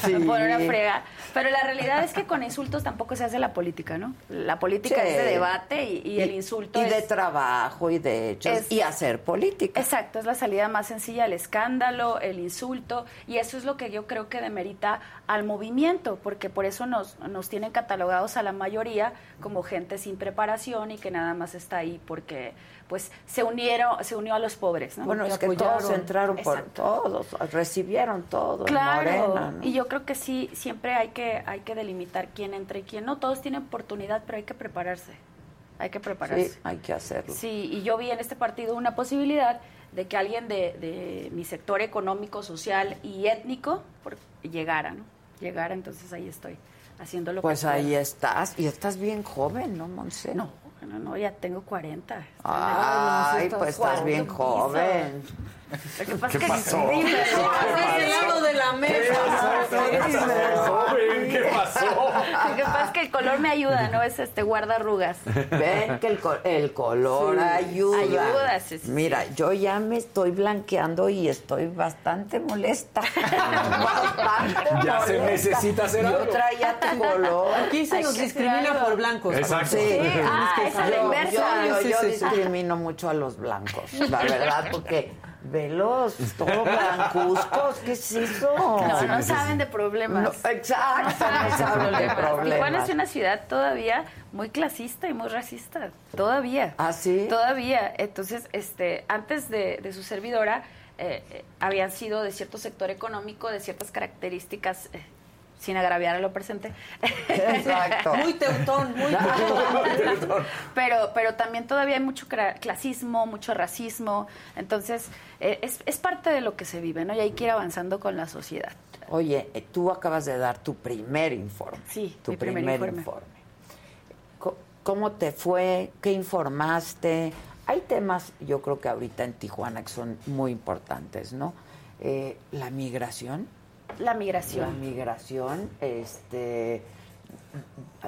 Me pone una friega. Pero la realidad es que con insultos tampoco se hace la política, ¿no? La política Sí. es de debate y, y el insulto y de es... trabajo y de hechos Es- y hacer política. Exacto, es la salida más sencilla, el escándalo, el insulto, y eso es lo que yo creo que demerita al movimiento, porque por eso nos, nos tienen catalogados a la mayoría como gente sin preparación y que nada más está ahí porque pues se unieron, se unió a los pobres, ¿no? Bueno, es que apoyaron. todos entraron por Exacto. todos, recibieron todo en Claro, Morena, ¿no? y yo creo que sí, siempre hay que, hay que delimitar quién entra y quién no. Todos tienen oportunidad, pero hay que prepararse. Hay que prepararse. Sí, hay que hacerlo. Sí, y yo vi en este partido una posibilidad de que alguien de, de mi sector económico, social y étnico por- llegara, ¿no? Llegara, entonces ahí estoy haciendo lo Pues que ahí puedo. estás, y estás bien joven, ¿no, Monse? No, no, no, ya tengo 40. Ay, pues estás bien joven. Lo que pasa ¿Qué es que pasó? ¿Qué. Hacia el lado de la mesa. Joven, ¿qué pasó? Lo que pasa es que el color me ayuda, ¿no? Es este guarda arrugas. Ven que el, el color Sí, ayuda. ayuda, sí, sí, Mira, yo ya me estoy blanqueando y estoy bastante molesta. Bastante Ya se molesta. necesita hacer Yo algo. traía tu color. Aquí se Hay nos que discrimina por blancos. Exacto. Sí, Ah, esa es la yo, inversa. yo- yo- yo sí, sí. discrimino mucho a los blancos, la verdad, porque velos, todo blancuzcos, ¿qué es eso? No, no saben de problemas. No, exacto, no saben de Tijuana problemas. es una ciudad todavía muy clasista y muy racista. Todavía. ¿Ah, sí? Todavía. Entonces, este, antes de, de su servidora, eh, eh, habían sido de cierto sector económico, de ciertas características, eh, sin agraviar a lo presente. Exacto. Muy teutón, muy teutón. pero, pero también todavía hay mucho clasismo, mucho racismo. Entonces, eh, es, es parte de lo que se vive, ¿no? Y hay que ir avanzando con la sociedad. Oye, eh, tú acabas de dar tu primer informe. Sí, tu mi primer informe. ¿Cómo te fue? ¿Qué informaste? hay temas, yo creo que ahorita en Tijuana que son muy importantes, ¿no? Eh, la migración. La migración. La migración, este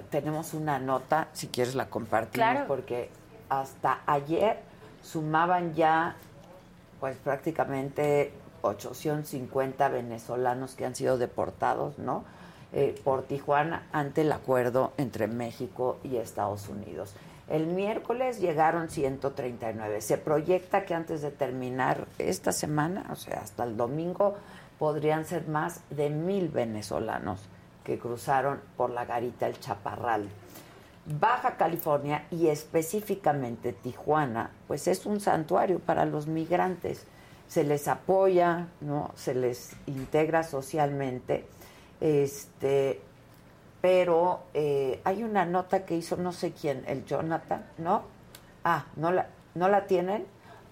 tenemos una nota, si quieres la compartimos, Claro. porque hasta ayer sumaban ya pues prácticamente 850 venezolanos que han sido deportados, ¿no? Eh, por Tijuana ante el acuerdo entre México y Estados Unidos. El miércoles llegaron 139. Se proyecta que antes de terminar esta semana, o sea, hasta el domingo, podrían ser más de mil venezolanos que cruzaron por la garita El Chaparral. Baja California y específicamente Tijuana, pues es un santuario para los migrantes. Se les apoya, ¿no? Se les integra socialmente. Este, pero eh, hay una nota que hizo no sé quién, el Jonathan, ¿no? Ah, ¿no la, ¿no la tienen?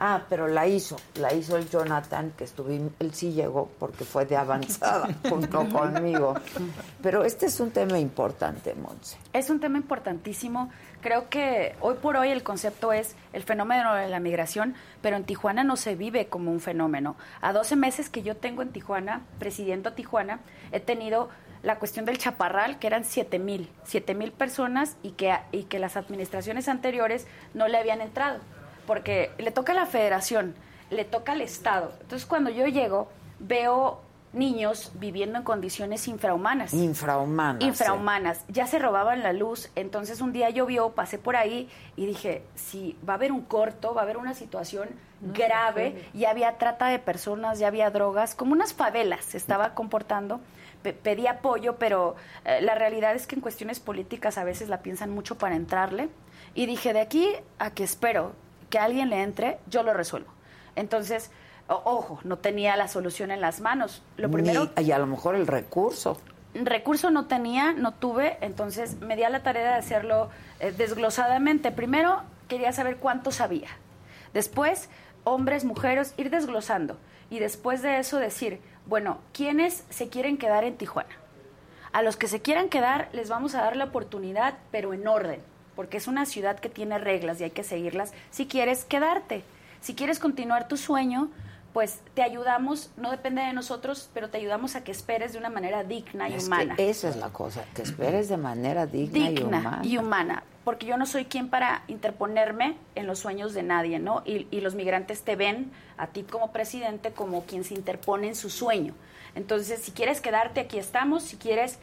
Ah, pero la hizo, la hizo el Jonathan, que estuve, él sí llegó porque fue de avanzada junto conmigo. Pero este es un tema importante, Monse. Es un tema importantísimo. Creo que hoy por hoy el concepto es el fenómeno de la migración, pero en Tijuana no se vive como un fenómeno. A 12 meses que yo tengo en Tijuana, presidiendo Tijuana, he tenido la cuestión del chaparral, que eran 7 mil, 7 mil personas y que, y que las administraciones anteriores no le habían entrado, porque le toca a la federación, le toca al Estado. Entonces cuando yo llego, veo niños viviendo en condiciones infrahumanas. Infrahumanas. Infrahumanas. Ya se robaban la luz. Entonces un día llovió, pasé por ahí y dije, si va a haber un corto, va a haber una situación grave. Ya había trata de personas, ya había drogas, como unas favelas se estaba comportando. Pe- Pedí apoyo, pero eh, la realidad es que en cuestiones políticas a veces la piensan mucho para entrarle. Y dije, de aquí a que espero que alguien le entre, yo lo resuelvo. Entonces, ojo, no tenía la solución en las manos. Lo primero... Ni- y a lo mejor el recurso. Recurso no tenía, no tuve, entonces me di a la tarea de hacerlo eh, desglosadamente. Primero quería saber cuánto sabía. Después, hombres, mujeres, ir desglosando. Y después de eso decir, bueno, ¿quiénes se quieren quedar en Tijuana? A los que se quieran quedar les vamos a dar la oportunidad, pero en orden, porque es una ciudad que tiene reglas y hay que seguirlas si quieres quedarte. Si quieres continuar tu sueño, pues te ayudamos, no depende de nosotros, pero te ayudamos a que esperes de una manera digna y Es que humana. esa es la cosa, que esperes de manera digna, y digna humana. y humana, porque yo no soy quien para interponerme en los sueños de nadie, ¿no? Y, y los migrantes te ven a ti como presidente como quien se interpone en su sueño. Entonces, si quieres quedarte, aquí estamos, si quieres...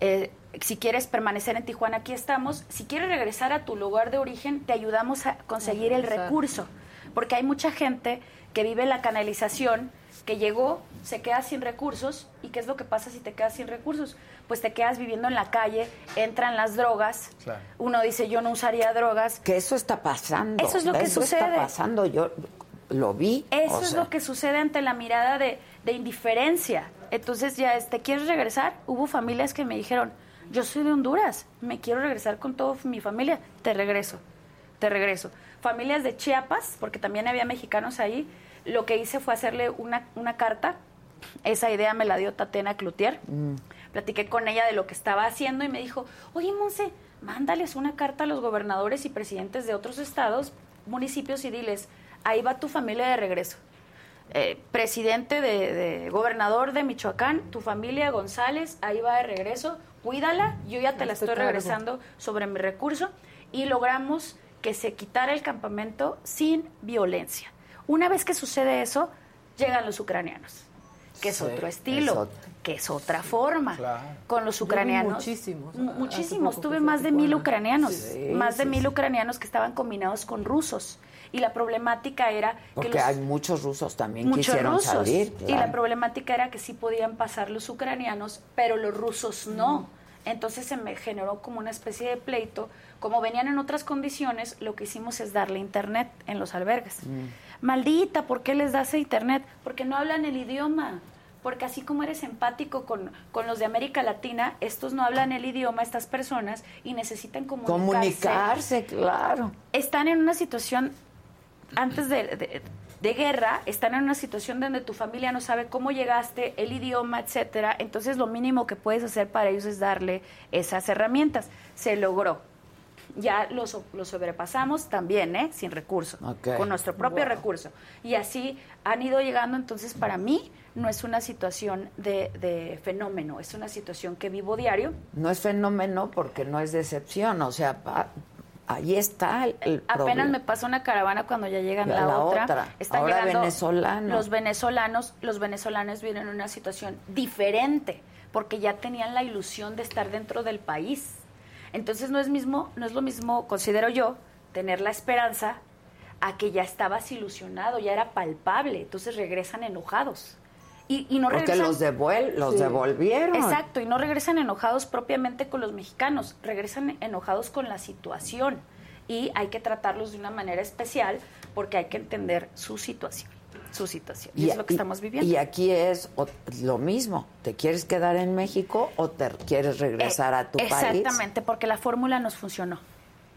eh, si quieres permanecer en Tijuana, aquí estamos. Si quieres regresar a tu lugar de origen, te ayudamos a conseguir el recurso. Porque hay mucha gente que vive la canalización, que llegó, se queda sin recursos. ¿Y qué es lo que pasa si te quedas sin recursos? Pues te quedas viviendo en la calle, entran las drogas. Uno dice, yo no usaría drogas. Que eso está pasando. Eso es lo que Eso sucede. está pasando, yo lo vi. Eso o es lo que sucede ante la mirada de, de indiferencia. Entonces ya, ¿te quieres regresar? Hubo familias que me dijeron, yo soy de Honduras, me quiero regresar con toda mi familia, te regreso, te regreso. Familias de Chiapas, porque también había mexicanos ahí, lo que hice fue hacerle una, una carta, esa idea me la dio Tatiana Cloutier, mm, platiqué con ella de lo que estaba haciendo y me dijo, oye Monse, mándales una carta a los gobernadores y presidentes de otros estados, municipios y diles, ahí va tu familia de regreso. Eh, presidente de, de- gobernador de Michoacán, tu familia González, ahí va de regreso, cuídala, yo ya te la Hazte estoy regresando sobre mi recurso y logramos que se quitara el campamento sin violencia. Una vez que sucede eso, llegan los ucranianos, que es Sí, otro estilo, es otro. que es otra forma. Con los ucranianos. muchísimos, Muchísimos. Tuve más de mil ucranianos. Sí, más de sí, mil ucranianos que estaban combinados con rusos. Y la problemática era que Porque los- hay muchos rusos también muchos quisieron rusos. salir. Y la problemática era que sí podían pasar los ucranianos, pero los rusos no. Entonces se me generó como una especie de pleito. Como venían en otras condiciones, lo que hicimos es darle internet en los albergues. Maldita, ¿por qué les das internet? Porque no hablan el idioma. Porque así como eres empático con, con los de América Latina, estos no hablan el idioma, estas personas, y necesitan comunicarse. Comunicarse, claro. Están en una situación, antes de, de- de guerra, están en una situación donde tu familia no sabe cómo llegaste, el idioma, etcétera. Entonces lo mínimo que puedes hacer para ellos es darle esas herramientas. Se logró. ya lo, lo sobrepasamos también, ¿eh? Sin recurso, con nuestro propio Wow. recurso. Y así han ido llegando, entonces para mí no es una situación de, de fenómeno, es una situación que vivo diario. No es fenómeno porque no es decepción, o sea, pa- ahí está el, el Apenas problema. me pasa una caravana cuando ya llegan La- la, otra. otra. Están Ahora llegando venezolanos. Los venezolanos, los venezolanos vienen en una situación diferente porque ya tenían la ilusión de estar dentro del país. Entonces no es mismo, no es lo mismo, considero yo, tener la esperanza a que ya estabas ilusionado, ya era palpable, entonces regresan enojados. Y, y no Porque regresan- los devuel- los devolvieron. Exacto, y no regresan enojados propiamente con los mexicanos, regresan enojados con la situación. Y hay que tratarlos de una manera especial porque hay que entender su situación. Su situación. Y, es lo que estamos viviendo. Y aquí es o- lo mismo. ¿Te quieres quedar en México o te quieres regresar a tu país? Eh, Exactamente, porque la fórmula nos funcionó.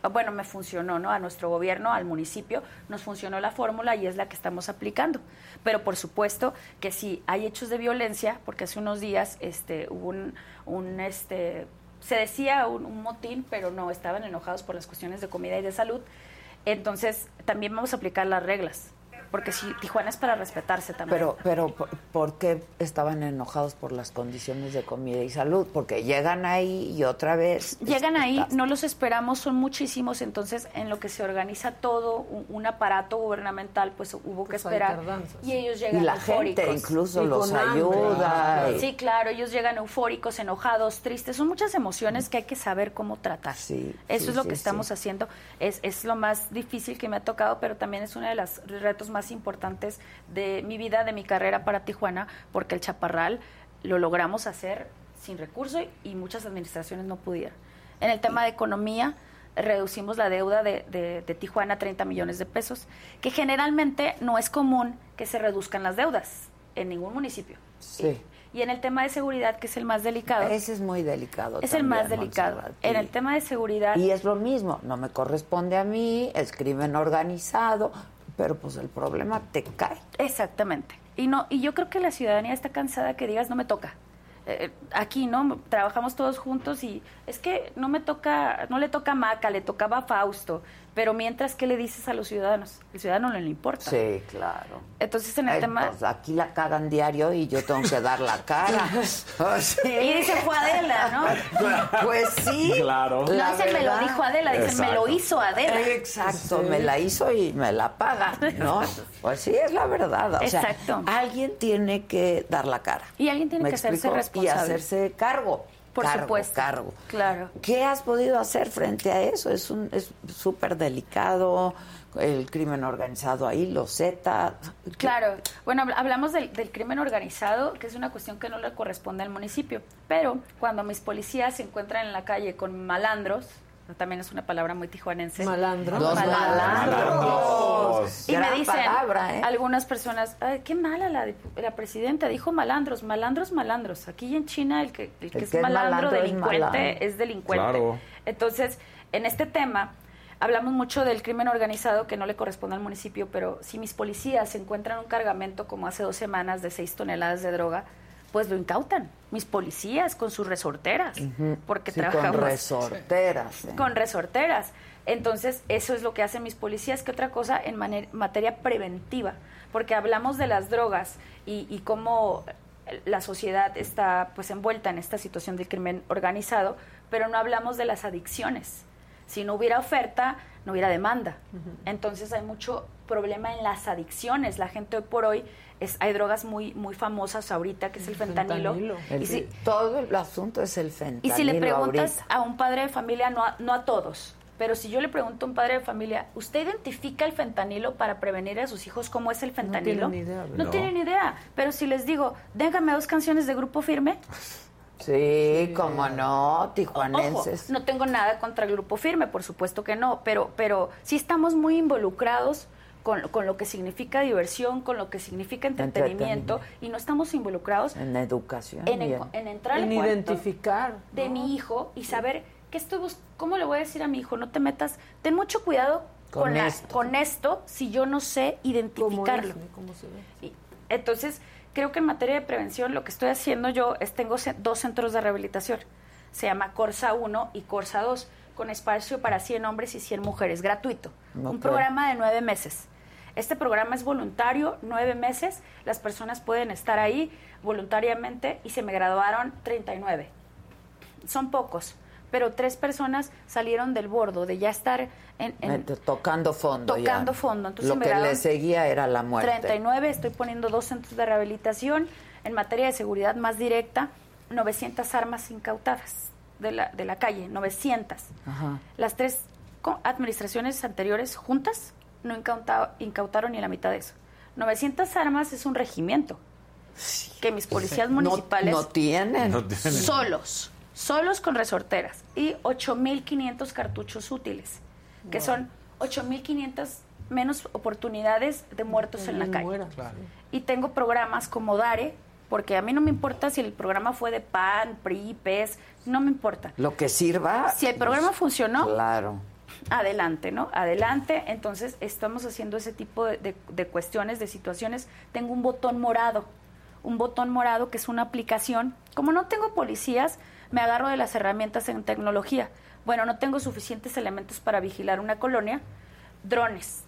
Ah, Bueno, me funcionó, ¿no? A nuestro gobierno, al municipio, nos funcionó la fórmula y es la que estamos aplicando. Pero por supuesto que si hay hechos de violencia, porque hace unos días este, hubo un, un, este, se decía un motín, pero no, estaban enojados por las cuestiones de comida y de salud. Entonces, también vamos a aplicar las reglas, porque si Tijuana es para respetarse también. Pero, pero, ¿por- ¿por qué estaban enojados por las condiciones de comida y salud? Porque llegan ahí y otra vez... Llegan ahí, estás- no los esperamos, son muchísimos, entonces en lo que se organiza todo, un, un aparato gubernamental, pues hubo que Pues esperar. tardanzas. Y ellos llegan Y la eufóricos. gente incluso Y los hambre. ayuda. y- Sí, claro, ellos llegan eufóricos, enojados, tristes, son muchas emociones que hay que saber cómo tratar. Eso sí, es lo sí, que sí. estamos haciendo, es, es lo más difícil que me ha tocado, pero también es uno de los retos más importantes de mi vida, de mi carrera para Tijuana, porque el Chaparral lo logramos hacer sin recursos y muchas administraciones no pudieron. En el tema de economía, reducimos la deuda de, de- de Tijuana a 30 millones de pesos, que generalmente no es común que se reduzcan las deudas en ningún municipio. Sí. Y en el tema de seguridad, que es el más delicado. Ese es muy delicado. Es el más delicado. Montserrat, En el tema de seguridad. Y es lo mismo, no me corresponde a mí, es crimen organizado, pero pues el problema te cae. Exactamente. Y no y yo creo que la ciudadanía está cansada que digas no me toca. Eh, aquí no trabajamos todos juntos y es que no me toca no le toca a Maca, le tocaba a Fausto, pero mientras qué le dices a los ciudadanos? El ciudadano no le importa. Sí, claro. Entonces en el Ay, tema pues, aquí la cagan diario y yo tengo que dar la cara. Oh, sí. y dice fue Adela, ¿no? Pues sí. Claro. No La dice me lo dijo Adela, dice me lo hizo Adela. Exacto, me la hizo y me la paga, ¿no? Pues sí, es la verdad. O sea, Exacto. alguien tiene que dar la cara. Y alguien tiene ¿Me que hacerse responsable. Y hacerse cargo. Por Cargo, supuesto. Cargo. Claro. ¿Qué has podido hacer frente a eso? Es un es súper delicado el crimen organizado ahí, los Z. Claro, bueno, habl- hablamos del, del crimen organizado, que es una cuestión que no le corresponde al municipio, pero cuando mis policías se encuentran en la calle con malandros, también es una palabra muy tijuanense. Malandros. Los malandros. Y me dicen palabra, ¿eh? algunas personas, Ay, qué mala la, la presidenta, dijo malandros, malandros, malandros. Aquí en China el que, el que El es, que es malandro, malandro es delincuente, malandro. es delincuente. Claro. Entonces, en este tema, hablamos mucho del crimen organizado que no le corresponde al municipio, pero si mis policías encuentran un cargamento como hace dos semanas de seis toneladas de droga, pues lo incautan. Mis policías con sus resorteras, porque Sí, con trabajamos resorteras. ¿eh? con resorteras. Entonces, eso es lo que hacen mis policías, que otra cosa en materia preventiva, porque hablamos de las drogas y, y cómo la sociedad está pues envuelta en esta situación del crimen organizado, pero no hablamos de las adicciones. Si no hubiera oferta, no hubiera demanda. Entonces hay mucho problema en las adicciones. La gente hoy por hoy es, hay drogas muy muy famosas ahorita que es el fentanilo. El- Y si- todo el asunto es el fentanilo y si le preguntas ahorita. a un padre de familia, no a, no a todos, pero si yo le pregunto a un padre de familia, ¿usted identifica el fentanilo para prevenir a sus hijos cómo es el fentanilo? tienen idea, No idea. Pero si les digo, déjame dos canciones de grupo firme, Sí, como no, ojo, tijuanenses. no tengo nada contra el grupo firme, por supuesto que no, pero, pero sí estamos muy involucrados con, con lo que significa diversión, con lo que significa entretenimiento, Entretenimiento. y no estamos involucrados En educación. en, entrar En identificar. de mi hijo y saber qué estoy bus- cómo le voy a decir a mi hijo, no te metas, ten mucho cuidado Con con, la- esto. con esto si yo no sé ¿Cómo identificarlo. es, ni ¿Cómo se ve? Y- Entonces, creo que en materia de prevención lo que estoy haciendo yo es tengo dos centros de rehabilitación. Se llama Corsa 1 y Corsa 2, con espacio para 100 hombres y 100 mujeres, gratuito. Un programa de nueve meses. Este programa es voluntario, nueve meses. Las personas pueden estar ahí voluntariamente y se me graduaron 39. Son pocos, pero tres personas salieron del bordo de ya estar en, Tocando fondo ya. Tocando fondo. Entonces Lo me que le seguía era la muerte. 39, estoy poniendo dos centros de rehabilitación. En materia de seguridad más directa, 900 armas incautadas de la, de la calle, 900. Ajá. Las tres administraciones anteriores juntas no incauta- incautaron ni la mitad de eso. 900 armas es un regimiento que mis policías municipales no tienen. No tienen. solos, solos con resorteras y 8.500 cartuchos útiles, que son 8.500 menos oportunidades de muertos en la calle. Y tengo programas como DARE, porque a mí no me importa si el programa fue de PAN, PRI, PES, no me importa. Lo que sirva. Si el programa funcionó, Claro. Adelante, ¿no? Adelante. Entonces, estamos haciendo ese tipo de, de- de cuestiones, de situaciones. Tengo un botón morado, un botón morado que es una aplicación. Como no tengo policías, me agarro de las herramientas en tecnología. Bueno, no tengo suficientes elementos para vigilar una colonia. Drones,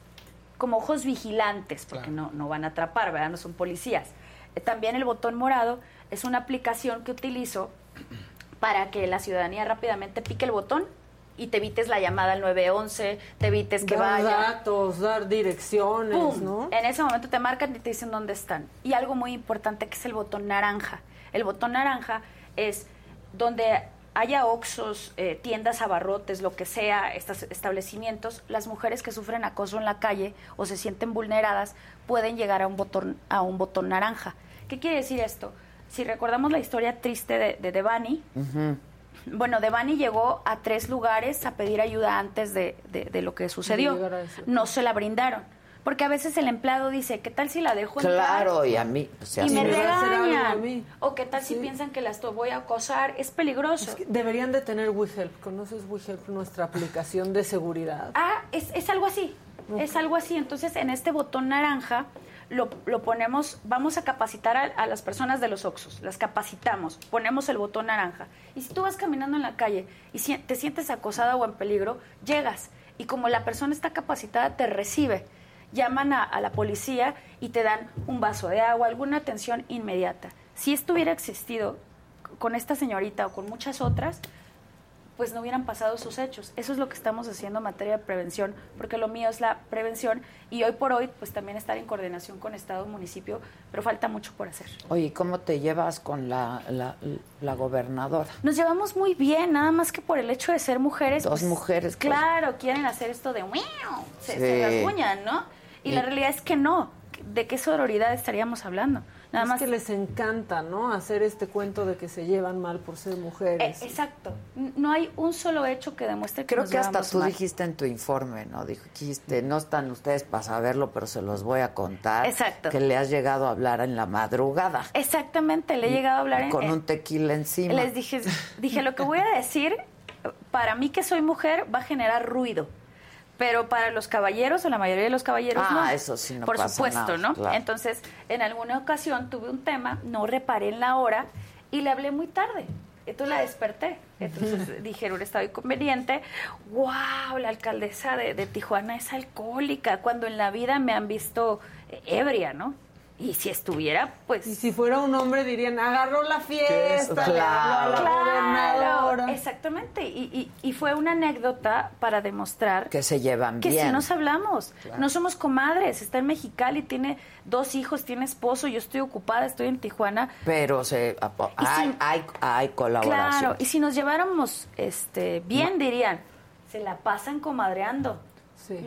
como ojos vigilantes, porque no, no van a atrapar, ¿verdad? No son policías. Eh, También el botón morado es una aplicación que utilizo para que la ciudadanía rápidamente pique el botón y te evites la llamada al 911, te evites que dar vaya. datos, dar direcciones, ¡Pum! ¿no? En ese momento te marcan y te dicen dónde están. Y algo muy importante que es el botón naranja. El botón naranja es donde haya oxos, eh, tiendas, abarrotes, lo que sea, estos establecimientos, las mujeres que sufren acoso en la calle o se sienten vulneradas pueden llegar a un botón, a un botón naranja. ¿Qué quiere decir esto? Si recordamos la historia triste de, de Devani, bueno, Devani llegó a tres lugares a pedir ayuda antes de, de- de lo que sucedió. No se la brindaron. Porque a veces el empleado dice, ¿qué tal si la dejo entrar? Claro, y a mí. pues, se y me me va a hacer algo a regañan. O qué tal si piensan que las voy a acosar. Es peligroso. Deberían de tener WeHelp. ¿Conoces WeHelp, nuestra aplicación de seguridad? Ah, es, es algo así. Es algo así. Entonces, en este botón naranja lo, lo ponemos, vamos a capacitar a, las personas de los Oxos, las capacitamos, ponemos el botón naranja. Y si tú vas caminando en la calle y si- te sientes acosada o en peligro, llegas. Y como la persona está capacitada, te recibe. Llaman a, a la policía y te dan un vaso de agua, alguna atención inmediata. Si esto hubiera existido con esta señorita o con muchas otras, pues no hubieran pasado sus hechos. Eso es lo que estamos haciendo en materia de prevención, porque lo mío es la prevención y hoy por hoy pues también estar en coordinación con Estado y municipio, pero falta mucho por hacer. Oye, ¿cómo te llevas con la, la, la gobernadora? Nos llevamos muy bien, nada más que por el hecho de ser mujeres. Dos pues, mujeres, pues. Claro, quieren hacer esto de "Miau", se, Sí. se rasguñan, ¿no? Y Sí. la realidad es que no. ¿De qué sororidad estaríamos hablando? Nada es más que les encanta, ¿no? Hacer este cuento de que se llevan mal por ser Eh, mujeres. exacto. N- No hay un solo hecho que demuestre que Creo nos que hasta tú mal. dijiste en tu informe, ¿no? Dijiste, no están ustedes para saberlo, pero se los voy a contar. Exacto. Que le has llegado a hablar en la madrugada. Exactamente, le he llegado a hablar en, Con un tequila encima. Les dije, dije, lo que voy a decir, para mí que soy mujer, va a generar ruido. Pero para los caballeros, o la mayoría de los caballeros, Ah, no. eso sí no Por pasa supuesto, nada, ¿no? claro. Entonces, en alguna ocasión tuve un tema, no reparé en la hora y le hablé muy tarde. Entonces la desperté. Entonces dijeron, está inconveniente. ¡Wow! La alcaldesa de, de Tijuana es alcohólica, cuando en la vida me han visto ebria, ¿no? Y si estuviera, pues... Y si fuera un hombre dirían, agarró la fiesta, a la. Claro, exactamente. Y, y- y fue una anécdota para demostrar Que se llevan que bien. si nos hablamos. Claro. No somos comadres. Está en Mexicali, tiene dos hijos, tiene esposo. Yo estoy ocupada, estoy en Tijuana. Pero se, hay, si- hay, hay colaboración. Claro, y si nos lleváramos este, bien, dirían, se la pasan comadreando.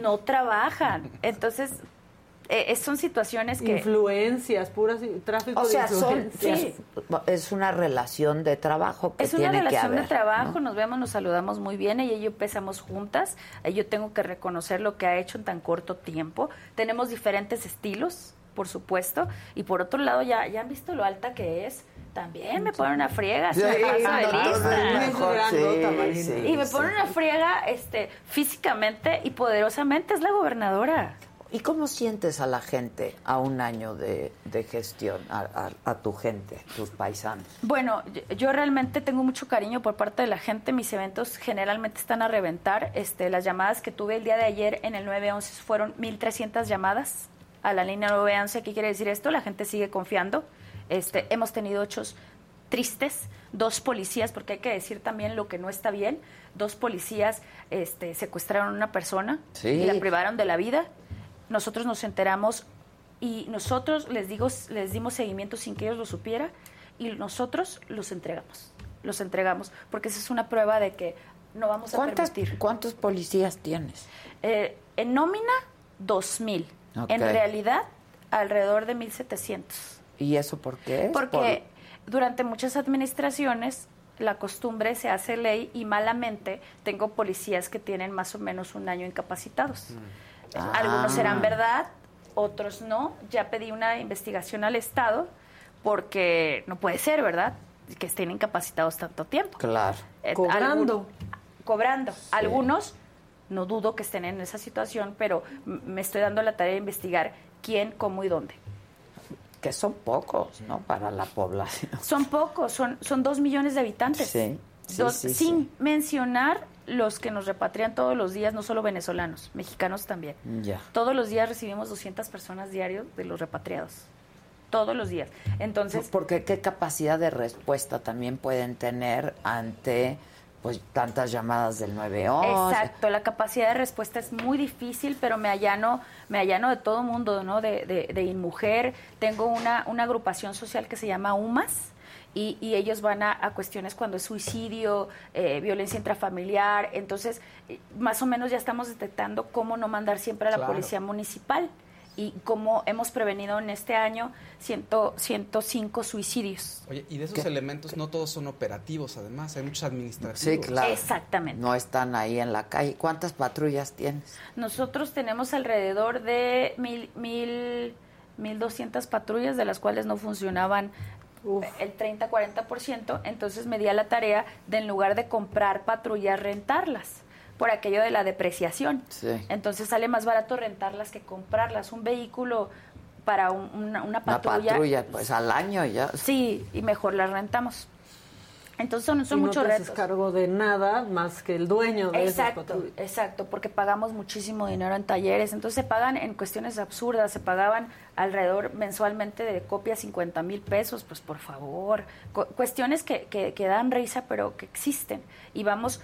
No trabajan. Entonces, eh, son situaciones que... Influencias, puras tráfico O sea, de son, sí, es una relación de trabajo que Es una tiene que relación de haber, trabajo, ¿no? nos vemos, nos saludamos muy bien, ella y yo empezamos juntas, yo tengo que reconocer lo que ha hecho en tan corto tiempo, tenemos diferentes estilos, por supuesto, y por otro lado ya, ya han visto lo alta que es, también me pone una friega, me de lista. y me sí. pone una friega este, físicamente y poderosamente, es la gobernadora. ¿Y cómo sientes a la gente a un año de, de gestión, a, a- a tu gente, tus paisanos? Bueno, yo- realmente tengo mucho cariño por parte de la gente. Mis eventos generalmente están a reventar. Este, las llamadas que tuve el día de ayer en el 911 fueron 1.300 llamadas a la línea 911. ¿Qué quiere decir esto? La gente sigue confiando. Este, hemos tenido hechos tristes. Dos policías, porque hay que decir también lo que no está bien. Dos policías este, secuestraron a una persona Sí. y la privaron de la vida. Nosotros nos enteramos y nosotros les digo les dimos seguimiento sin que ellos lo supieran y nosotros los entregamos los entregamos porque esa es una prueba de que no vamos a ¿Cuántas- permitir ¿Cuántos policías tienes? Eh, en nómina 2000 Ok. en realidad alrededor de 1700 ¿Y eso por qué? porque durante muchas administraciones la costumbre se hace ley y malamente tengo policías que tienen más o menos un año incapacitados. Algunos Ah. serán verdad, otros no. Ya pedí una investigación al Estado porque no puede ser, ¿verdad? Que estén incapacitados tanto tiempo. Claro. Eh, Cobrando. algún- cobrando. Algunos, no dudo que estén en esa situación, pero me estoy dando la tarea de investigar quién, cómo y dónde. Que son pocos, ¿no? Para la población. Son pocos, son, son dos millones de habitantes. Sí, sí, Dos- sí, sin mencionar los que nos repatrian todos los días, no solo venezolanos, mexicanos también. Ya. Todos los días recibimos 200 personas diarios de los repatriados. Todos los días. Entonces, Porque qué capacidad de respuesta también pueden tener ante pues tantas llamadas del 911. Exacto, la capacidad de respuesta es muy difícil, pero me allano, me allano de todo mundo, ¿no? De, de, de InMujer. Tengo una, una agrupación social que se llama UMAS. Y, y ellos van a, a cuestiones cuando es suicidio, eh, violencia intrafamiliar. Entonces, eh, más o menos ya estamos detectando cómo no mandar siempre a la Claro. policía municipal y cómo hemos prevenido en este año ciento, 105 suicidios. Oye, y de esos ¿Qué? elementos no todos son operativos, además, hay muchos administrativos. Sí, claro. Exactamente. No están ahí en la calle. ¿Cuántas patrullas tienes? Nosotros tenemos alrededor de mil, mil, 1.200 patrullas, de las cuales no funcionaban el 30-40%. Entonces me di a la tarea de, en lugar de comprar patrullas, rentarlas, por aquello de la depreciación. Sí. Entonces sale más barato rentarlas que comprarlas. Un vehículo para un- una, una Una patrulla. patrulla, pues al año ya. Sí, y mejor las rentamos. Entonces son, son y no muchos te retos. cargo de nada más que el dueño de Exacto, exacto, porque pagamos muchísimo dinero en talleres, entonces se pagan en cuestiones absurdas, se pagaban alrededor mensualmente de copias 50 mil pesos, pues por favor, Cu- cuestiones que, que, que dan risa pero que existen. Y vamos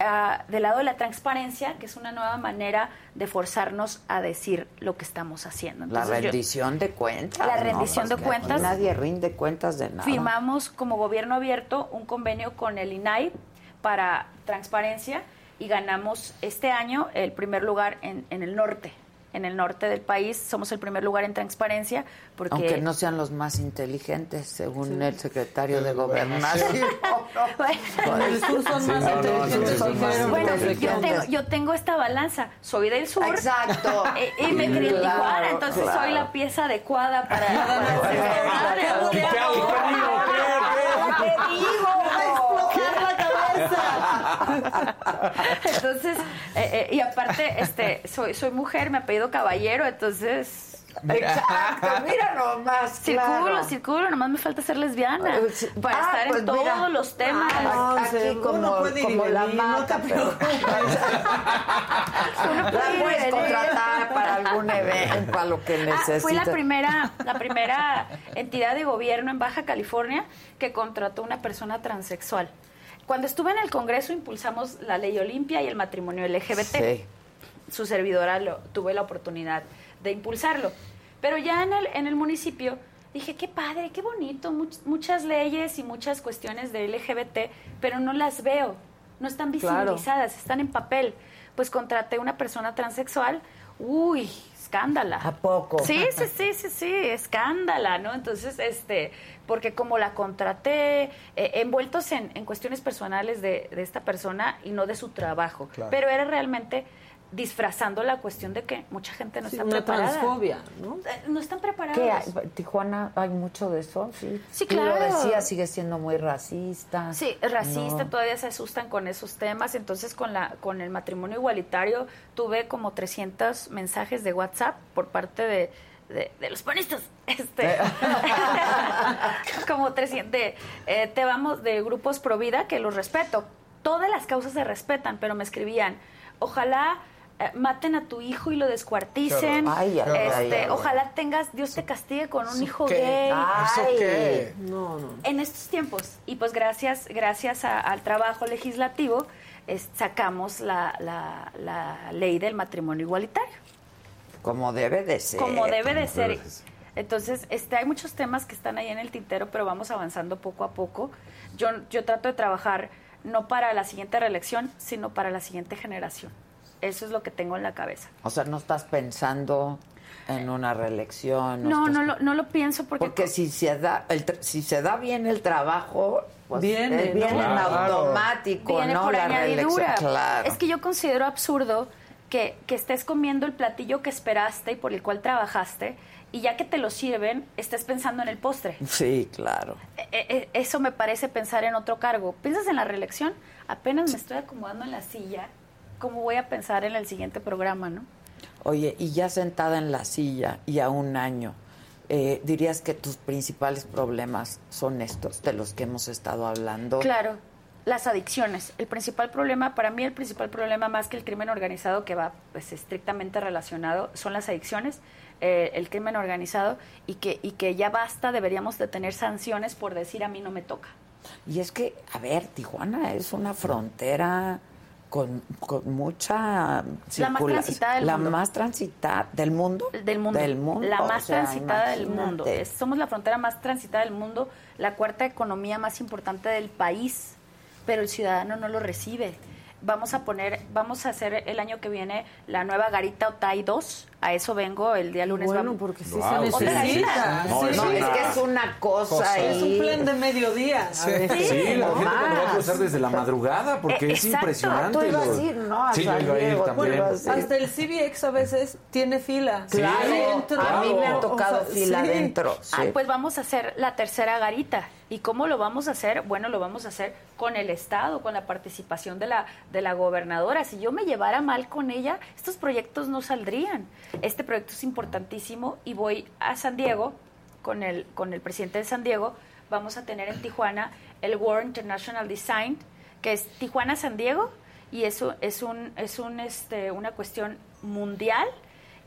ah, del lado de la transparencia, que es una nueva manera de forzarnos a decir lo que estamos haciendo. La yo- rendición de cuentas. La ¿no? rendición de cuentas. Nadie rinde cuentas de nada. Firmamos como gobierno abierto un convenio con el INAI para transparencia y ganamos este año el primer lugar en, en el norte. En el norte del país somos el primer lugar en transparencia porque Aunque no sean los más inteligentes, según el secretario de Gobernación. En el sur son Sí. Bueno, yo tengo, yo tengo esta balanza. Soy del sur. Exacto. eh, Y, me crié en Claro, Tijuana, entonces claro. soy la pieza adecuada para. para secretaria. ¿Qué hago? ¿Qué digo? ¡Te digo! Entonces, eh, eh, y aparte, este, soy, soy mujer, me apellido caballero, entonces. Exacto, mira nomás. Circulo, claro. circulo, nomás me falta ser lesbiana Ah, para Ah, estar pues en todos mira. los temas. Ah, No, aquí como, uno puede ir y como la venir, no te pero Uno la puede puedes venir. contratar para algún evento, para lo que Ah, necesites. fui la primera, la primera entidad de gobierno en Baja California que contrató una persona transexual. Cuando estuve en el Congreso impulsamos la ley Olimpia y el matrimonio LGBT. Sí. Su servidora lo, tuve la oportunidad de impulsarlo. Pero ya en el, en el municipio dije, qué padre, qué bonito, much- muchas leyes y muchas cuestiones de LGBT, pero no las veo, no están Claro. visibilizadas, están en papel. Pues contraté una persona transexual, uy, escándala. ¿A poco? Sí, sí, sí, sí, sí, escándala, ¿no? Entonces, este, porque como la contraté, eh, envueltos en, en cuestiones personales de, de esta persona y no de su trabajo, Claro. pero era realmente disfrazando la cuestión de que mucha gente no Sí, está una preparada. transfobia, ¿no? Eh, No están preparados. ¿Qué hay? Tijuana hay mucho de eso, sí. Sí, Tú lo claro. decías, sigue siendo muy racista. Sí, racista, No. todavía se asustan con esos temas. Entonces, con la con el matrimonio igualitario, tuve como 300 mensajes de WhatsApp por parte de, de, de los panistas. Este, como 300. de, eh, te vamos de grupos pro vida que los respeto. Todas las causas se respetan, pero me escribían, ojalá. eh, maten a tu hijo y lo descuarticen. Ay, ay, Este, ay, ojalá tengas, Dios te castigue con un ¿Eso hijo qué? gay. ¿Eso Ay. qué? No, no. En estos tiempos, y pues gracias, gracias a- al trabajo legislativo, es- sacamos la, la- la ley del matrimonio igualitario, Como debe de ser. como debe de ser. Entonces, este, hay muchos temas que están ahí en el tintero, pero vamos avanzando poco a poco. Yo, yo trato de trabajar no para la siguiente reelección, sino para la siguiente generación. Eso es lo que tengo en la cabeza. O sea, no estás pensando en una reelección. No, estás- no lo, no lo pienso porque... Porque si se da el tra- si se da bien el trabajo, pues Viene, eh, viene ¿no? en Claro. automático, viene ¿no? por la añadidura. reelección. Claro. Es que yo considero absurdo que, que estés comiendo el platillo que esperaste y por el cual trabajaste y ya que te lo sirven, estés pensando en el postre. Sí, claro. E- e- Eso me parece pensar en otro cargo. ¿Piensas en la reelección? Apenas me estoy acomodando en la silla. ¿Cómo voy a pensar en el siguiente programa, no? Oye, y ya sentada en la silla y a un año, eh, dirías que tus principales problemas son estos de los que hemos estado hablando. Claro, las adicciones. El principal problema, para mí el principal problema más que el crimen organizado, que va pues estrictamente relacionado, son las adicciones, eh, el crimen organizado, y que, y que ya basta, deberíamos de tener sanciones por decir a mí no me toca. Y es que, a ver, Tijuana es una frontera con, con mucha La más transitada del la mundo. más transitada del mundo. Del mundo. Del mundo, La o más sea, transitada del mundo. Es- somos la frontera más transitada del mundo, la cuarta economía más importante del país, pero el ciudadano no lo recibe. Vamos a poner, vamos a hacer el año que viene la nueva Garita Otay 2. A eso vengo el día lunes. Bueno, vamos- porque sí Wow, se sí. necesita. No, Sí. es No, una- es que es una cosa, Cosa. ahí. Es un plan de mediodía. Sí. Sí, la gente o cuando va a cruzar desde la madrugada, porque Eh, es exacto. impresionante. Tú ibas lo- a ir, ¿no? A Sí, yo iba a ir también. Hasta el CBX a veces tiene fila. Claro, a mí me ha tocado O sea, fila sí. adentro. sí. Ah, pues vamos a hacer la tercera garita. ¿Y cómo lo vamos a hacer? Bueno, lo vamos a hacer con el Estado, con la participación de la, de la gobernadora. Si yo me llevara mal con ella, estos proyectos no saldrían. Este proyecto es importantísimo y voy a San Diego con el, con el presidente de San Diego. Vamos a tener en Tijuana el World International Design, que es Tijuana-San Diego, y eso es, un, es un, este, una cuestión mundial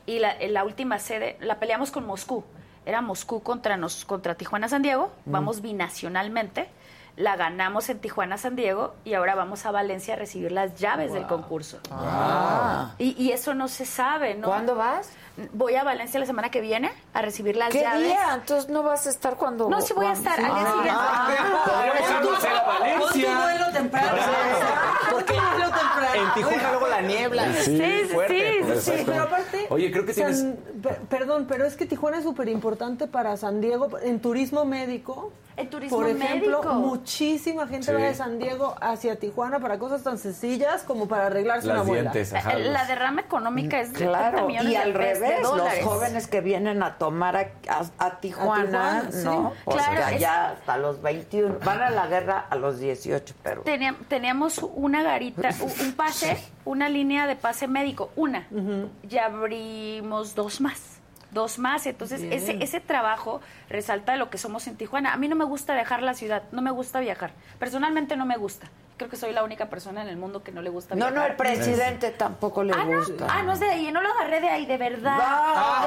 y la, la última sede la peleamos con Moscú. Era Moscú contra, nos, contra Tijuana San Diego, vamos binacionalmente, la ganamos en Tijuana San Diego y ahora vamos a Valencia a recibir las llaves del concurso. Ah. Y, y eso no se sabe, ¿no? ¿Cuándo vas? Voy a Valencia la semana que viene a recibir las ¿Qué llaves. día? Entonces no vas a estar cuando. No, sí voy a estar al día siguiente. Podríamos ir a conocer a Pon tu Valencia. vuelo temprano. Pon tu vuelo temprano. En Tijuana luego la niebla. Sí, sí, fuerte. sí, Sí, Exacto. pero aparte. Oye, creo que tienes... San- perdón, pero es que Tijuana es súper importante para San Diego en turismo médico. Turismo Por ejemplo, médico. muchísima gente Sí. va de San Diego hacia Tijuana para cosas tan sencillas como para arreglarse Las una muela. dientes, ajá. Eh, La derrama económica es de 30 Claro, millones y de al de revés, los dólares. jóvenes que vienen a tomar a, a- a Tijuana, Tijuana, sí. ¿no? Claro, que es- allá hasta los 21. Van a la guerra a los 18, pero. Tenía- teníamos una garita, un pase, una línea de pase médico, una. Ya abrimos dos más. Dos más. Entonces, Bien. ese, ese trabajo resalta lo que somos en Tijuana. A mí no me gusta dejar la ciudad, no me gusta viajar. Personalmente no me gusta. Creo que soy la única persona en el mundo que no le gusta No, viajar. no, el presidente tampoco le Ah, no, gusta. ah, no es de ahí, no lo agarré de ahí, de verdad. Ah,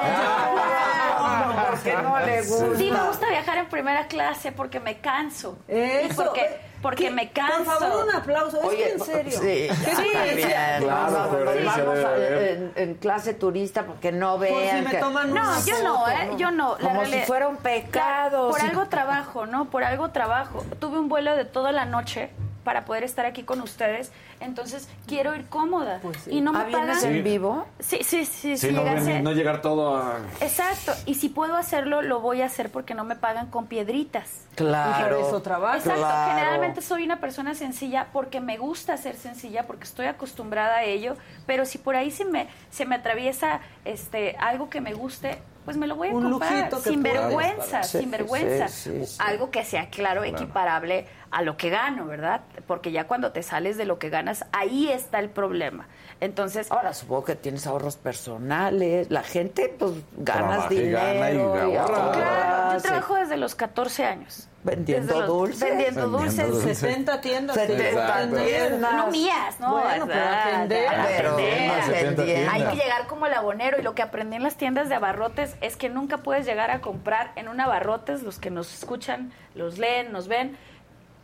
porque no le gusta. Sí, me gusta viajar en primera clase porque me canso. Eso. Y porque, porque ¿Qué? me canso. Por favor, un aplauso. Es Oye, que en serio. Sí, ¿Qué está diferencia? bien. Claro, Vamos, a- en, en clase turista porque no Por si vean. me que- toman No, yo no, foto, ¿eh? Yo no. La Como si realidad- fuera un pecado. Por si- algo trabajo, ¿no? Por algo trabajo. Tuve un vuelo de toda la noche para poder estar aquí con ustedes. Entonces, quiero ir cómoda. Y no me ¿Ah, pagan. en vivo? Sí, sí, sí. Sí, sí no, llegase- ven- no llegar todo a... Exacto. Y si puedo hacerlo, lo voy a hacer porque no me pagan con piedritas. Claro. Y por eso trabajas. Exacto. Claro. Generalmente soy una persona sencilla porque me gusta ser sencilla, porque estoy acostumbrada a ello. Pero si por ahí se me, se me atraviesa este, algo que me guste, pues me lo voy a Un comprar. Sin vergüenza, sin vergüenza. sí, sí, sí. Algo que sea, claro, equiparable a lo que gano, ¿verdad? Porque ya cuando te sales de lo que ganas, ahí está el problema. Entonces, Ahora supongo que tienes ahorros personales. La gente, pues, ganas Trabaja y dinero. gana y ahorra. claro, yo trabajo desde los 14 años. Vendiendo los- dulces. Vendiendo dulces. dulces. 70 tiendas. 70 Exacto. tiendas. No mías, ¿no? Bueno, pero ¿verdad? atender. A Pero atender. más 70 vendiendo. Hay que llegar como el abonero y lo que aprendí en las tiendas de abarrotes es que nunca puedes llegar a comprar en un abarrotes, los que nos escuchan, los leen, nos ven.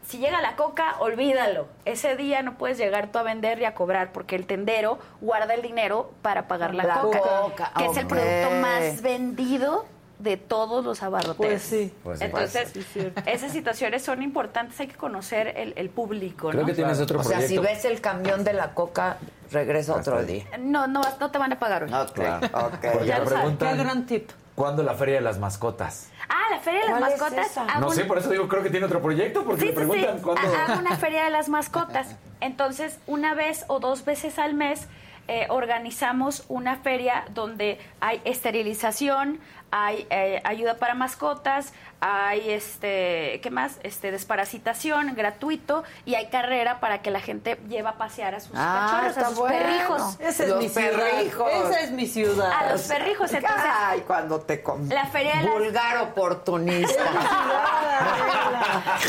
Si llega la coca, olvídalo. Ese día no puedes llegar tú a vender y a cobrar porque el tendero guarda el dinero para pagar la, La coca, coca, que es el producto más vendido de todos los abarrotes. Pues sí. Pues sí. Entonces, Sí, esas situaciones son importantes, hay que conocer el, el público, Creo ¿no? que tienes otro O sea, si ves el camión de la coca, regresa otro día. No, no, no te van a pagar hoy. Ok, Claro. ok. Porque Ya te lo sabes. preguntan, Qué gran tip. ¿Cuándo la Feria de las Mascotas? Ah, la Feria de las ¿Cuál es Mascotas. No sé, por eso digo, creo que tiene otro proyecto, porque Sí, sí, preguntan sí. cuándo... Hago una Feria de las Mascotas. Entonces, una vez o dos veces al mes eh, organizamos una feria donde hay esterilización, hay eh, ayuda para mascotas, hay este, ¿qué más? Este desparasitación gratuito y hay carrera para que la gente lleve a pasear a sus Ah, cachorros, a sus bueno. perrijos. Esa es Los mi ciudad. perrijos. Esa es mi ciudad. A los perrijos, entonces Ay, cuando te con... La feria de las- Vulgar oportunista.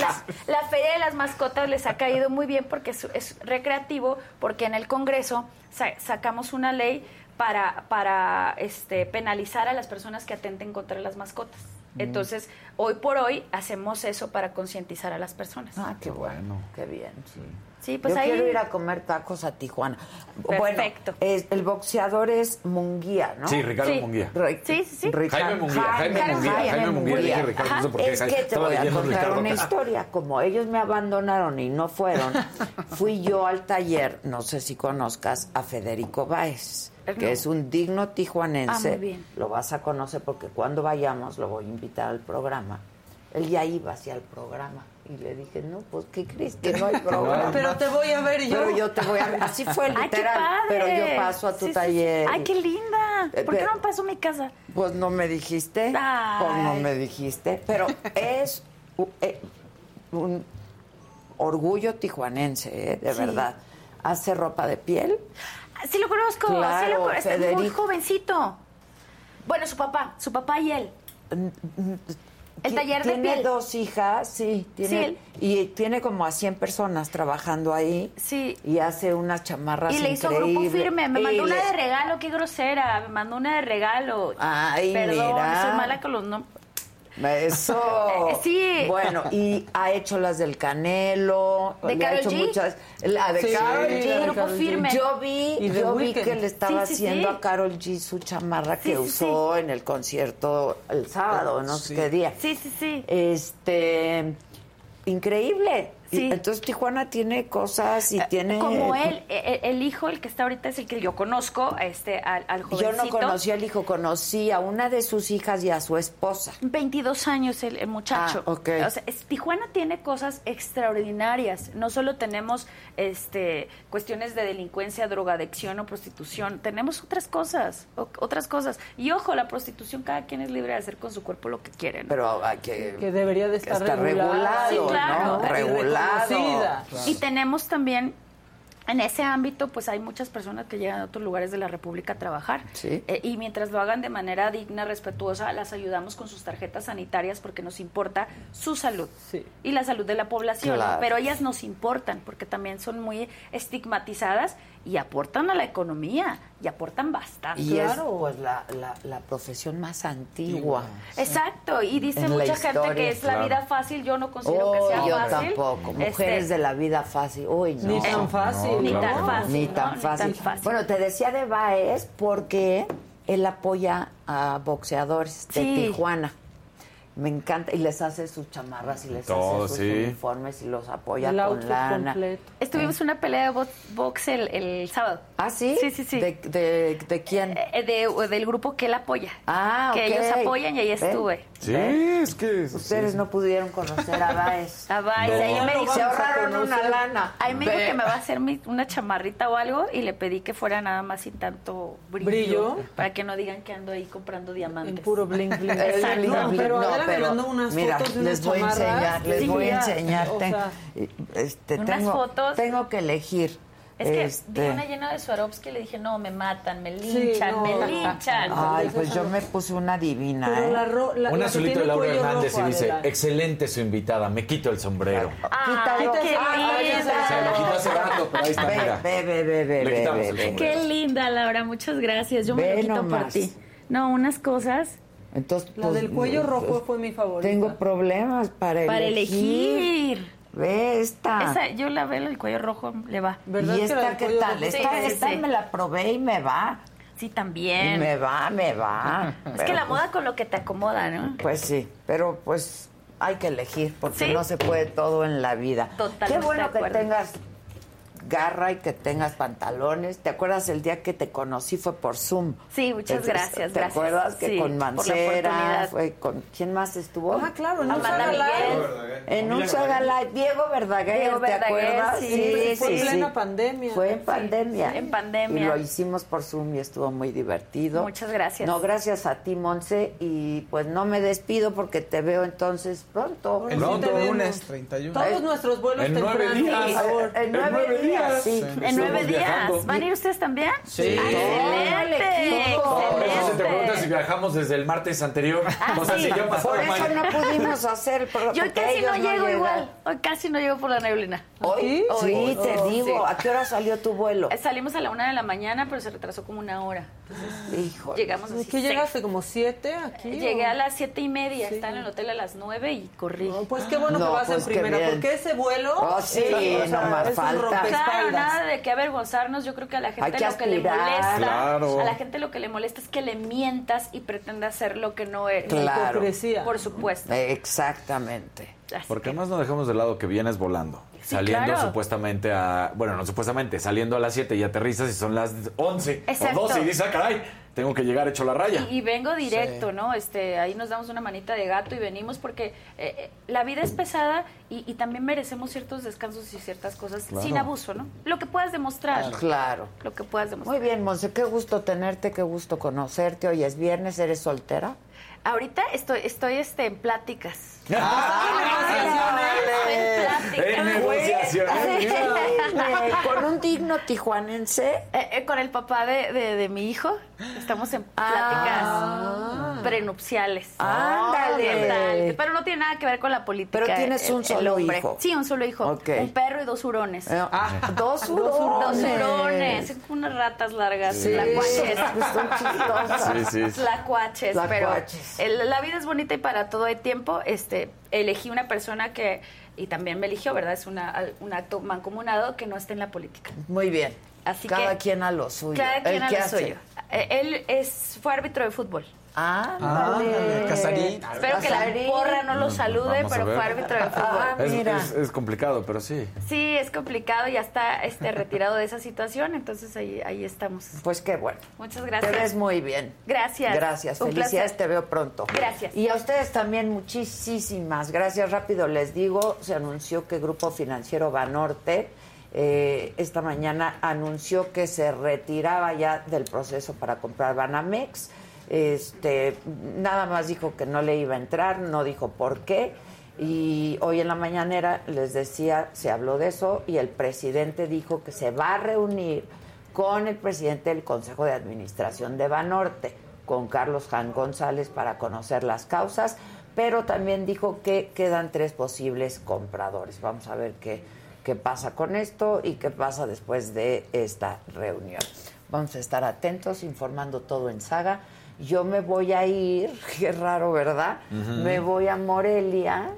la, la Feria de las Mascotas les ha caído muy bien porque es, es recreativo, porque en el Congreso sa- sacamos una ley para, para este, penalizar a las personas que atenten contra las mascotas. Entonces, hoy por hoy hacemos eso para concientizar a las personas. Ah, qué bueno, qué bien, sí. Sí, pues Yo ahí- quiero ir a comer tacos a Tijuana. Perfecto. Bueno, es- el boxeador es Munguía, ¿no? Sí, Ricardo Sí. Munguía. Re- Sí, sí, sí. Ricardo- Jaime Munguía, Jaime Munguía, Jaime Munguía, dije Ricardo, no sé por qué, Es que Jaime- te estaba voy a contar Ricardo una historia. Como ellos me abandonaron y no fueron, fui yo al taller, no sé si conozcas, a Federico Báez, que no. es un digno tijuanense. Ah, muy bien. Lo vas a conocer porque cuando vayamos lo voy a invitar al programa. Él ya iba hacia el programa. Y le dije, no, pues, ¿qué crees? Que no hay programa. Pero te voy a ver yo. Pero yo te voy a ver. Así fue ¡Ay, qué literal. padre! Pero yo paso a tu Sí, sí, sí. taller. ¡Ay, qué linda! Eh, ¿Por qué no paso a mi casa? Pues no me dijiste. Ay. Pues no me dijiste. Pero es eh, un orgullo tijuanense, ¿eh? de Sí. verdad. Hace ropa de piel. Sí lo conozco, sí Claro, lo conozco. Es muy Federico. jovencito. Bueno, su papá, su papá y él. El taller de tiene piel. dos hijas, sí. Tiene, él- y tiene como a 100 personas trabajando ahí. Sí. Y hace unas chamarras Y le hizo grupo increíbles. firme. Me Y mandó una le- de regalo, qué grosera. Me mandó una de regalo. Ay, Perdón, mira. soy mala con los nombres. Eso. Eh, sí. Bueno, y ha hecho las del Canelo. ¿De le ha hecho G? muchas. La de Sí, la G. de Grupo Karol G. Yo vi, yo vi que le estaba Sí, sí, haciendo sí. a Carol G su chamarra Sí, que sí, usó en el concierto el sábado, no sé Sí. qué día. Sí, sí, sí. Este, increíble. Sí. Y entonces Tijuana tiene cosas y tiene. Eh, Como él, eh, el, hijo, el que está ahorita es el que yo conozco, este, al, al Yo no conocí al hijo, conocí a una de sus hijas y a su esposa. 22 años el, el muchacho. Ah, ok. O sea, es- Tijuana tiene cosas extraordinarias. No solo tenemos este cuestiones de delincuencia, drogadicción o prostitución, tenemos otras cosas, o- otras cosas. Y ojo, la prostitución cada quien es libre de hacer con su cuerpo lo que quiere. ¿no? Pero hay que. Que debería de estar está regulada. regulado, Sí, claro. ¿no? Y Y tenemos también en ese ámbito, pues hay muchas personas que llegan a otros lugares de la República a trabajar. Sí. Eh, y mientras lo hagan de manera digna, respetuosa, las ayudamos con sus tarjetas sanitarias porque nos importa su salud Sí. y la salud de la población. Pero ellas nos importan porque también son muy estigmatizadas y aportan a la economía y aportan bastante. Y es pues la, la, la profesión más antigua. Exacto, y dice En mucha gente historia, que es la claro. vida fácil, yo no considero Oh, que sea yo fácil. tampoco. Este, Mujeres de la vida fácil. Uy, no. Ni tan fácil. Ni claro tan no. fácil. Ni ¿no? tan fácil. Bueno, te decía de Baez porque él apoya a boxeadores de Sí. Tijuana. Me encanta. Y les hace sus chamarras y les Todo, hace sus sí. uniformes y los apoya El con outfit lana. completo. Estuvimos en una pelea de bo- box el, el sábado. ¿Ah, sí? Sí, sí, sí. ¿De, de, de quién? Eh, de- del grupo que él apoya. Ah, Que ok. ellos apoyan y ahí estuve. Sí, es que... Ustedes no pudieron conocer a Baez. A Baez, No. ahí me dijo- Se ahorraron una lana. Ahí me dijo que me va a hacer mi- una chamarrita o algo y le pedí que fuera nada más sin tanto brillo. ¿Brillo? Para que no digan que ando ahí comprando diamantes. puro bling bling. Exacto. Bling, bling. pero No, Adela me pero mandó unas mira, fotos de les voy a enseñar, les voy a enseñar. o Ten- sea, este, Unas tengo, fotos. tengo que elegir. Es que este, vi una llena de Swarovski y le dije, no, me matan, me linchan, no. me linchan. Ay, pues yo me puse una divina, Pero ¿eh? la ro- la- Un la azulito de Laura Hernández rojo, y dice, Adela. excelente su invitada, me quito el sombrero. Quítalo. qué Ay, linda. Se lo quitó hace rato, pero ahí está, Ve, mira. ve, ve, ve, ve, Le ve, quitamos ve, el ve. sombrero. Qué linda, Laura, muchas gracias. Yo me lo quito por nomás. ti. No, unas cosas Entonces, La pues, del cuello rojo pues, fue mi favorita. Tengo problemas para, para elegir. elegir. Ve esta. Esa, yo la veo, el cuello rojo le va. ¿Verdad ¿Y esta qué tal? rojo? Esta, Sí, sí, esta sí. me la probé y me va. Sí, Y también. me va, me va. Es Pero, que la moda con lo que te acomoda, ¿no? Pues sí, pero pues hay que elegir porque Sí. no se puede todo en la vida. Totalmente Qué bueno de que tengas garra y que tengas pantalones. ¿Te acuerdas el día que te conocí fue por Zoom? Sí, muchas Entonces, gracias, ¿Te gracias. acuerdas que Sí, con Mancera, fue con quién más estuvo? Ah, claro, en un Amanda Live. Miguel. En un Saga Live, Diego Verdaguer, Diego ¿te Verdaguer, acuerdas? sí. Fue en plena pandemia. Fue en pandemia. en pandemia. Y lo hicimos por Zoom y estuvo muy divertido. Muchas gracias. No, gracias a ti, Monse. Y pues no me despido porque te veo entonces pronto. El lunes, vemos. 31. Todos nuestros vuelos En nueve tempranos, días. En nueve días, días. sí. En nueve días. ¿Van a ir ustedes también? Sí. Excelente. Por eso se te pregunta si viajamos desde el martes anterior. o sea, sí. si ya pasó Por eso no pudimos hacer. por- Yo casi no llego llegan. igual. Hoy casi no llego por la neblina. ¿Hoy? ¿Sí? Sí, Hoy. te Oh, digo. sí. ¿A qué hora salió tu vuelo? Eh, Salimos a la una de la mañana, pero se retrasó como una hora. Entonces, Hijo. llegamos ¿De así. qué llegaste? ¿Como siete aquí? Llegué o? a las siete y media. Estaba en el hotel a las nueve y corrí. No, pues qué bueno No, que vas pues en qué primera, porque ese vuelo Oh, sí, es, no más es un falta. Claro, nada de qué avergonzarnos. Yo creo que a la gente que lo que le molesta, Claro. a la gente lo que le molesta es que le mientas y pretenda hacer lo que no eres. Claro. Por supuesto. Exactamente. Así Porque que- además no dejemos de lado que vienes volando. Saliendo claro. supuestamente a. Bueno, no supuestamente, saliendo a las 7 y aterrizas y son las 11 Exacto. o 12 y dices, ah, caray, tengo que llegar hecho la raya. Y, y vengo directo, ¿no? Este, ahí nos damos una manita de gato y venimos porque eh, eh, la vida es pesada y, y también merecemos ciertos descansos y ciertas cosas Claro. sin abuso, ¿no? Lo que puedas demostrar. Claro. Lo que puedas demostrar. Muy bien, Monse, qué gusto tenerte, qué gusto conocerte. Hoy es viernes, ¿eres soltera? Ahorita estoy, estoy este, en pláticas. ¡Ándale! En pláticas. En negociaciones. Dime, Con un digno tijuanense. Eh, eh, con el papá de, de- de mi hijo estamos en pláticas Ah. prenupciales. Ándale. Pero no tiene nada que ver con la política. Pero tienes el- un el solo hombre. hijo. Sí, un solo hijo. Un perro y dos hurones. Eh, dos hurones. Dos hurones. Unas ratas largas. Sí. Tlacuaches. Son chistosas. Sí, sí. Tlacuaches. Tlacuaches. Pero el- la vida es bonita y para todo hay tiempo. Este, elegí una persona que, y también me eligió, ¿verdad? Es una, un acto mancomunado que no esté en la política. Muy bien. Así Cada que- quien a lo suyo. Cada ¿El quien a lo hace? suyo. Eh, Él es, fue árbitro de fútbol. Ándale. Casarín. Espero que la porra no lo salude, Vamos a pero ver. fue árbitro de fútbol. Ah, Es, mira. es- es complicado, pero sí. Sí, es complicado, ya está este, retirado de esa situación, entonces ahí, ahí estamos. Pues qué bueno. Muchas Te gracias. ves muy bien. Gracias. Gracias. Un Felicidades, placer. te veo pronto. Gracias. Y a ustedes también muchísimas gracias. Rápido les digo, se anunció que Grupo Financiero Banorte eh, esta mañana anunció que se retiraba ya del proceso para comprar Banamex. Este, nada más dijo que no le iba a entrar, no dijo por qué. Y hoy en la mañanera les decía, se habló de eso y el presidente dijo que se va a reunir con el presidente del Consejo de Administración de Banorte, con Carlos Jan González, para conocer las causas, pero también dijo que quedan tres posibles compradores. Vamos a ver qué, qué pasa con esto y qué pasa después de esta reunión. Vamos a estar atentos, informando todo en saga. Yo me voy a ir, qué raro, ¿verdad? Me voy a Morelia,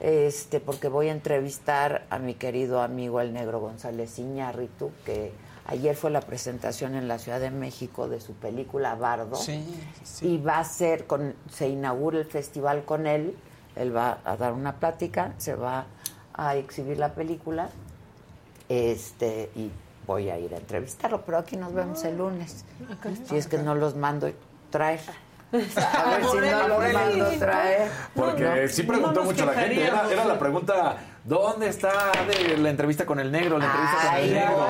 este, porque voy a entrevistar a mi querido amigo el negro González Iñárritu, que Ayer fue la presentación en la Ciudad de México de su película Bardo. Sí, Y va a ser, con, se inaugura el festival con él. Él va a dar una plática, se va a exhibir la película. Este, y voy a ir a entrevistarlo, pero aquí nos vemos el lunes. Si es que no los mando traer. A ver si no los mando traer. Porque ¿no? sí preguntó No mucho la gente. Era, la pregunta, ¿dónde está de la entrevista con el negro? La entrevista con el negro.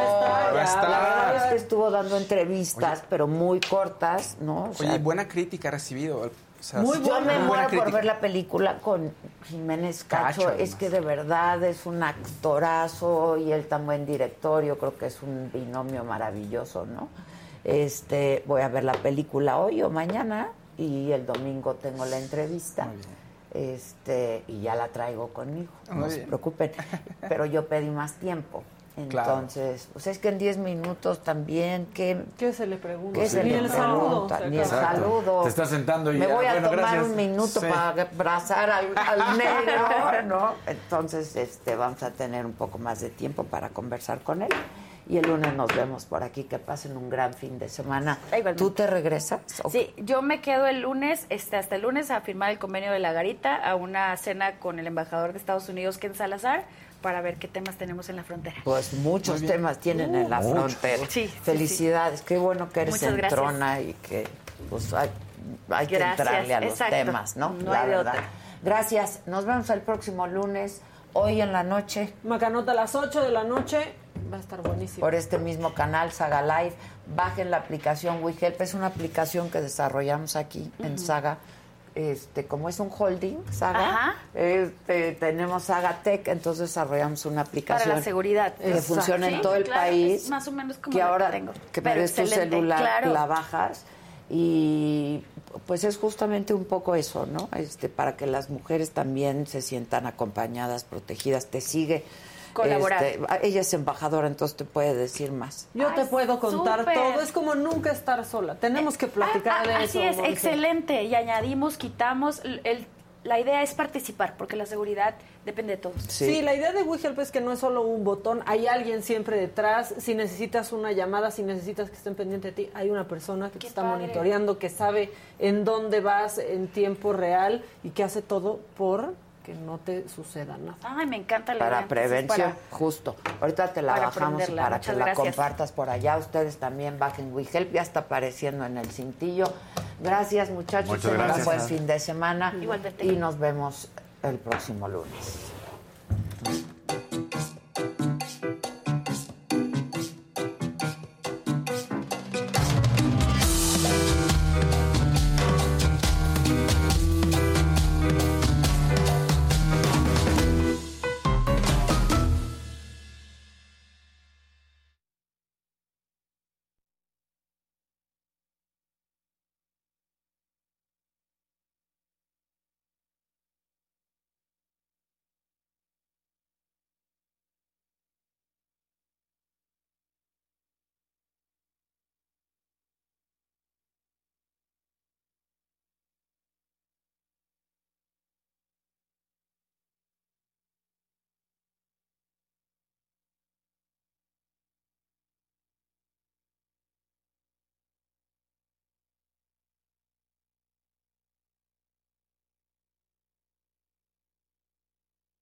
ya. estar. La verdad es que estuvo dando entrevistas, pero muy cortas, ¿no? O sea, Oye, buena crítica ha recibido. O sea, sí, Yo me buena muero por ver la película con Jiménez Cacho. Cacho, es que de verdad es un actorazo y él tan buen director. Yo creo que es un binomio maravilloso, ¿no? Este, voy a ver la película hoy o mañana y el domingo tengo la entrevista. Este, y ya la traigo conmigo, no Muy se preocupen. Pero yo pedí más tiempo. Claro. Entonces, pues es que en 10 minutos también, ¿qué, ¿Qué se le pregunta? qué se Ni le el saludo. Ni el saludo. Te estás sentando y Me ya, voy a bueno, tomar gracias. un minuto Sí. para abrazar al, al negro, ¿no? Entonces, este, vamos a tener un poco más de tiempo para conversar con él. Y el lunes nos vemos por aquí. Que pasen un gran fin de semana. ¿Tú te regresas? Sí, yo me quedo el lunes, este, hasta el lunes a firmar el convenio de la Garita, a una cena con el embajador de Estados Unidos, Ken Salazar, para ver qué temas tenemos en la frontera. Pues muchos temas tienen Uh, en la muchos. frontera. Sí, sí, Felicidades. Qué bueno que eres Muchas gracias. entrona y que pues hay, hay que entrarle a los exacto. temas, ¿no? No La verdad. otra. Gracias. Nos vemos el próximo lunes, hoy en la noche. Macanota a las 8 de la noche. Va a estar buenísimo. por este mismo canal, Saga Live. Bajen la aplicación WeHelp. Es una aplicación que desarrollamos aquí en Saga. Este, como es un holding, Saga, Ajá. este, tenemos Saga Tech, entonces desarrollamos una aplicación Para la seguridad. que funciona en todo el claro, país. más o menos como que la que ahora tengo. que Pero tu celular, claro. la bajas y pues es justamente un poco eso, ¿no? Este, para que las mujeres también se sientan acompañadas, protegidas, te sigue. Colaborar. Este, ella es embajadora, entonces te puede decir más. Yo te puedo contar todo. Es como nunca estar sola. Tenemos que platicar de Ah, eso. Así es, Monse. excelente. Y añadimos, quitamos. el- el- la idea es participar, porque la seguridad depende de todos. Sí. la idea de WeHelp es que no es solo un botón, hay alguien siempre detrás. Si necesitas una llamada, si necesitas que estén pendientes de ti, hay una persona que te está padre. monitoreando, que sabe en dónde vas en tiempo real y que hace todo por que no te suceda nada. Ay, me encanta la Para idea. Prevención, para- justo. Ahorita te la para bajamos y para Muchas que la compartas por allá. Ustedes también bajen WeHelp, ya está apareciendo en el cintillo. Gracias, muchachos. Muchas Tengan gracias. un buen fin de semana. Igualmente. Y nos vemos el próximo lunes.